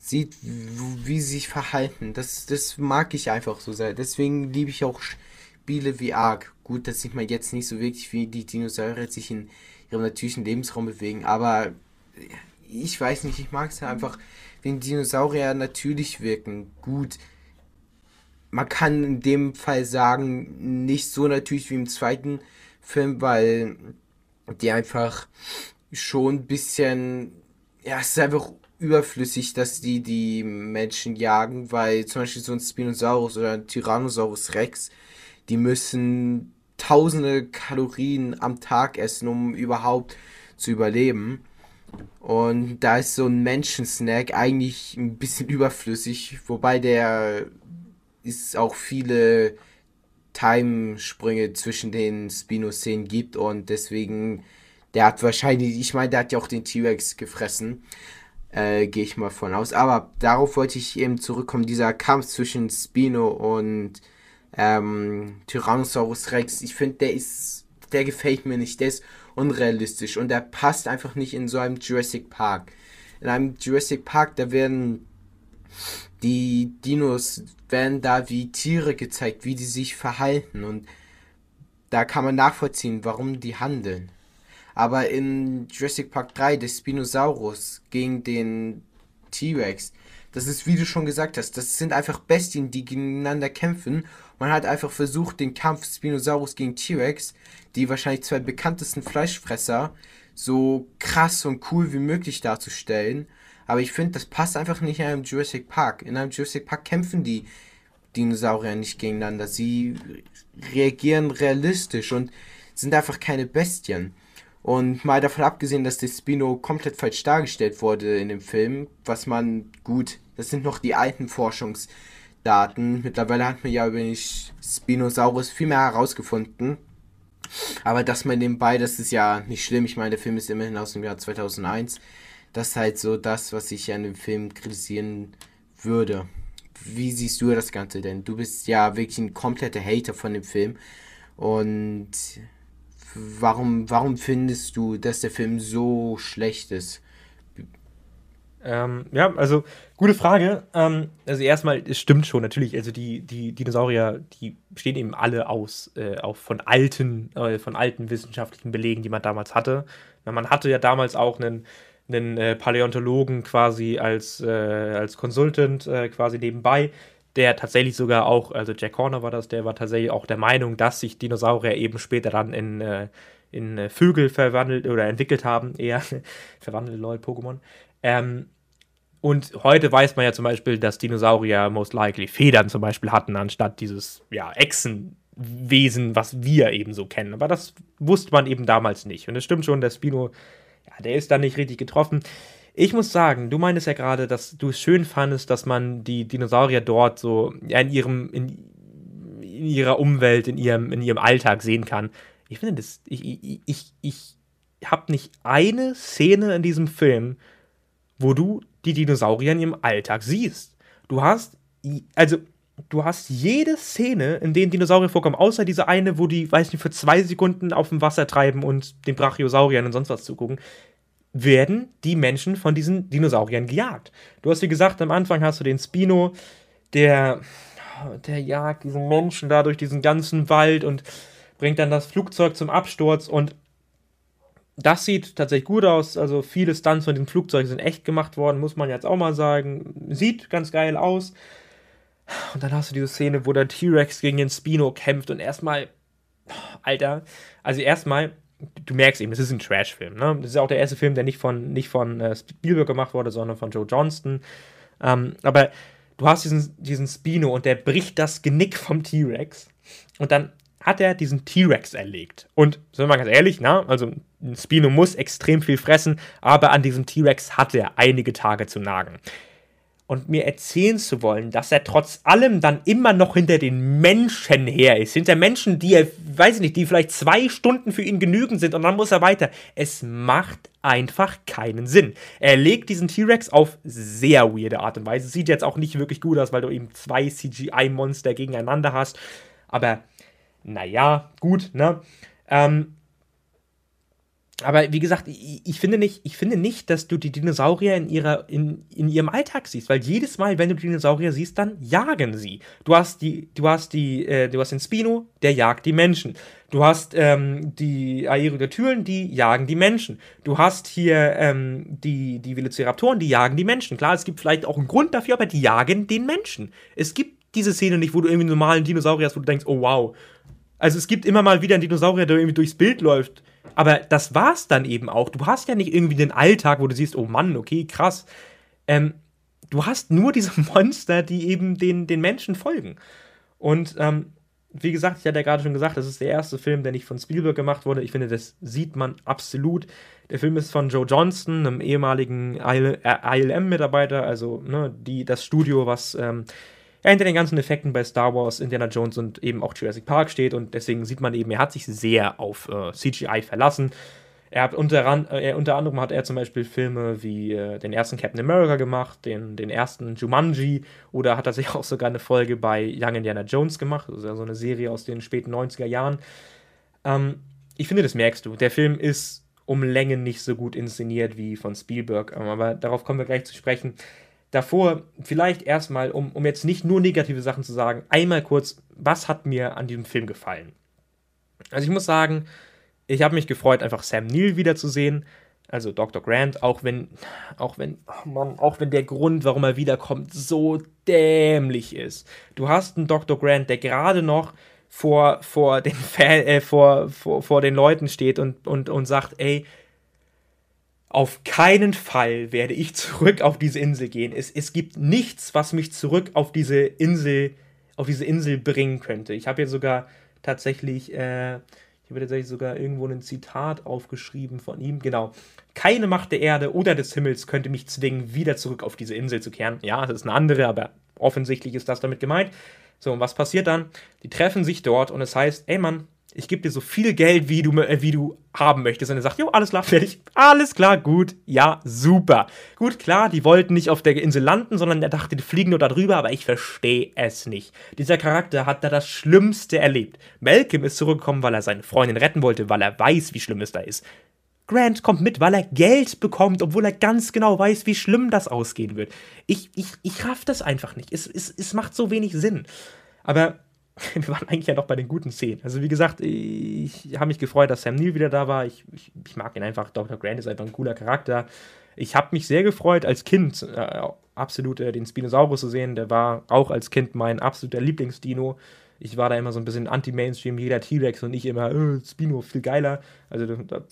sieht, wie sie sich verhalten. Das, das mag ich einfach so sehr. Deswegen liebe ich auch Spiele wie Ark. Gut, das sieht man jetzt nicht so wirklich, wie die Dinosaurier sich in ihrem natürlichen Lebensraum bewegen, aber ich weiß nicht, ich mag es einfach, wenn Dinosaurier natürlich wirken. Gut, man kann in dem Fall sagen, nicht so natürlich wie im zweiten Film, weil die einfach schon ein bisschen, ja, es ist einfach überflüssig, dass die die Menschen jagen, weil zum Beispiel so ein Spinosaurus oder ein Tyrannosaurus Rex, die müssen tausende Kalorien am Tag essen, um überhaupt zu überleben. Und da ist so ein Menschensnack eigentlich ein bisschen *laughs* überflüssig, wobei der ist auch viele Timesprünge zwischen den Spino-Szenen gibt und deswegen, der hat wahrscheinlich, ich meine, der hat ja auch den T-Rex gefressen, äh, gehe ich mal von aus. Aber darauf wollte ich eben zurückkommen, dieser Kampf zwischen Spino und ähm, Tyrannosaurus Rex, ich finde, der ist, der gefällt mir nicht, der ist unrealistisch und der passt einfach nicht in so einem Jurassic Park. In einem Jurassic Park, da werden die Dinos werden da wie Tiere gezeigt, wie die sich verhalten und da kann man nachvollziehen, warum die handeln. Aber in Jurassic Park 3, der Spinosaurus gegen den T-Rex, das ist, wie du schon gesagt hast, das sind einfach Bestien, die gegeneinander kämpfen. Man hat einfach versucht, den Kampf Spinosaurus gegen T-Rex, die wahrscheinlich zwei bekanntesten Fleischfresser, so krass und cool wie möglich darzustellen. Aber ich finde, das passt einfach nicht in einem Jurassic Park. In einem Jurassic Park kämpfen die Dinosaurier nicht gegeneinander. Sie reagieren realistisch und sind einfach keine Bestien. Und mal davon abgesehen, dass der Spino komplett falsch dargestellt wurde in dem Film, was man gut, das sind noch die alten Forschungsdaten. Mittlerweile hat man ja über den Spinosaurus viel mehr herausgefunden. Aber dass man nebenbei, das ist ja nicht schlimm. Ich meine, der Film ist immerhin aus dem Jahr 2001. Das ist halt so das, was ich an dem Film kritisieren würde. Wie siehst du das Ganze denn? Du bist ja wirklich ein kompletter Hater von dem Film. Und warum, warum findest du, dass der Film so schlecht ist? Ähm, ja, also gute Frage. Ähm, also erstmal, es stimmt schon, natürlich. Also die, die Dinosaurier, die bestehen eben alle aus, äh, auch von alten, äh, von alten wissenschaftlichen Belegen, die man damals hatte. Ja, man hatte ja damals auch einen, einen äh, Paläontologen quasi als, äh, als Consultant äh, quasi nebenbei, der tatsächlich sogar auch, also Jack Horner war das, der war tatsächlich auch der Meinung, dass sich Dinosaurier eben später dann in, äh, in Vögel verwandelt oder entwickelt haben, *laughs* eher verwandelt, lol, Pokémon. Ähm, und heute weiß man ja zum Beispiel, dass Dinosaurier most likely Federn zum Beispiel hatten, anstatt dieses ja, Echsenwesen, was wir eben so kennen. Aber das wusste man eben damals nicht. Und es stimmt schon, der Spino, ja, der ist da nicht richtig getroffen. Ich muss sagen, du meintest ja gerade, dass du es schön fandest, dass man die Dinosaurier dort so in ihrem, in, in ihrer Umwelt, in ihrem, in ihrem Alltag sehen kann. Ich finde das, ich, ich, ich, ich habe nicht eine Szene in diesem Film, wo du die Dinosaurier in ihrem Alltag siehst. Du hast, also, du hast jede Szene, in denen Dinosaurier vorkommen, außer diese eine, wo die, weiß nicht, für zwei Sekunden auf dem Wasser treiben und den Brachiosauriern und sonst was zugucken, werden die Menschen von diesen Dinosauriern gejagt. Du hast, wie gesagt, am Anfang hast du den Spino, der, der jagt diesen Menschen da durch diesen ganzen Wald und bringt dann das Flugzeug zum Absturz und das sieht tatsächlich gut aus. Also viele Stunts von dem Flugzeug sind echt gemacht worden, muss man jetzt auch mal sagen. Sieht ganz geil aus. Und dann hast du diese Szene, wo der T-Rex gegen den Spino kämpft und erstmal, Alter, also erstmal, du merkst eben, es ist ein Trash-Film. Ne? Das ist auch der erste Film, der nicht von, nicht von äh, Spielberg gemacht wurde, sondern von Joe Johnston. Ähm, aber du hast diesen, diesen Spino und der bricht das Genick vom T-Rex. Und dann hat er diesen T-Rex erlegt. Und, sind wir mal ganz ehrlich, na, also ein Spino muss extrem viel fressen, aber an diesem T-Rex hat er einige Tage zu nagen. Und mir erzählen zu wollen, dass er trotz allem dann immer noch hinter den Menschen her ist. Hinter Menschen, die er, weiß ich nicht, die vielleicht zwei Stunden für ihn genügend sind und dann muss er weiter. Es macht einfach keinen Sinn. Er legt diesen T-Rex auf sehr weirde Art und Weise. Sieht jetzt auch nicht wirklich gut aus, weil du eben zwei CGI-Monster gegeneinander hast. Aber naja, gut, ne? Ähm, aber wie gesagt, ich, ich, finde nicht, ich finde nicht, dass du die Dinosaurier in, ihrer, in, in ihrem Alltag siehst, weil jedes Mal, wenn du Dinosaurier siehst, dann jagen sie. Du hast die, du hast die, äh, du hast den Spino, der jagt die Menschen. Du hast ähm, die Aerodactylen, die jagen die Menschen. Du hast hier ähm, die, die Velociraptoren, die jagen die Menschen. Klar, es gibt vielleicht auch einen Grund dafür, aber die jagen den Menschen. Es gibt diese Szene nicht, wo du irgendwie einen normalen Dinosaurier hast, wo du denkst, oh wow. Also es gibt immer mal wieder einen Dinosaurier, der irgendwie durchs Bild läuft aber das war's dann eben auch. Du hast ja nicht irgendwie den Alltag, wo du siehst, oh Mann, okay, krass. Ähm, du hast nur diese *laughs* Monster, die eben den, den Menschen folgen. Und ähm, wie gesagt, ich hatte ja gerade schon gesagt, das ist der erste Film, der nicht von Spielberg gemacht wurde. Ich finde, das sieht man absolut. Der Film ist von Joe Johnston, einem ehemaligen ILM-Mitarbeiter, also ne, die, das Studio, was ähm, ja, hinter den ganzen Effekten bei Star Wars, Indiana Jones und eben auch Jurassic Park steht. Und deswegen sieht man eben, er hat sich sehr auf äh, CGI verlassen. Er hat unter, äh, unter, anderem hat er zum Beispiel Filme wie äh, den ersten Captain America gemacht, den, den ersten Jumanji oder hat er sich *laughs* auch sogar eine Folge bei Young Indiana Jones gemacht, also so eine Serie aus den späten 90er Jahren. Ähm, ich finde, das merkst du. Der Film ist um Längen nicht so gut inszeniert wie von Spielberg, ähm, aber darauf kommen wir gleich zu sprechen davor vielleicht erstmal, um, um jetzt nicht nur negative Sachen zu sagen, einmal kurz, was hat mir an diesem Film gefallen? Also ich muss sagen, ich habe mich gefreut, einfach Sam Neill wiederzusehen. Also Dr. Grant, auch wenn, auch wenn, oh Mann, auch wenn der Grund, warum er wiederkommt, so dämlich ist. Du hast einen Dr. Grant, der gerade noch vor, vor, den Fan, äh, vor, vor, vor den Leuten steht und, und, und sagt, ey, auf keinen Fall werde ich zurück auf diese Insel gehen. Es, es gibt nichts, was mich zurück auf diese Insel, auf diese Insel bringen könnte. Ich habe hier sogar tatsächlich, äh, ich habe tatsächlich sogar irgendwo ein Zitat aufgeschrieben von ihm. Genau. Keine Macht der Erde oder des Himmels könnte mich zwingen, wieder zurück auf diese Insel zu kehren. Ja, das ist eine andere, aber offensichtlich ist das damit gemeint. So, und was passiert dann? Die treffen sich dort und es heißt, ey Mann, ich gebe dir so viel Geld, wie du, äh, wie du haben möchtest. Und er sagt, jo, alles klar, fertig. Alles klar, gut, ja, super. Gut, klar, die wollten nicht auf der Insel landen, sondern er dachte, die fliegen nur da drüber, aber ich verstehe es nicht. Dieser Charakter hat da das Schlimmste erlebt. Malcolm ist zurückgekommen, weil er seine Freundin retten wollte, weil er weiß, wie schlimm es da ist. Grant kommt mit, weil er Geld bekommt, obwohl er ganz genau weiß, wie schlimm das ausgehen wird. Ich, ich, ich raff das einfach nicht. Es, es, es macht so wenig Sinn. Aber *laughs* wir waren eigentlich ja noch bei den guten Szenen. Also wie gesagt, ich habe mich gefreut, dass Sam Neill wieder da war. Ich, ich, ich, mag ihn einfach. Dr. Grant ist einfach ein cooler Charakter. Ich habe mich sehr gefreut, als Kind äh, absolut äh, den Spinosaurus zu sehen. Der war auch als Kind mein absoluter Lieblingsdino. Ich war da immer so ein bisschen anti-Mainstream, jeder T-Rex und ich immer, äh, Spino, viel geiler. Also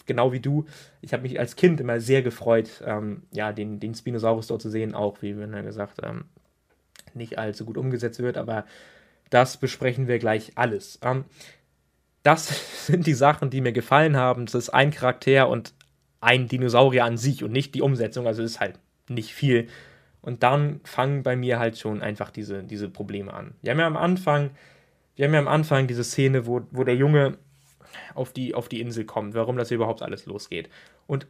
genau wie du. Ich habe mich als Kind immer sehr gefreut, ähm, ja, den, den Spinosaurus dort zu sehen, auch wie, wenn er gesagt, ähm, nicht allzu gut umgesetzt wird, aber das besprechen wir gleich alles. Ähm, das *laughs* sind die Sachen, die mir gefallen haben. Das ist ein Charakter und ein Dinosaurier an sich und nicht die Umsetzung. Also ist halt nicht viel. Und dann fangen bei mir halt schon einfach diese, diese Probleme an. Wir haben ja am Anfang, wir haben ja am Anfang diese Szene, wo, wo der Junge auf die, auf die Insel kommt, warum das hier überhaupt alles losgeht. Und,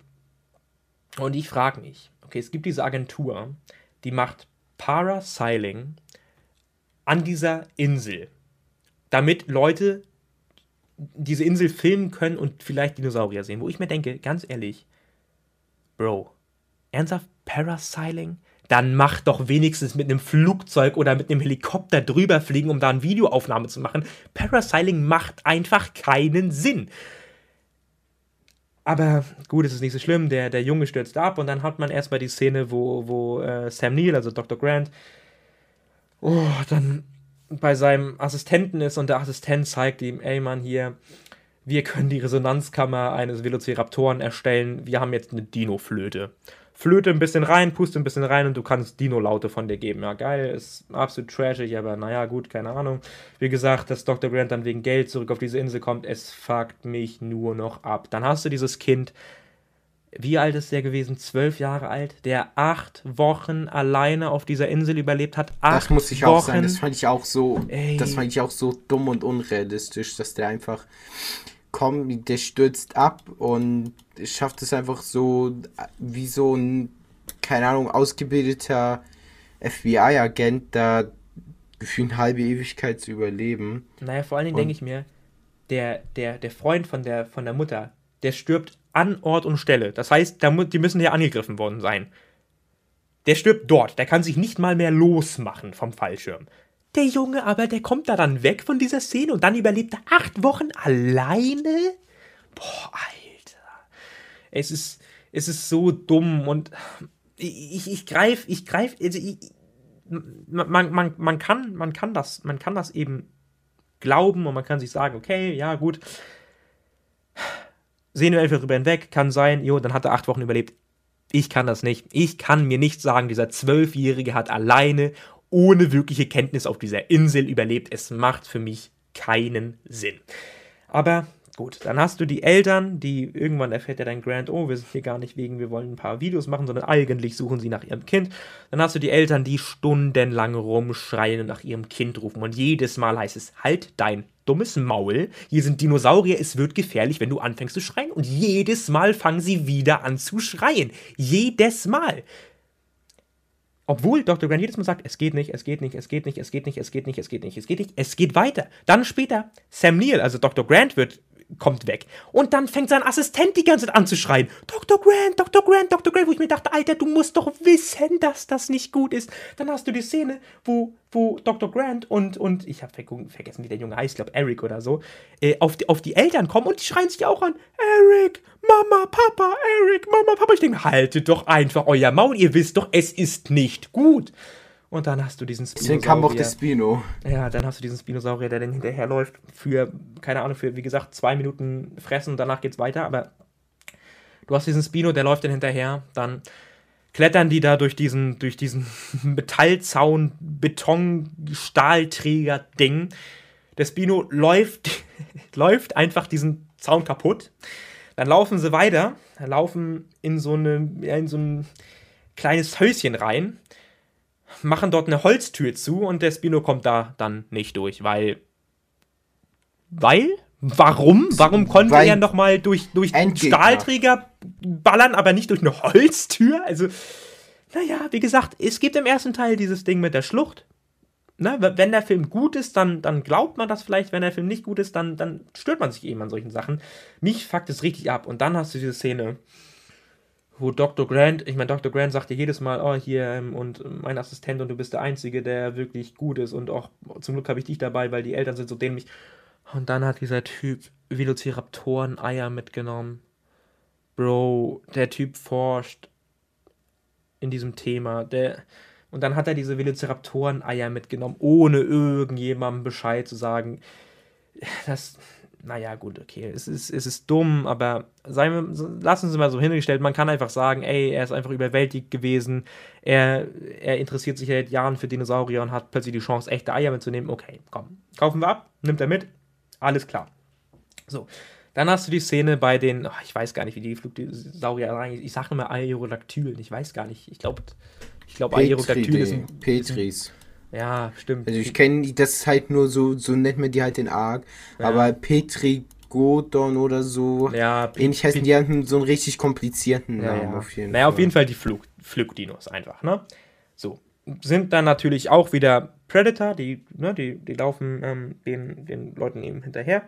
und ich frage mich, okay, es gibt diese Agentur, die macht Parasailing an dieser Insel, damit Leute diese Insel filmen können und vielleicht Dinosaurier sehen. Wo ich mir denke, ganz ehrlich, Bro, ernsthaft Parasailing? Dann mach doch wenigstens mit einem Flugzeug oder mit einem Helikopter drüber fliegen, um da eine Videoaufnahme zu machen. Parasailing macht einfach keinen Sinn. Aber gut, es ist nicht so schlimm. Der, der Junge stürzt ab und dann hat man erstmal die Szene, wo, wo äh, Sam Neill, also Dr. Grant, oh, dann bei seinem Assistenten ist und der Assistent zeigt ihm, ey Mann, hier, wir können die Resonanzkammer eines Velociraptoren erstellen, wir haben jetzt eine Dino-Flöte. Flöte ein bisschen rein, puste ein bisschen rein und du kannst Dino-Laute von dir geben. Ja, geil, ist absolut trashig, aber naja, gut, keine Ahnung. Wie gesagt, dass Dr. Grant dann wegen Geld zurück auf diese Insel kommt, es fuckt mich nur noch ab. Dann hast du dieses Kind, wie alt ist der gewesen? Zwölf Jahre alt, der acht Wochen alleine auf dieser Insel überlebt hat. Acht das muss ich Wochen. auch sagen. Das fand ich auch so, Ey. das fand ich auch so dumm und unrealistisch, dass der einfach kommt, der stürzt ab und schafft es einfach so wie so ein, keine Ahnung, ausgebildeter FBI-Agent da gefühlt eine halbe Ewigkeit zu überleben. Naja, vor allen Dingen denke ich mir, der, der, der Freund von der, von der Mutter, der stirbt an Ort und Stelle. Das heißt, die müssen ja angegriffen worden sein. Der stirbt dort. Der kann sich nicht mal mehr losmachen vom Fallschirm. Der Junge aber, der kommt da dann weg von dieser Szene und dann überlebt er acht Wochen alleine? Boah, Alter. Es ist, es ist so dumm und ich, ich, greife, ich greife, also ich, man, man, man, kann, man, kann das, man kann das eben glauben und man kann sich sagen, okay, ja, gut, sehen wir einfach drüber hinweg, kann sein, jo, dann hat er acht Wochen überlebt. Ich kann das nicht. Ich kann mir nicht sagen, dieser Zwölfjährige hat alleine, ohne wirkliche Kenntnis auf dieser Insel überlebt. Es macht für mich keinen Sinn. Aber Gut, dann hast du die Eltern, die irgendwann erfährt ja dein Grand, oh, wir sind hier gar nicht wegen, wir wollen ein paar Videos machen, sondern eigentlich suchen sie nach ihrem Kind. Dann hast du die Eltern, die stundenlang rumschreien und nach ihrem Kind rufen. Und jedes Mal heißt es, halt dein dummes Maul, hier sind Dinosaurier, es wird gefährlich, wenn du anfängst zu schreien. Und jedes Mal fangen sie wieder an zu schreien. Jedes Mal. Obwohl Dr. Grant jedes Mal sagt, es geht nicht, es geht nicht, es geht nicht, es geht nicht, es geht nicht, es geht nicht, es geht nicht, es geht weiter. Dann später Sam Neill, also Dr. Grant wird kommt weg. Und dann fängt sein Assistent die ganze Zeit an zu schreien. Dr. Grant, Dr. Grant, Dr. Grant, wo ich mir dachte, Alter, du musst doch wissen, dass das nicht gut ist. Dann hast du die Szene, wo, wo Dr. Grant und, und ich habe vergessen, wie der Junge heißt, ich glaube Eric oder so, äh, auf, die, auf die Eltern kommen und die schreien sich auch an. Eric, Mama, Papa, Eric, Mama, Papa. Ich denke, haltet doch einfach euer Maul, ihr wisst doch, es ist nicht gut. Und dann hast du diesen Spinosaurier. Deswegen kam auch der Spino. Ja, dann hast du diesen Spinosaurier, der dann hinterherläuft für, keine Ahnung, für, wie gesagt, zwei Minuten fressen und danach geht's weiter. Aber du hast diesen Spino, der läuft dann hinterher. Dann klettern die da durch diesen, durch diesen *laughs* Metallzaun, Beton, Stahlträger, Ding. Der Spino läuft, *laughs* läuft einfach diesen Zaun kaputt. Dann laufen sie weiter, laufen in so, eine, in so ein kleines Häuschen rein machen dort eine Holztür zu und der Spino kommt da dann nicht durch, weil. Weil? Warum? Warum konnte weil er nochmal durch, durch Stahlträger ballern, aber nicht durch eine Holztür? Also, naja, wie gesagt, es gibt im ersten Teil dieses Ding mit der Schlucht. Ne, wenn der Film gut ist, dann, dann glaubt man das vielleicht. Wenn der Film nicht gut ist, dann, dann stört man sich eben an solchen Sachen. Mich fuckt es richtig ab. Und dann hast du diese Szene, wo Dr. Grant, ich meine, Dr. Grant sagt dir jedes Mal, oh, hier, ähm, und mein Assistent und du bist der Einzige, der wirklich gut ist und auch zum Glück habe ich dich dabei, weil die Eltern sind so dämlich. Und dann hat dieser Typ Velociraptoren-Eier mitgenommen. Bro, der Typ forscht in diesem Thema. Der, und dann hat er diese Velociraptoren-Eier mitgenommen, ohne irgendjemandem Bescheid zu sagen. Das, naja, gut, okay, es ist, es ist dumm, aber seien wir, lassen Sie mal so hingestellt, man kann einfach sagen, ey, er ist einfach überwältigt gewesen, er, er interessiert sich seit Jahren für Dinosaurier und hat plötzlich die Chance, echte Eier mitzunehmen. Okay, komm, kaufen wir ab, nimmt er mit, alles klar. So, dann hast du die Szene bei den, oh, ich weiß gar nicht, wie die Flugdinosaurier eigentlich, ich sage immer Aerodactylen, ich weiß gar nicht, ich glaube, ich glaube Aerodactyl ist ein... Petris. Ja, stimmt. Also ich kenne das ist halt nur so, so nennt man die halt den Arc. Ja. Aber Petrigodon oder so. Ja, Pet ähnlich heißen die haben so einen richtig komplizierten Namen ja, auf jeden naja, Fall. auf jeden Fall die Flug Flugdinos einfach, ne? So. Sind dann natürlich auch wieder Predator, die, ne, die, die laufen ähm, den, den Leuten eben hinterher.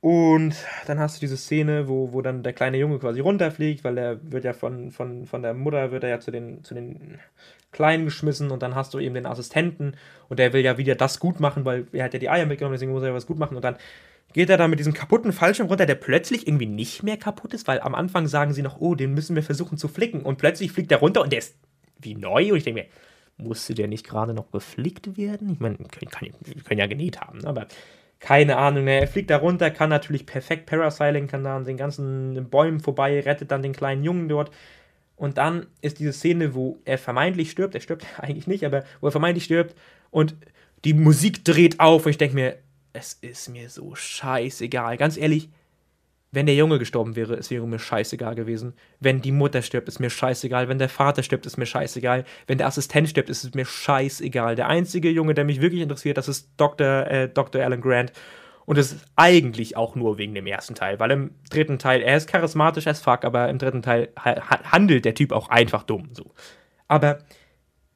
Und dann hast du diese Szene, wo, wo dann der kleine Junge quasi runterfliegt, weil er wird ja von, von, von der Mutter wird er ja zu den, zu den Kleinen geschmissen und dann hast du eben den Assistenten und der will ja wieder das gut machen, weil er hat ja die Eier mitgenommen, deswegen muss er ja was gut machen und dann geht er da mit diesem kaputten Fallschirm runter, der plötzlich irgendwie nicht mehr kaputt ist, weil am Anfang sagen sie noch, oh, den müssen wir versuchen zu flicken und plötzlich fliegt er runter und der ist wie neu und ich denke mir, musste der nicht gerade noch beflickt werden? Ich meine, wir können, können ja genäht haben, ne? aber keine Ahnung, ne? er fliegt da runter, kann natürlich perfekt Parasailing, kann da an den ganzen Bäumen vorbei, rettet dann den kleinen Jungen dort. Und dann ist diese Szene, wo er vermeintlich stirbt, er stirbt *laughs* eigentlich nicht, aber wo er vermeintlich stirbt und die Musik dreht auf und ich denke mir, es ist mir so scheißegal. Ganz ehrlich, wenn der Junge gestorben wäre, es wäre mir scheißegal gewesen. Wenn die Mutter stirbt, ist mir scheißegal. Wenn der Vater stirbt, ist mir scheißegal. Wenn der Assistent stirbt, ist es mir scheißegal. Der einzige Junge, der mich wirklich interessiert, das ist Dr. Äh, Dr. Alan Grant. Und es ist eigentlich auch nur wegen dem ersten Teil, weil im dritten Teil, er ist charismatisch as fuck, aber im dritten Teil ha handelt der Typ auch einfach dumm. So. Aber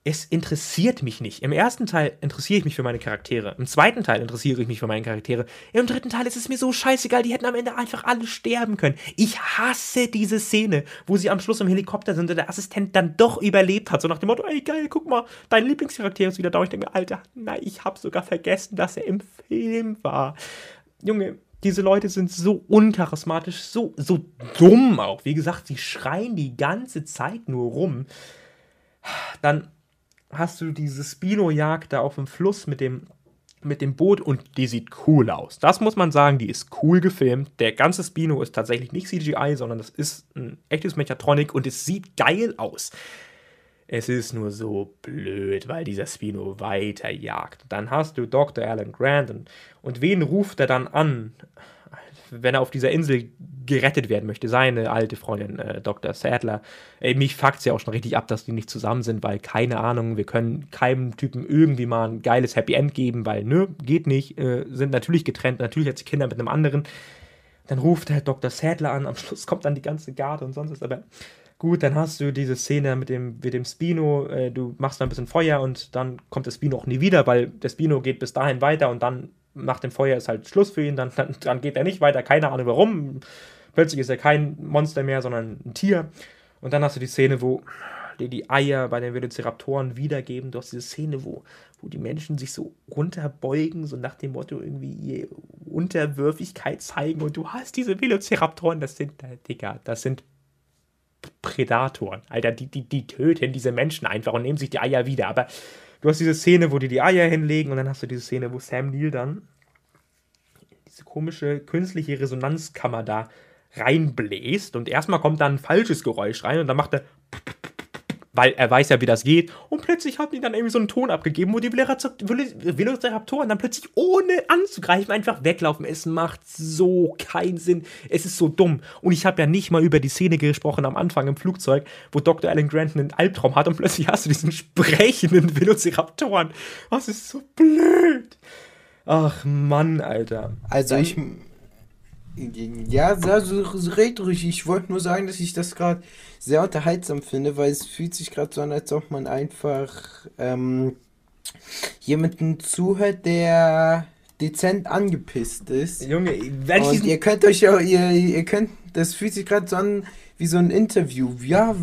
es interessiert mich nicht. Im ersten Teil interessiere ich mich für meine Charaktere. Im zweiten Teil interessiere ich mich für meine Charaktere. Im dritten Teil ist es mir so scheißegal, die hätten am Ende einfach alle sterben können. Ich hasse diese Szene, wo sie am Schluss im Helikopter sind und der Assistent dann doch überlebt hat. So nach dem Motto, ey geil, guck mal, dein Lieblingscharakter ist wieder da. Und ich denke mir, Alter, nein, ich habe sogar vergessen, dass er im Film war. Junge, diese Leute sind so uncharismatisch, so, so dumm auch. Wie gesagt, sie schreien die ganze Zeit nur rum. Dann hast du diese Spino-Jagd da auf dem Fluss mit dem, mit dem Boot und die sieht cool aus. Das muss man sagen, die ist cool gefilmt. Der ganze Spino ist tatsächlich nicht CGI, sondern das ist ein echtes Mechatronic und es sieht geil aus. Es ist nur so blöd, weil dieser Spino weiterjagt. Dann hast du Dr. Alan Grant und, und wen ruft er dann an? Wenn er auf dieser Insel gerettet werden möchte, seine alte Freundin äh, Dr. Sadler. Ey, mich fuckt ja auch schon richtig ab, dass die nicht zusammen sind, weil keine Ahnung, wir können keinem Typen irgendwie mal ein geiles Happy End geben, weil, ne, geht nicht, äh, sind natürlich getrennt, natürlich hat sie Kinder mit einem anderen. Dann ruft er Dr. Sadler an, am Schluss kommt dann die ganze Garde und sonst was, aber gut, dann hast du diese Szene mit dem, mit dem Spino, äh, du machst da ein bisschen Feuer und dann kommt der Spino auch nie wieder, weil der Spino geht bis dahin weiter und dann nach dem Feuer ist halt Schluss für ihn, dann, dann, dann geht er nicht weiter, keine Ahnung warum. Plötzlich ist er kein Monster mehr, sondern ein Tier. Und dann hast du die Szene, wo die, die Eier bei den Velociraptoren wiedergeben. Du hast diese Szene, wo, wo die Menschen sich so runterbeugen, so nach dem Motto irgendwie ihre Unterwürfigkeit zeigen. Und du hast diese Velociraptoren, das sind, äh, Digga, das sind Prädatoren. Alter, die, die, die töten diese Menschen einfach und nehmen sich die Eier wieder. Aber du hast diese Szene, wo die die Eier hinlegen und dann hast du diese Szene, wo Sam Neill dann diese komische künstliche Resonanzkammer da reinbläst und erstmal kommt dann ein falsches Geräusch rein und dann macht er weil er weiß ja, wie das geht. Und plötzlich haben die dann irgendwie so einen Ton abgegeben, wo die Velociraptoren dann plötzlich ohne anzugreifen einfach weglaufen. Es macht so keinen Sinn. Es ist so dumm. Und ich habe ja nicht mal über die Szene gesprochen am Anfang im Flugzeug, wo Dr. Alan Grant einen Albtraum hat und plötzlich hast du diesen sprechenden Velociraptoren. Das ist so blöd. Ach Mann, Alter. Also ich ja, also red ruhig. Ich wollte nur sagen, dass ich das gerade sehr unterhaltsam finde, weil es fühlt sich gerade so an, als ob man einfach ähm, jemanden zuhört, der dezent angepisst ist. Junge, wenn ich Und ihr könnt euch auch, ihr, ihr könnt, das fühlt sich gerade so an, wie so ein Interview. Ja,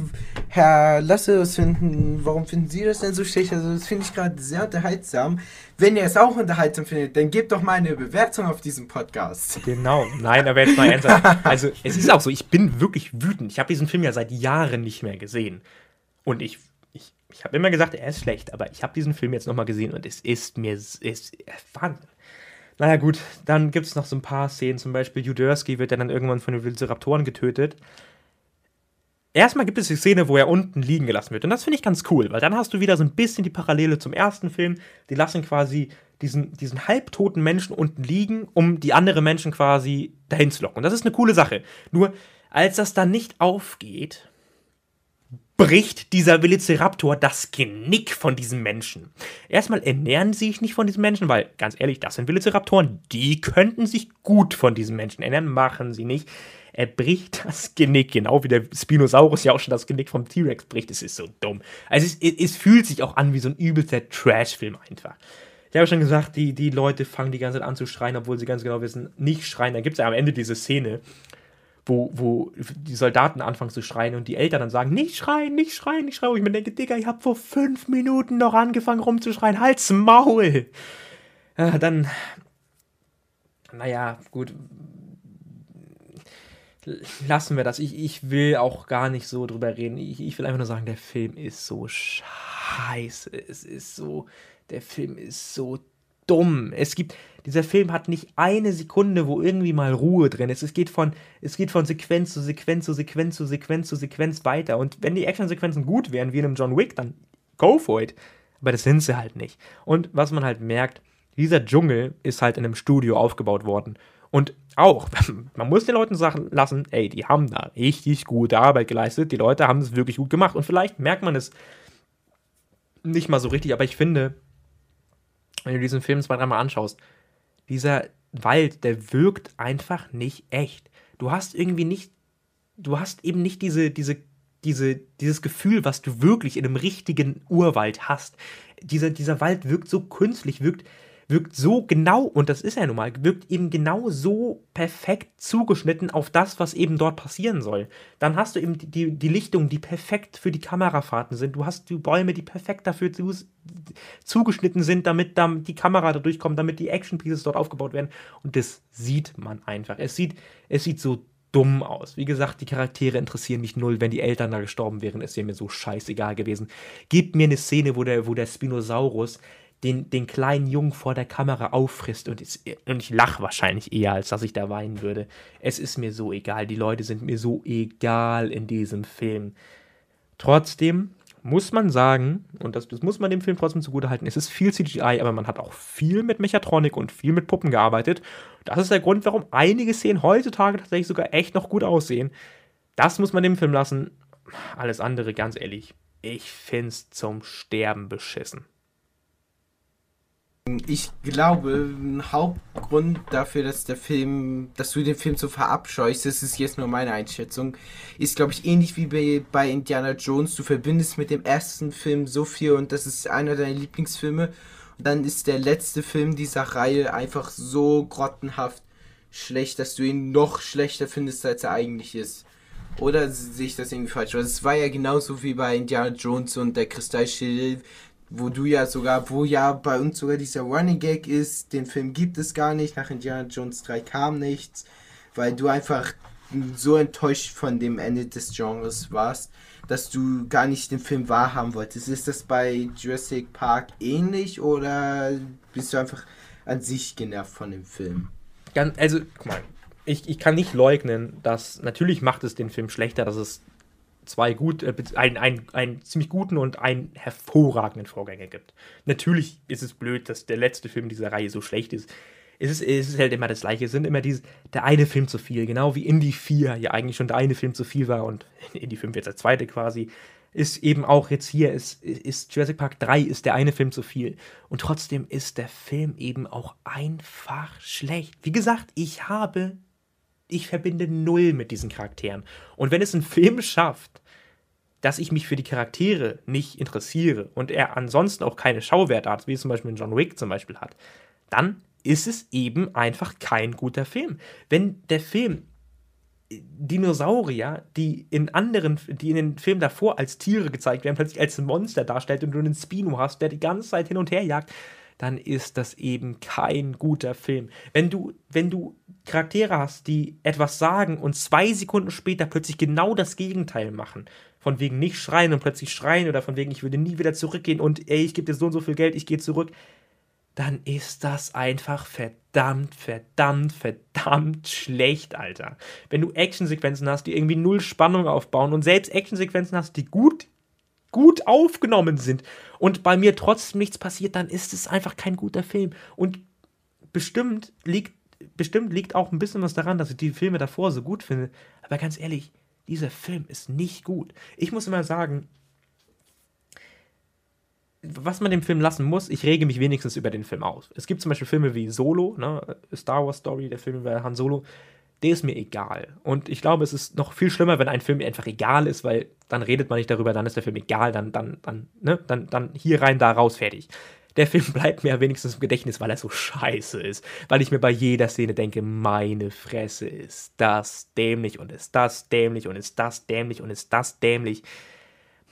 Herr Lasse, was finden, warum finden Sie das denn so schlecht? Also das finde ich gerade sehr unterhaltsam. Wenn ihr es auch unterhaltsam findet, dann gebt doch mal eine Bewertung auf diesem Podcast. Genau, nein, aber jetzt mal ernsthaft. Also es ist auch so, ich bin wirklich wütend. Ich habe diesen Film ja seit Jahren nicht mehr gesehen. Und ich ich, habe immer gesagt, er ist schlecht, aber ich habe diesen Film jetzt nochmal gesehen und es ist mir ist Wahnsinn. Naja, gut, dann gibt es noch so ein paar Szenen. Zum Beispiel Judersky wird dann irgendwann von den Velociraptoren getötet erstmal gibt es die Szene, wo er unten liegen gelassen wird. Und das finde ich ganz cool, weil dann hast du wieder so ein bisschen die Parallele zum ersten Film. Die lassen quasi diesen, diesen halbtoten Menschen unten liegen, um die anderen Menschen quasi dahin zu locken. Und das ist eine coole Sache. Nur, als das dann nicht aufgeht, bricht dieser Velociraptor das Genick von diesem Menschen. Erstmal ernähren sie sich nicht von diesem Menschen, weil, ganz ehrlich, das sind Velociraptoren, die könnten sich gut von diesem Menschen ernähren, machen sie nicht. Er bricht das Genick, genau wie der Spinosaurus ja auch schon das Genick vom T-Rex bricht. Es ist so dumm. Also es, es, fühlt sich auch an wie so ein übelster Trash-Film einfach. Ich habe schon gesagt, die, die Leute fangen die ganze Zeit an zu schreien, obwohl sie ganz genau wissen, nicht schreien. Dann gibt es ja am Ende diese Szene, wo, wo die Soldaten anfangen zu schreien und die Eltern dann sagen, nicht schreien, nicht schreien, nicht schreien. Und ich mir denke, Digga, ich habe vor fünf Minuten noch angefangen rumzuschreien, halt's Maul. Ja, dann, naja, gut, lassen wir das. Ich, ich will auch gar nicht so drüber reden. Ich, ich will einfach nur sagen, der Film ist so scheiße. Es ist so, der Film ist so dumm. Es gibt, dieser Film hat nicht eine Sekunde, wo irgendwie mal Ruhe drin ist. Es geht von, es geht von Sequenz zu Sequenz zu Sequenz zu Sequenz zu Sequenz weiter. Und wenn die Actionsequenzen gut wären, wie in einem John Wick, dann go for it. Aber das sind sie halt nicht. Und was man halt merkt, dieser Dschungel ist halt in einem Studio aufgebaut worden. Und auch, *laughs* man muss den Leuten sagen lassen, ey, die haben da richtig gute Arbeit geleistet, die Leute haben es wirklich gut gemacht. Und vielleicht merkt man es nicht mal so richtig, aber ich finde, wenn du diesen Film zwei, dreimal anschaust, dieser Wald, der wirkt einfach nicht echt. Du hast irgendwie nicht, du hast eben nicht diese, diese, diese, dieses Gefühl, was du wirklich in einem richtigen Urwald hast. Dieser, dieser Wald wirkt so künstlich, wirkt, wirkt so genau, und das ist ja nun mal, wirkt eben genau so perfekt zugeschnitten auf das, was eben dort passieren soll. Dann hast du eben die, die, Lichtungen, die perfekt für die Kamerafahrten sind. Du hast die Bäume, die perfekt dafür zu, zugeschnitten sind, damit dann die Kamera da durchkommt, damit die Action Pieces dort aufgebaut werden. Und das sieht man einfach. Es sieht, es sieht so dumm aus. Wie gesagt, die Charaktere interessieren mich null. Wenn die Eltern da gestorben wären, ist mir so scheißegal gewesen. Gib mir eine Szene, wo der, wo der Spinosaurus den, den kleinen Jungen vor der Kamera auffrisst und, es, und ich lache wahrscheinlich eher, als dass ich da weinen würde. Es ist mir so egal, die Leute sind mir so egal in diesem Film. Trotzdem muss man sagen, und das, das muss man dem Film trotzdem zugutehalten, es ist viel CGI, aber man hat auch viel mit Mechatronik und viel mit Puppen gearbeitet. Das ist der Grund, warum einige Szenen heutzutage tatsächlich sogar echt noch gut aussehen. Das muss man dem Film lassen. Alles andere, ganz ehrlich, ich find's zum Sterben beschissen. Ich glaube, ein Hauptgrund dafür, dass der Film, dass du den Film so verabscheust, das ist jetzt nur meine Einschätzung, ist, glaube ich, ähnlich wie bei, bei Indiana Jones. Du verbindest mit dem ersten Film so viel und das ist einer deiner Lieblingsfilme. Und dann ist der letzte Film dieser Reihe einfach so grottenhaft schlecht, dass du ihn noch schlechter findest, als er eigentlich ist. Oder sehe ich das irgendwie falsch? Also es war ja genauso wie bei Indiana Jones und der Kristallschild wo du ja sogar, wo ja bei uns sogar dieser Running Gag ist, den Film gibt es gar nicht, nach Indiana Jones 3 kam nichts, weil du einfach so enttäuscht von dem Ende des Genres warst, dass du gar nicht den Film wahrhaben wolltest. Ist das bei Jurassic Park ähnlich oder bist du einfach an sich genervt von dem Film? Also, guck mal, ich, ich kann nicht leugnen, dass natürlich macht es den Film schlechter, dass es zwei gut, äh, einen, einen, einen ziemlich guten und einen hervorragenden Vorgänger gibt. Natürlich ist es blöd, dass der letzte Film dieser Reihe so schlecht ist. Es ist, es ist halt immer das Gleiche. Es sind immer diese, der eine Film zu viel, genau wie Indie 4 ja eigentlich schon der eine Film zu viel war und *laughs* Indie 5 jetzt der zweite quasi. Ist eben auch jetzt hier, ist, ist Jurassic Park 3 ist der eine Film zu viel. Und trotzdem ist der Film eben auch einfach schlecht. Wie gesagt, ich habe ich verbinde null mit diesen Charakteren. Und wenn es ein Film schafft, dass ich mich für die Charaktere nicht interessiere und er ansonsten auch keine Schauwerte hat, wie es zum Beispiel in John Wick zum Beispiel hat, dann ist es eben einfach kein guter Film. Wenn der Film Dinosaurier, die in anderen, die in den Filmen davor als Tiere gezeigt werden, plötzlich als Monster darstellt und du einen Spino hast, der die ganze Zeit hin und her jagt, dann ist das eben kein guter Film. Wenn du, wenn du Charaktere hast, die etwas sagen und zwei Sekunden später plötzlich genau das Gegenteil machen, von wegen nicht schreien und plötzlich schreien oder von wegen ich würde nie wieder zurückgehen und ey, ich gebe dir so und so viel Geld, ich gehe zurück, dann ist das einfach verdammt, verdammt, verdammt schlecht, Alter. Wenn du Actionsequenzen hast, die irgendwie null Spannung aufbauen und selbst Actionsequenzen hast, die gut gut aufgenommen sind und bei mir trotzdem nichts passiert, dann ist es einfach kein guter Film. Und bestimmt liegt, bestimmt liegt auch ein bisschen was daran, dass ich die Filme davor so gut finde. Aber ganz ehrlich, dieser Film ist nicht gut. Ich muss immer sagen, was man dem Film lassen muss, ich rege mich wenigstens über den Film aus. Es gibt zum Beispiel Filme wie Solo, ne? Star Wars Story, der Film über Han Solo der ist mir egal. Und ich glaube, es ist noch viel schlimmer, wenn ein Film mir einfach egal ist, weil dann redet man nicht darüber, dann ist der Film egal, dann, dann, dann, ne, dann, dann hier rein, da raus, fertig. Der Film *laughs* bleibt mir wenigstens im Gedächtnis, weil er so scheiße ist. Weil ich mir bei jeder Szene denke, meine Fresse, ist das dämlich und ist das dämlich und ist das dämlich und ist das dämlich.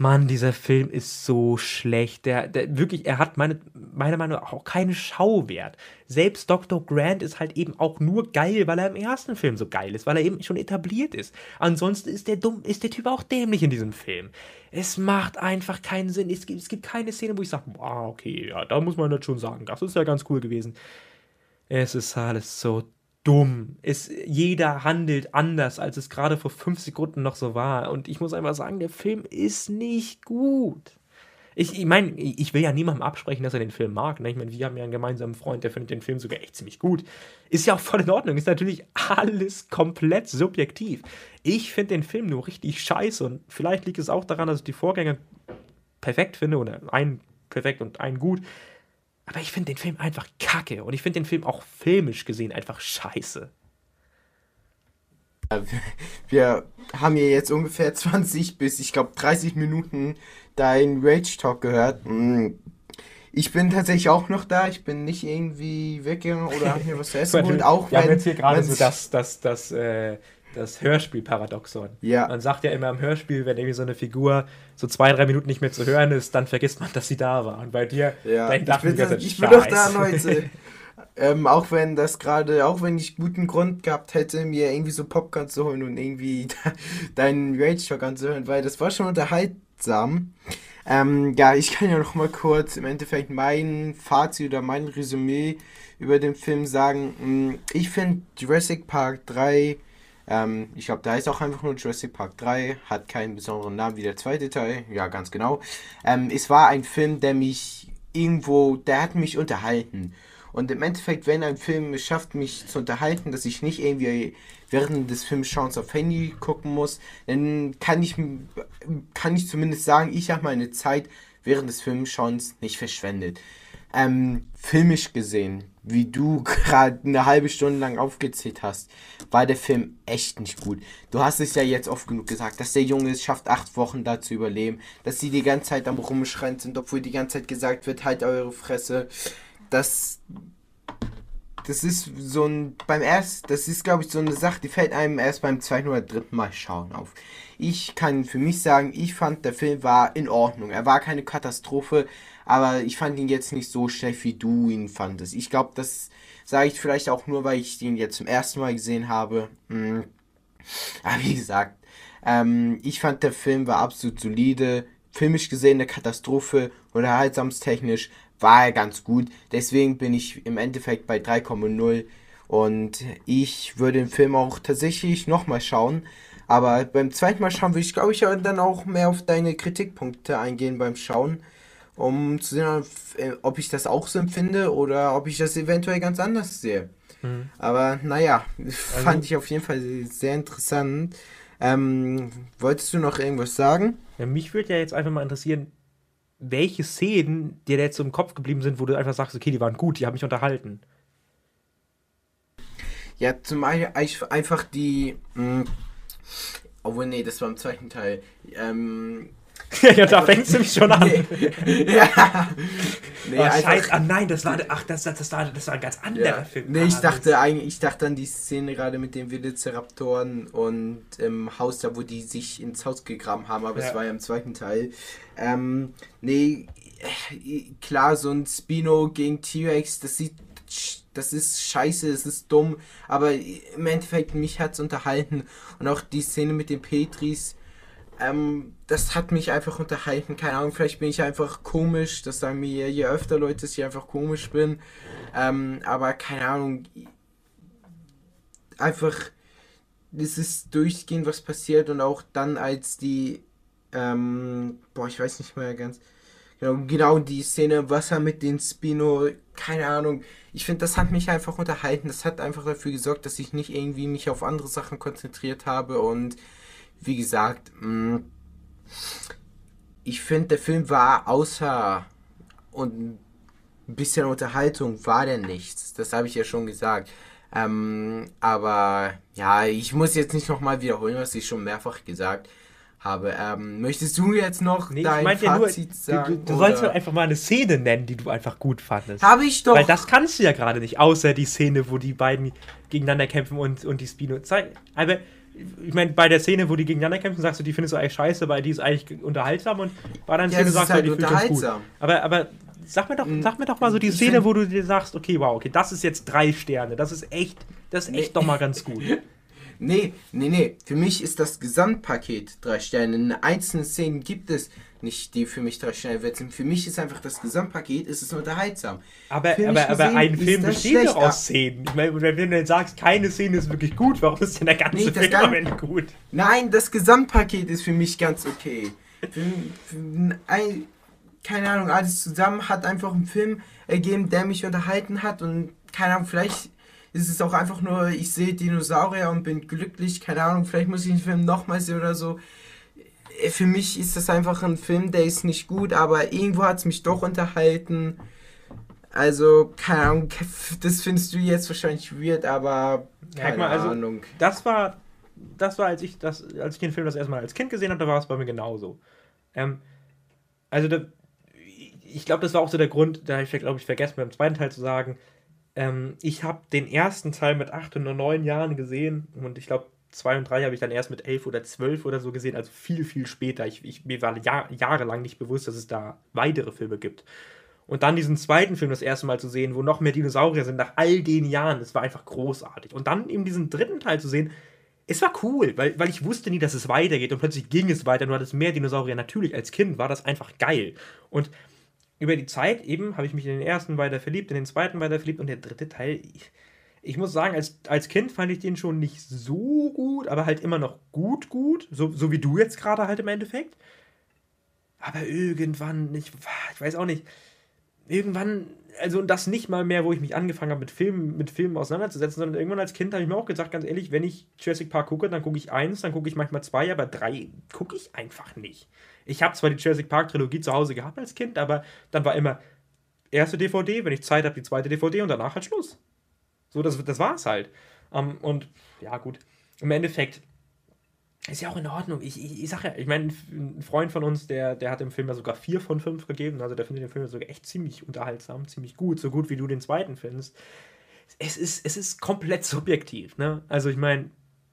Mann, dieser Film ist so schlecht. Der, der wirklich, er hat meine, meiner Meinung nach auch keinen Schauwert. Selbst Dr. Grant ist halt eben auch nur geil, weil er im ersten Film so geil ist, weil er eben schon etabliert ist. Ansonsten ist der dumm, ist der Typ auch dämlich in diesem Film. Es macht einfach keinen Sinn. Es gibt, es gibt keine Szene, wo ich sage, okay, ja, da muss man das schon sagen. Das ist ja ganz cool gewesen. Es ist alles so dumm. Es, jeder handelt anders, als es gerade vor fünf Sekunden noch so war. Und ich muss einfach sagen, der Film ist nicht gut. Ich, ich meine, ich will ja niemandem absprechen, dass er den Film mag. Ne? Ich meine, wir haben ja einen gemeinsamen Freund, der findet den Film sogar echt ziemlich gut. Ist ja auch voll in Ordnung. Ist natürlich alles komplett subjektiv. Ich finde den Film nur richtig scheiße und vielleicht liegt es auch daran, dass ich die Vorgänger perfekt finde oder einen perfekt und einen gut. Aber ich finde den Film einfach kacke und ich finde den Film auch filmisch gesehen einfach scheiße. Wir haben hier jetzt ungefähr *laughs* 20 bis, ich glaube, 30 Minuten dein Rage Talk gehört. Mm. Ich bin tatsächlich auch noch da. Ich bin nicht irgendwie weggegangen oder habe mir was zu essen *laughs* geholt. Auch Wir wenn, haben jetzt hier gerade so das, das, das, äh, das Hörspiel-Paradoxon. Ja. Man sagt ja immer im Hörspiel, wenn irgendwie so eine Figur so zwei, drei Minuten nicht mehr zu hören ist, dann vergisst man, dass sie da war. Und bei dir, ja. dein ich bin, das, ich bin doch da, Leute. *laughs* ähm, auch wenn das gerade, auch wenn ich guten Grund gehabt hätte, mir irgendwie so Popcorn zu holen und irgendwie *laughs* deinen Rage Talk anzuhören, weil das war schon unterhaltsam. Ähm, ja, ich kann ja noch mal kurz im Endeffekt mein Fazit oder mein Resümee über den Film sagen. Mm, ich finde Jurassic Park 3, ähm, ich glaube, da ist auch einfach nur Jurassic Park 3, hat keinen besonderen Namen wie der zweite Teil, ja, ganz genau. Ähm, es war ein Film, der mich irgendwo, der hat mich unterhalten. Und im Endeffekt, wenn ein Film es schafft, mich zu unterhalten, dass ich nicht irgendwie während des Filmschauens auf Handy gucken muss, dann kann ich, kann ich zumindest sagen, ich habe meine Zeit während des Filmschauens nicht verschwendet. Ähm, filmisch gesehen, wie du *laughs* gerade eine halbe Stunde lang aufgezählt hast, war der Film echt nicht gut. Du hast es ja jetzt oft genug gesagt, dass der Junge es schafft, acht Wochen da zu überleben, dass sie die ganze Zeit am Rumschreien sind, obwohl die ganze Zeit gesagt wird, halt eure Fresse. Das das ist so ein beim erst das ist glaube ich so eine Sache die fällt einem erst beim zweiten oder dritten Mal schauen auf. Ich kann für mich sagen ich fand der Film war in Ordnung. Er war keine Katastrophe aber ich fand ihn jetzt nicht so schlecht wie du ihn fandest ich glaube das sage ich vielleicht auch nur weil ich ihn jetzt zum ersten Mal gesehen habe hm. aber wie gesagt ähm, ich fand der Film war absolut solide filmisch gesehen eine Katastrophe unterhaltsamstechnisch war er ganz gut. Deswegen bin ich im Endeffekt bei 3,0 und ich würde den Film auch tatsächlich nochmal schauen. Aber beim zweiten Mal schauen würde ich, glaube ich, dann auch mehr auf deine Kritikpunkte eingehen beim Schauen, um zu sehen, äh, ob ich das auch so empfinde oder ob ich das eventuell ganz anders sehe. Mhm. Aber naja, also, *laughs* fand ich auf jeden Fall sehr interessant. Ähm, wolltest du noch irgendwas sagen? Ja, mich würde ja jetzt einfach mal interessieren, welche Szenen dir jetzt so im Kopf geblieben sind, wo du einfach sagst, okay, die waren gut, die haben mich unterhalten. Ja, zum Beispiel einfach die. Mh, hm, obwohl, nee, das war im zweiten Teil. Ähm, *laughs* ja, da fängt es nämlich schon an. *laughs* ja. Nee, oh, Scheiße. Ah, nein, das war, ach, das, das, das, war, das war ein ganz anderer ja. Film. Nee, ich ah, dachte eigentlich, ich dachte an die Szene gerade mit den Velociraptoren und im ähm, Haus, da wo die sich ins Haus gegraben haben, aber ja. es war ja im zweiten Teil. Ähm, nee, klar, so ein Spino gegen T-Rex, das sieht das ist scheiße, es ist dumm, aber im Endeffekt mich hat es unterhalten und auch die Szene mit den Petris, ähm, das hat mich einfach unterhalten. Keine Ahnung, vielleicht bin ich einfach komisch. Das sagen mir je öfter Leute, dass ich einfach komisch bin. Ähm, aber keine Ahnung. Einfach, es ist durchgehend, was passiert. Und auch dann, als die, ähm, boah, ich weiß nicht mehr ganz. Genau, genau die Szene Wasser mit den Spino, keine Ahnung. Ich finde, das hat mich einfach unterhalten. Das hat einfach dafür gesorgt, dass ich nicht irgendwie mich auf andere Sachen konzentriert habe und wie gesagt, mh, mm, ich finde, der Film war außer und ein bisschen Unterhaltung war der nichts. Das habe ich ja schon gesagt. Ähm, aber ja, ich muss jetzt nicht nochmal wiederholen, was ich schon mehrfach gesagt habe. Ähm, möchtest du jetzt noch nee, dein Fazit ja nur, sagen? Du, du sollst mir einfach mal eine Szene nennen, die du einfach gut fandest. Habe ich doch. Weil das kannst du ja gerade nicht, außer die Szene, wo die beiden gegeneinander kämpfen und, und die Spino zeigen. Aber ich meine, bei der Szene, wo die gegeneinander kämpfen, sagst du, die findest du eigentlich scheiße, weil die ist eigentlich unterhaltsam und bei der ja, Szene sagst halt du, die findest gut. Aber, aber sag mir doch, hm. sag mir doch mal so die Szene, wo du dir sagst, okay, wow, okay, das ist jetzt drei Sterne, das ist echt, das ist echt nee. doch mal ganz gut. *laughs* Nee, nee, nee. Für mich ist das Gesamtpaket drei Sterne. In einzelnen Szenen gibt es nicht die für mich drei Sterne sind. Für mich ist einfach das Gesamtpaket, ist es unterhaltsam. Aber, aber, aber ein Film besteht doch aus Szenen. Ich meine, wenn du dann sagst, keine Szene ist wirklich gut, warum ist denn der ganze nee, Film am Ende gut? Nein, das Gesamtpaket ist für mich ganz okay. Für, für, ein, keine Ahnung, alles zusammen hat einfach einen Film ergeben, der mich unterhalten hat und keine Ahnung, vielleicht ist es auch einfach nur, ich sehe Dinosaurier und bin glücklich, keine Ahnung, vielleicht muss ich den Film nochmal sehen oder so. Für mich ist das einfach ein Film, der ist nicht gut, aber irgendwo hat es mich doch unterhalten. Also, keine Ahnung, *laughs* das findest du jetzt wahrscheinlich weird, aber keine mal, also, Ahnung. Das war, das war, als ich, das, als ich den Film das erstmal als Kind gesehen habe, da war es bei mir genauso. Ähm, also, da, ich glaube, das war auch so der Grund, da habe ich, glaube ich, vergessen, beim zweiten Teil zu sagen, ähm, ich habe den ersten Teil mit acht oder neun Jahren gesehen und ich glaube, zwei und drei habe ich dann erst mit elf oder zwölf oder so gesehen, also viel, viel später. Ich, ich, mir war Jahr, jahrelang nicht bewusst, dass es da weitere Filme gibt. Und dann diesen zweiten Film das erste Mal zu sehen, wo noch mehr Dinosaurier sind, nach all den Jahren, das war einfach großartig. Und dann eben diesen dritten Teil zu sehen, es war cool, weil, weil ich wusste nie, dass es weitergeht und plötzlich ging es weiter, du hattest mehr Dinosaurier. Natürlich, als Kind war das einfach geil. Und über die Zeit eben habe ich mich in den ersten weiter verliebt, in den zweiten weiter verliebt und der dritte Teil, ich, ich muss sagen, als, als Kind fand ich den schon nicht so gut, aber halt immer noch gut, gut, so, so wie du jetzt gerade halt im Endeffekt. Aber irgendwann, ich, ich weiß auch nicht, irgendwann, also das nicht mal mehr, wo ich mich angefangen habe, mit Filmen, mit Filmen auseinanderzusetzen, sondern irgendwann als Kind habe ich mir auch gesagt, ganz ehrlich, wenn ich Jurassic Park gucke, dann gucke ich eins, dann gucke ich manchmal zwei, aber drei gucke ich einfach nicht. Ich habe zwar die Jurassic Park Trilogie zu Hause gehabt als Kind, aber dann war immer erste DVD, wenn ich Zeit habe, die zweite DVD und danach halt Schluss. So, das, das war es halt. Um, ähm, und ja, gut. Im Endeffekt ist ja auch in Ordnung. Ich, ich, ich sag ja, ich meine, ein Freund von uns, der, der hat dem Film ja sogar 4 von 5 gegeben. Also der findet den Film sogar echt ziemlich unterhaltsam, ziemlich gut, so gut wie du den zweiten findest. Es ist, es ist komplett subjektiv, ne? Also ich meine,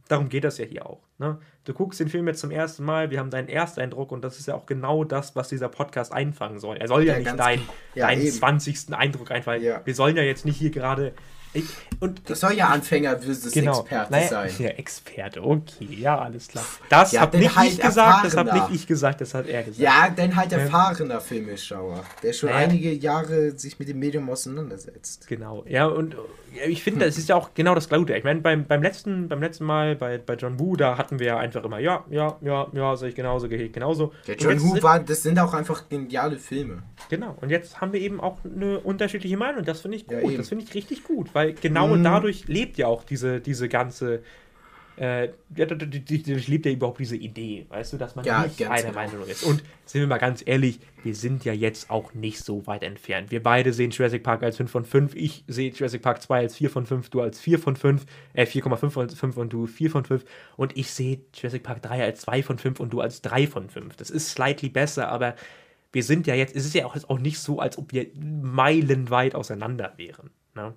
darum geht das ja hier auch. Ne? Du guckst den Film jetzt zum ersten Mal, wir haben deinen Ersteindruck und das ist ja auch genau das, was dieser Podcast einfangen soll. Er soll ja, ja nicht dein, ja, deinen 20. Eindruck einfangen. Ja. Wir sollen ja jetzt nicht hier gerade ich, und das soll ja Anfänger versus genau. Experte naja, sein. Ja, *laughs* Experte, okay, ja, alles klar. Das ja, habe nicht halt ich gesagt, das habe nicht ich gesagt, das hat er gesagt. Ja, denn halt erfahrener ähm, Filmeschauer, der schon naja. einige Jahre sich mit dem Medium auseinandersetzt. Genau, ja, und ich finde, das ist ja auch genau das Gute. Ich meine, beim, beim, letzten, beim letzten Mal bei, bei John Woo, da hatten wir ja einfach immer, ja, ja, ja, ja, sehe ich genauso, gehe ich genauso. Ja, John Woo war, das sind auch einfach geniale Filme. Genau, und jetzt haben wir eben auch eine unterschiedliche Meinung. Das finde ich gut, ja, das finde ich richtig gut, weil genau mhm. dadurch lebt ja auch diese, diese ganze äh, durchlebt ja überhaupt diese Idee, weißt du, dass man ja, nicht einer genau. Meinung ist. Und sind wir mal ganz ehrlich, wir sind ja jetzt auch nicht so weit entfernt. Wir beide sehen Jurassic Park als 5 von 5. Ich sehe Jurassic Park 2 als 4 von 5, du als 4 von 5, äh, 4,5 von 5 und du 4 von 5. Und ich sehe Jurassic Park 3 als 2 von 5 und du als 3 von 5. Das ist slightly besser, aber wir sind ja jetzt, es ist ja auch, auch nicht so, als ob wir meilenweit auseinander wären. Ne?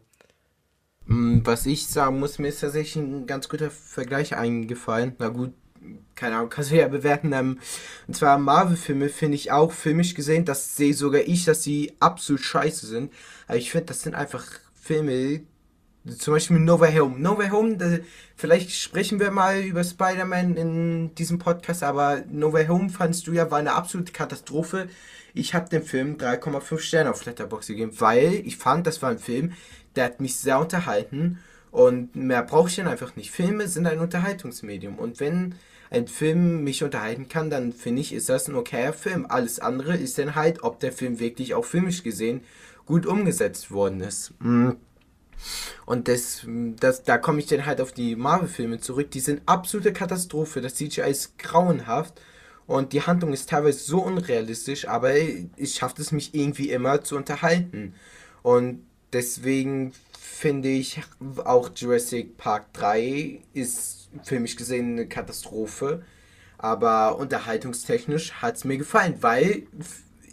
Mm, was ich sagen muss, mir ist tatsächlich ein ganz guter Vergleich eingefallen. Na gut, keine Ahnung, *laughs* kannst du ja bewerten. Ähm, und zwar Marvel-Filme finde ich auch filmisch gesehen, das sehe sogar ich, dass sie absolut scheiße sind. Aber ich finde, das sind einfach Filme, zum Beispiel No Way Home. No Way Home, da, vielleicht sprechen wir mal über Spider-Man in diesem Podcast, aber No Way Home fandest du ja, war eine absolute Katastrophe. Ich habe dem Film 3,5 Sterne auf Letterboxd gegeben, weil ich fand, das war ein Film, der hat mich sehr unterhalten und mehr brauche ich dann einfach nicht. Filme sind ein Unterhaltungsmedium und wenn ein Film mich unterhalten kann, dann finde ich, ist das ein okayer Film. Alles andere ist dann halt, ob der Film wirklich auch filmisch gesehen gut umgesetzt worden ist. Mm. Und das, das, da komme ich dann halt auf die Marvel-Filme zurück. Die sind absolute Katastrophe. Das CGI ist grauenhaft. Und die Handlung ist teilweise so unrealistisch, aber ich schaffe es mich irgendwie immer zu unterhalten. Und deswegen finde ich auch Jurassic Park 3 ist für mich gesehen eine Katastrophe. Aber unterhaltungstechnisch hat es mir gefallen, weil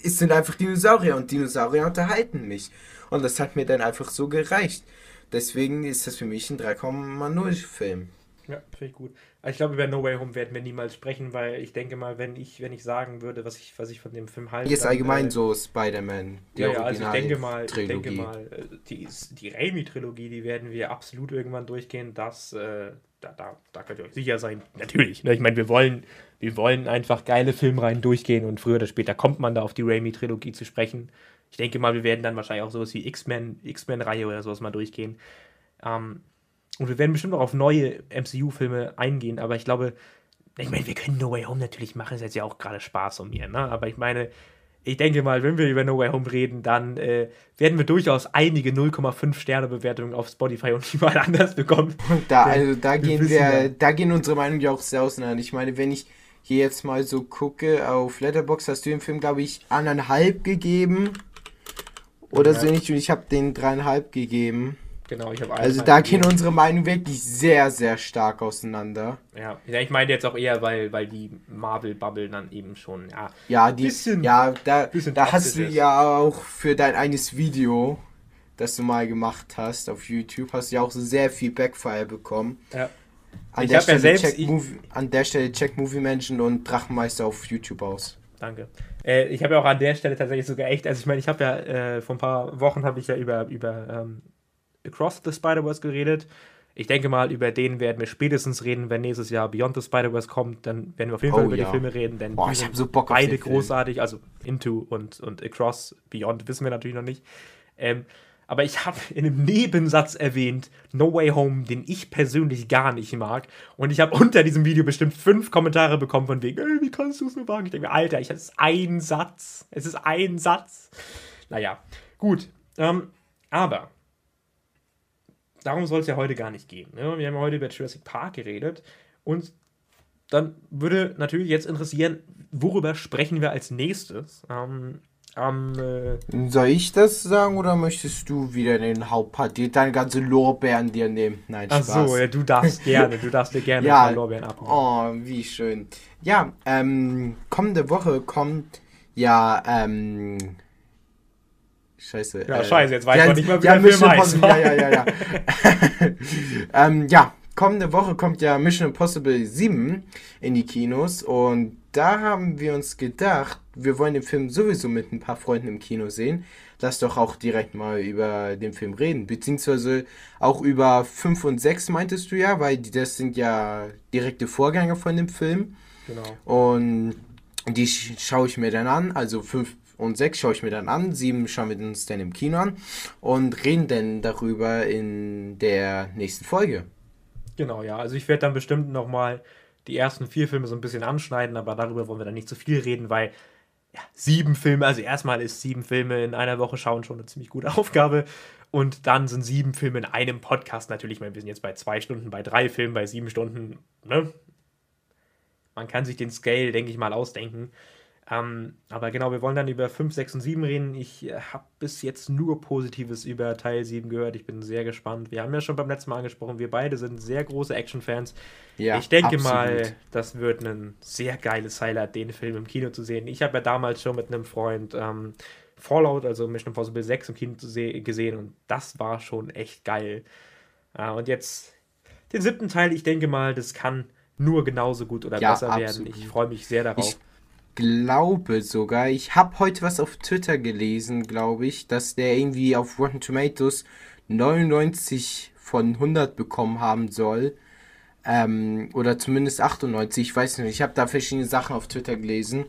es sind einfach Dinosaurier und Dinosaurier unterhalten mich. Und das hat mir dann einfach so gereicht. Deswegen ist das für mich ein 3,0 Film. Ja, finde ich gut. Ich glaube, über No Way Home werden wir niemals sprechen, weil ich denke mal, wenn ich, wenn ich sagen würde, was ich, was ich von dem Film halte. Jetzt allgemein äh, so Spider-Man. Ja, ja, also ich denke mal, ich denke mal, äh, die, die Raimi-Trilogie, die werden wir absolut irgendwann durchgehen. Das, äh, da, da, da könnt ihr euch sicher sein. Natürlich. Ne? Ich meine, wir wollen, wir wollen einfach geile Filmreihen durchgehen und früher oder später kommt man da auf die Raimi-Trilogie zu sprechen. Ich denke mal, wir werden dann wahrscheinlich auch sowas wie X-Men, X-Men-Reihe oder sowas mal durchgehen. Ähm, und wir werden bestimmt auch auf neue MCU-Filme eingehen, aber ich glaube, ich meine, wir können No Way Home natürlich machen, ist jetzt ja auch gerade Spaß um mir, ne? Aber ich meine, ich denke mal, wenn wir über No Way Home reden, dann äh, werden wir durchaus einige 0,5 Sterne Bewertungen auf Spotify und *laughs* überall anders bekommen. Da, also da wir gehen wir, da gehen unsere Meinungen ja auch sehr auseinander. Ich meine, wenn ich hier jetzt mal so gucke auf Letterbox, hast du dem Film, glaube ich, anderthalb gegeben. Oder ja. so nicht, und ich habe den dreieinhalb gegeben. Genau, ich habe Also da gehen unsere Meinungen wirklich sehr, sehr stark auseinander. Ja, ich meine jetzt auch eher, weil, weil die Marvel-Bubble dann eben schon, ja. Ja, die, bisschen, ja da, da hast du ist. ja auch für dein eines Video, das du mal gemacht hast auf YouTube, hast du ja auch so sehr viel Backfire bekommen. Ja. An, ich der Stelle ja selbst, check Movie, an der Stelle check Movie Menschen und Drachenmeister auf YouTube aus. Danke. Äh, ich habe ja auch an der Stelle tatsächlich sogar echt, also ich meine, ich habe ja äh, vor ein paar Wochen habe ich ja über, über ähm, Across the Spider-Verse geredet. Ich denke mal, über den werden wir spätestens reden, wenn nächstes Jahr Beyond the Spider-Verse kommt. Dann werden wir auf jeden Fall oh, über ja. die Filme reden, denn Boah, die sind so beide großartig. Also Into und, und Across, Beyond wissen wir natürlich noch nicht. Ähm, aber ich habe in einem Nebensatz erwähnt, No Way Home, den ich persönlich gar nicht mag. Und ich habe unter diesem Video bestimmt fünf Kommentare bekommen von wegen, ey, wie kannst du es nur wagen? Ich denke mir, Alter, ich, es ist ein Satz. Es ist ein Satz. Naja, gut. Ähm, aber darum soll es ja heute gar nicht gehen. Ne? Wir haben heute über Jurassic Park geredet und dann würde natürlich jetzt interessieren, worüber sprechen wir als nächstes? Ähm, ähm, äh Soll ich das sagen oder möchtest du wieder den Hauptpart, deine ganze Lorbeeren dir nehmen? Nein, Spaß. Ach so, ja, du darfst *laughs* gerne, du darfst dir gerne ja, Lorbeeren abnehmen. Oh, wie schön. Ja, ähm, kommende Woche kommt ja, ähm, Scheiße. Ja, äh, scheiße, jetzt weiß ja, man nicht mehr, wie ja, der Film heißt. Ja, ja, ja, ja. *laughs* ähm, ja, kommende Woche kommt ja Mission Impossible 7 in die Kinos und da haben wir uns gedacht, wir wollen den Film sowieso mit ein paar Freunden im Kino sehen. Lass doch auch direkt mal über den Film reden, beziehungsweise auch über 5 und 6 meintest du ja, weil das sind ja direkte Vorgänger von dem Film. Genau. Und die schaue ich mir dann an, also 5 und 6 schaue ich mir dann an, 7 schauen wir uns dann im Kino an und reden dann darüber in der nächsten Folge. Genau, ja. Also ich werde dann bestimmt nochmal die ersten vier Filme so ein bisschen anschneiden, aber darüber wollen wir dann nicht zu so viel reden, weil ja, sieben Filme, also erstmal ist sieben Filme in einer Woche schauen schon eine ziemlich gute Aufgabe. Und dann sind sieben Filme in einem Podcast natürlich. wir sind jetzt bei zwei Stunden, bei drei Filmen, bei sieben Stunden. Ne? Man kann sich den Scale, denke ich mal, ausdenken. Ähm, aber genau, wir wollen dann über 5, 6 und 7 reden. Ich äh, habe bis jetzt nur Positives über Teil 7 gehört. Ich bin sehr gespannt. Wir haben ja schon beim letzten Mal angesprochen, wir beide sind sehr große Action-Fans. Ja, ich denke absolut. mal, das wird ein sehr geiles Highlight, den Film im Kino zu sehen. Ich habe ja damals schon mit einem Freund ähm, Fallout, also Mission Impossible 6 im Kino gesehen und das war schon echt geil. Äh, und jetzt den siebten Teil, ich denke mal, das kann nur genauso gut oder ja, besser absolut. werden. Ich freue mich sehr darauf. Ich glaube sogar, ich habe heute was auf Twitter gelesen, glaube ich, dass der irgendwie auf Rotten Tomatoes 99 von 100 bekommen haben soll. Ähm, oder zumindest 98, ich weiß nicht. Ich habe da verschiedene Sachen auf Twitter gelesen.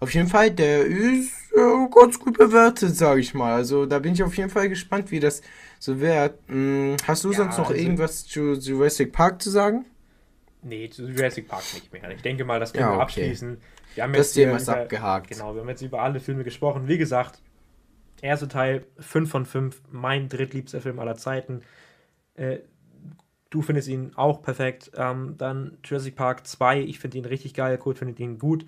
Auf jeden Fall, der ist äh, ganz gut bewertet, sage ich mal. Also da bin ich auf jeden Fall gespannt, wie das so wird. Hm, hast du ja, sonst noch also irgendwas zu Jurassic Park zu sagen? Nee, zu Jurassic Park nicht mehr. Ich denke mal, das können ja, wir abschließen. Wir haben das Thema ist abgehakt. Genau, wir haben jetzt über alle Filme gesprochen. Wie gesagt, erster Teil 5 von 5, mein drittliebster Film aller Zeiten. Äh, du findest ihn auch perfekt. Ähm, dann Jurassic Park 2, ich finde ihn richtig geil, Kurt findet ihn gut.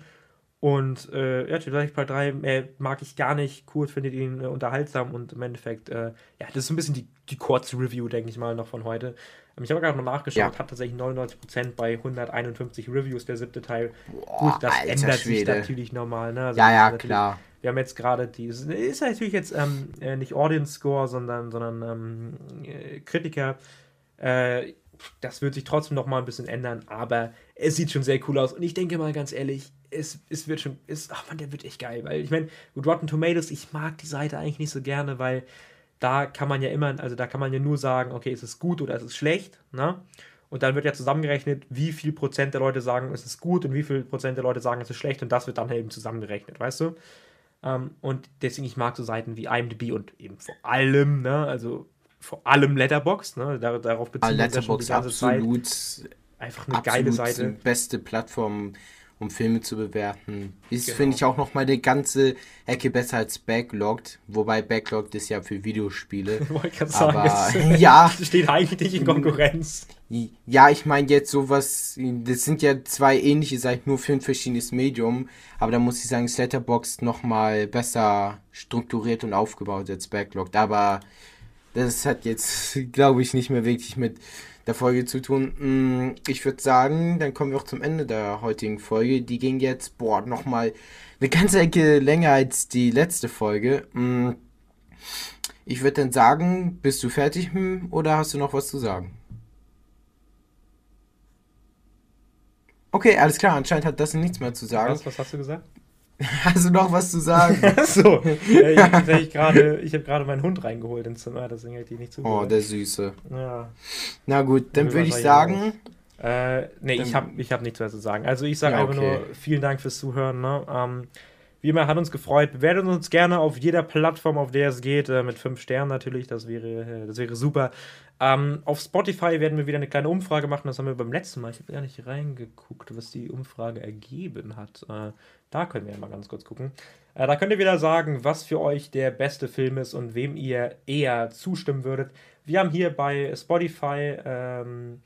Und äh, ja, Jurassic Park 3 äh, mag ich gar nicht. Kurt findet ihn äh, unterhaltsam und im Endeffekt, äh, ja, das ist ein bisschen die, die Kurz-Review, denke ich mal, noch von heute. Ähm, ich habe gerade noch nachgeschaut, ja. hat tatsächlich 99% bei 151 Reviews der siebte Teil. Boah, Gut, das Alter, ändert Schwede. sich natürlich normal. Ne? Also ja, ja, klar. Wir haben jetzt gerade die, ist natürlich jetzt ähm, äh, nicht Audience Score, sondern, sondern ähm, äh, Kritiker. Äh, das wird sich trotzdem noch mal ein bisschen ändern, aber es sieht schon sehr cool aus. Und ich denke mal ganz ehrlich, es, es wird schon, es, ach man, der wird echt geil. Weil ich meine, mit Rotten Tomatoes, ich mag die Seite eigentlich nicht so gerne, weil da kann man ja immer, also da kann man ja nur sagen, okay, ist es gut oder ist es schlecht, ne? Und dann wird ja zusammengerechnet, wie viel Prozent der Leute sagen, es ist gut und wie viel Prozent der Leute sagen, es ist schlecht und das wird dann eben zusammengerechnet, weißt du? Ähm, und deswegen, ich mag so Seiten wie IMDb und eben vor allem, ne, also vor allem Letterbox, ne, Dar darauf beziehen wir uns ja schon die ganze absolut, Zeit. Einfach eine geile Seite. beste Plattform um Filme zu bewerten. Ist, genau. finde ich, auch nochmal eine ganze Ecke besser als Backlogged, wobei Backlogged ist ja für Videospiele. *laughs* Ich wollte gerade sagen, *laughs* ja. *laughs* steht eigentlich in Konkurrenz. Ja, ich meine jetzt sowas, das sind ja zwei ähnliche Seiten, nur für ein verschiedenes Medium, aber da muss ich sagen, ist Letterboxd nochmal besser strukturiert und aufgebaut als Backlogged, aber das hat jetzt, glaube ich, nicht mehr wirklich mit der Folge zu tun. Mm, ich würde sagen, dann kommen wir auch zum Ende der heutigen Folge. Die ging jetzt, boah, nochmal eine ganze Ecke länger als die letzte Folge. Mm, ich würde dann sagen, bist du fertig hm, oder hast du noch was zu sagen? Okay, alles klar, anscheinend hat das nichts mehr zu sagen. Was, was hast du gesagt? *laughs* Hast du noch was zu sagen? *laughs* so, äh, ich, *laughs* gerade, habe gerade meinen Hund reingeholt ins Zimmer, deswegen hätte ich nicht zugehört. Oh, der Süße. Ja. Na gut, dann würde ich sagen... Äh, nee, ich habe ich hab nichts mehr zu sagen. Also ich sage ja, einfach nur vielen Dank fürs Zuhören. Ne? Ähm, wie immer, hat uns gefreut. Bewertet uns gerne auf jeder Plattform, auf der es geht, äh, mit fünf Sternen natürlich. Das wäre, äh, das wäre super. Ähm, auf Spotify werden wir wieder eine kleine Umfrage machen. Das haben wir beim letzten Mal. Ich habe gar nicht reingeguckt, was die Umfrage ergeben hat. Äh, da können wir mal ganz kurz gucken. Äh, da könnt ihr wieder sagen, was für euch der beste Film ist und wem ihr eher zustimmen würdet. Wir haben hier bei Spotify, ähm,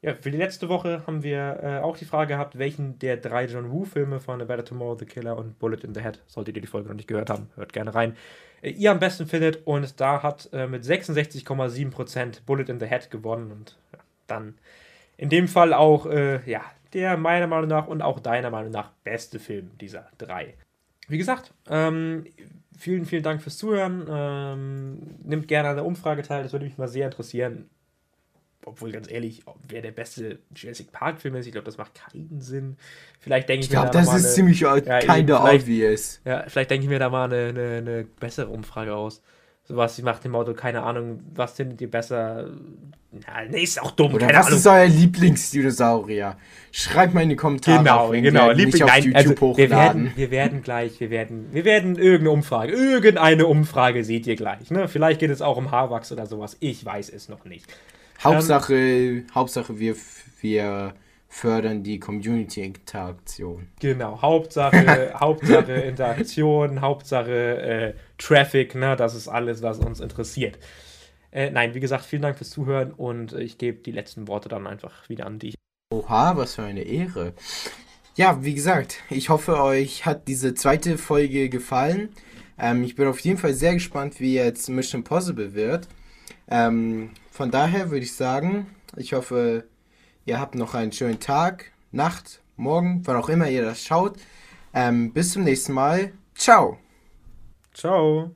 ja, für die letzte Woche haben wir äh, auch die Frage gehabt, welchen der drei John Woo-Filme von A Better Tomorrow, The Killer und Bullet in the Head, solltet ihr die Folge noch nicht gehört haben, hört gerne rein, äh, ihr am besten findet. Und da hat äh, mit 66,7% Bullet in the Head gewonnen und ja, dann in dem Fall auch, äh, ja, der meiner Meinung nach und auch deiner Meinung nach beste Film dieser drei. Wie gesagt, ähm, vielen, vielen Dank fürs Zuhören. Ähm, nimmt gerne an der Umfrage teil, das würde mich mal sehr interessieren. Obwohl, ganz ehrlich, wer der beste Jurassic Park-Film ist, ich glaube, das macht keinen Sinn. Vielleicht denke ich, ich glaube, da das ist eine, ziemlich ja, kinda obvious. Ja, vielleicht denke ich mir da mal eine, eine, eine bessere Umfrage aus. Sowas wie macht dem Motto, keine Ahnung, was findet ihr besser? Na, nee, ist auch dumm. Oder was Ahnung. ist euer Lieblingsdinosaurier? Schreibt mal in die Kommentare. Genau, genau. Liebling, nein, also, wir werden, wir werden gleich, wir werden, wir werden irgendeine Umfrage, irgendeine Umfrage seht ihr gleich. Ne? Vielleicht geht es auch um Haarwachs oder sowas. Ich weiß es noch nicht. Hauptsache, ähm, Hauptsache wir, wir fördern die Community-Interaktion. Genau, Hauptsache, Hauptsache Interaktion, Hauptsache äh, Traffic, ne? das ist alles, was uns interessiert. Äh, nein, wie gesagt, vielen Dank fürs Zuhören und ich gebe die letzten Worte dann einfach wieder an dich. Oha, was für eine Ehre. Ja, wie gesagt, ich hoffe, euch hat diese zweite Folge gefallen. Ähm, ich bin auf jeden Fall sehr gespannt, wie jetzt Mission Impossible wird. Ähm, von daher würde ich sagen, ich hoffe, ihr habt noch einen schönen Tag, Nacht, Morgen, wann auch immer ihr das schaut. Ähm, bis zum nächsten Mal. Ciao. Ciao.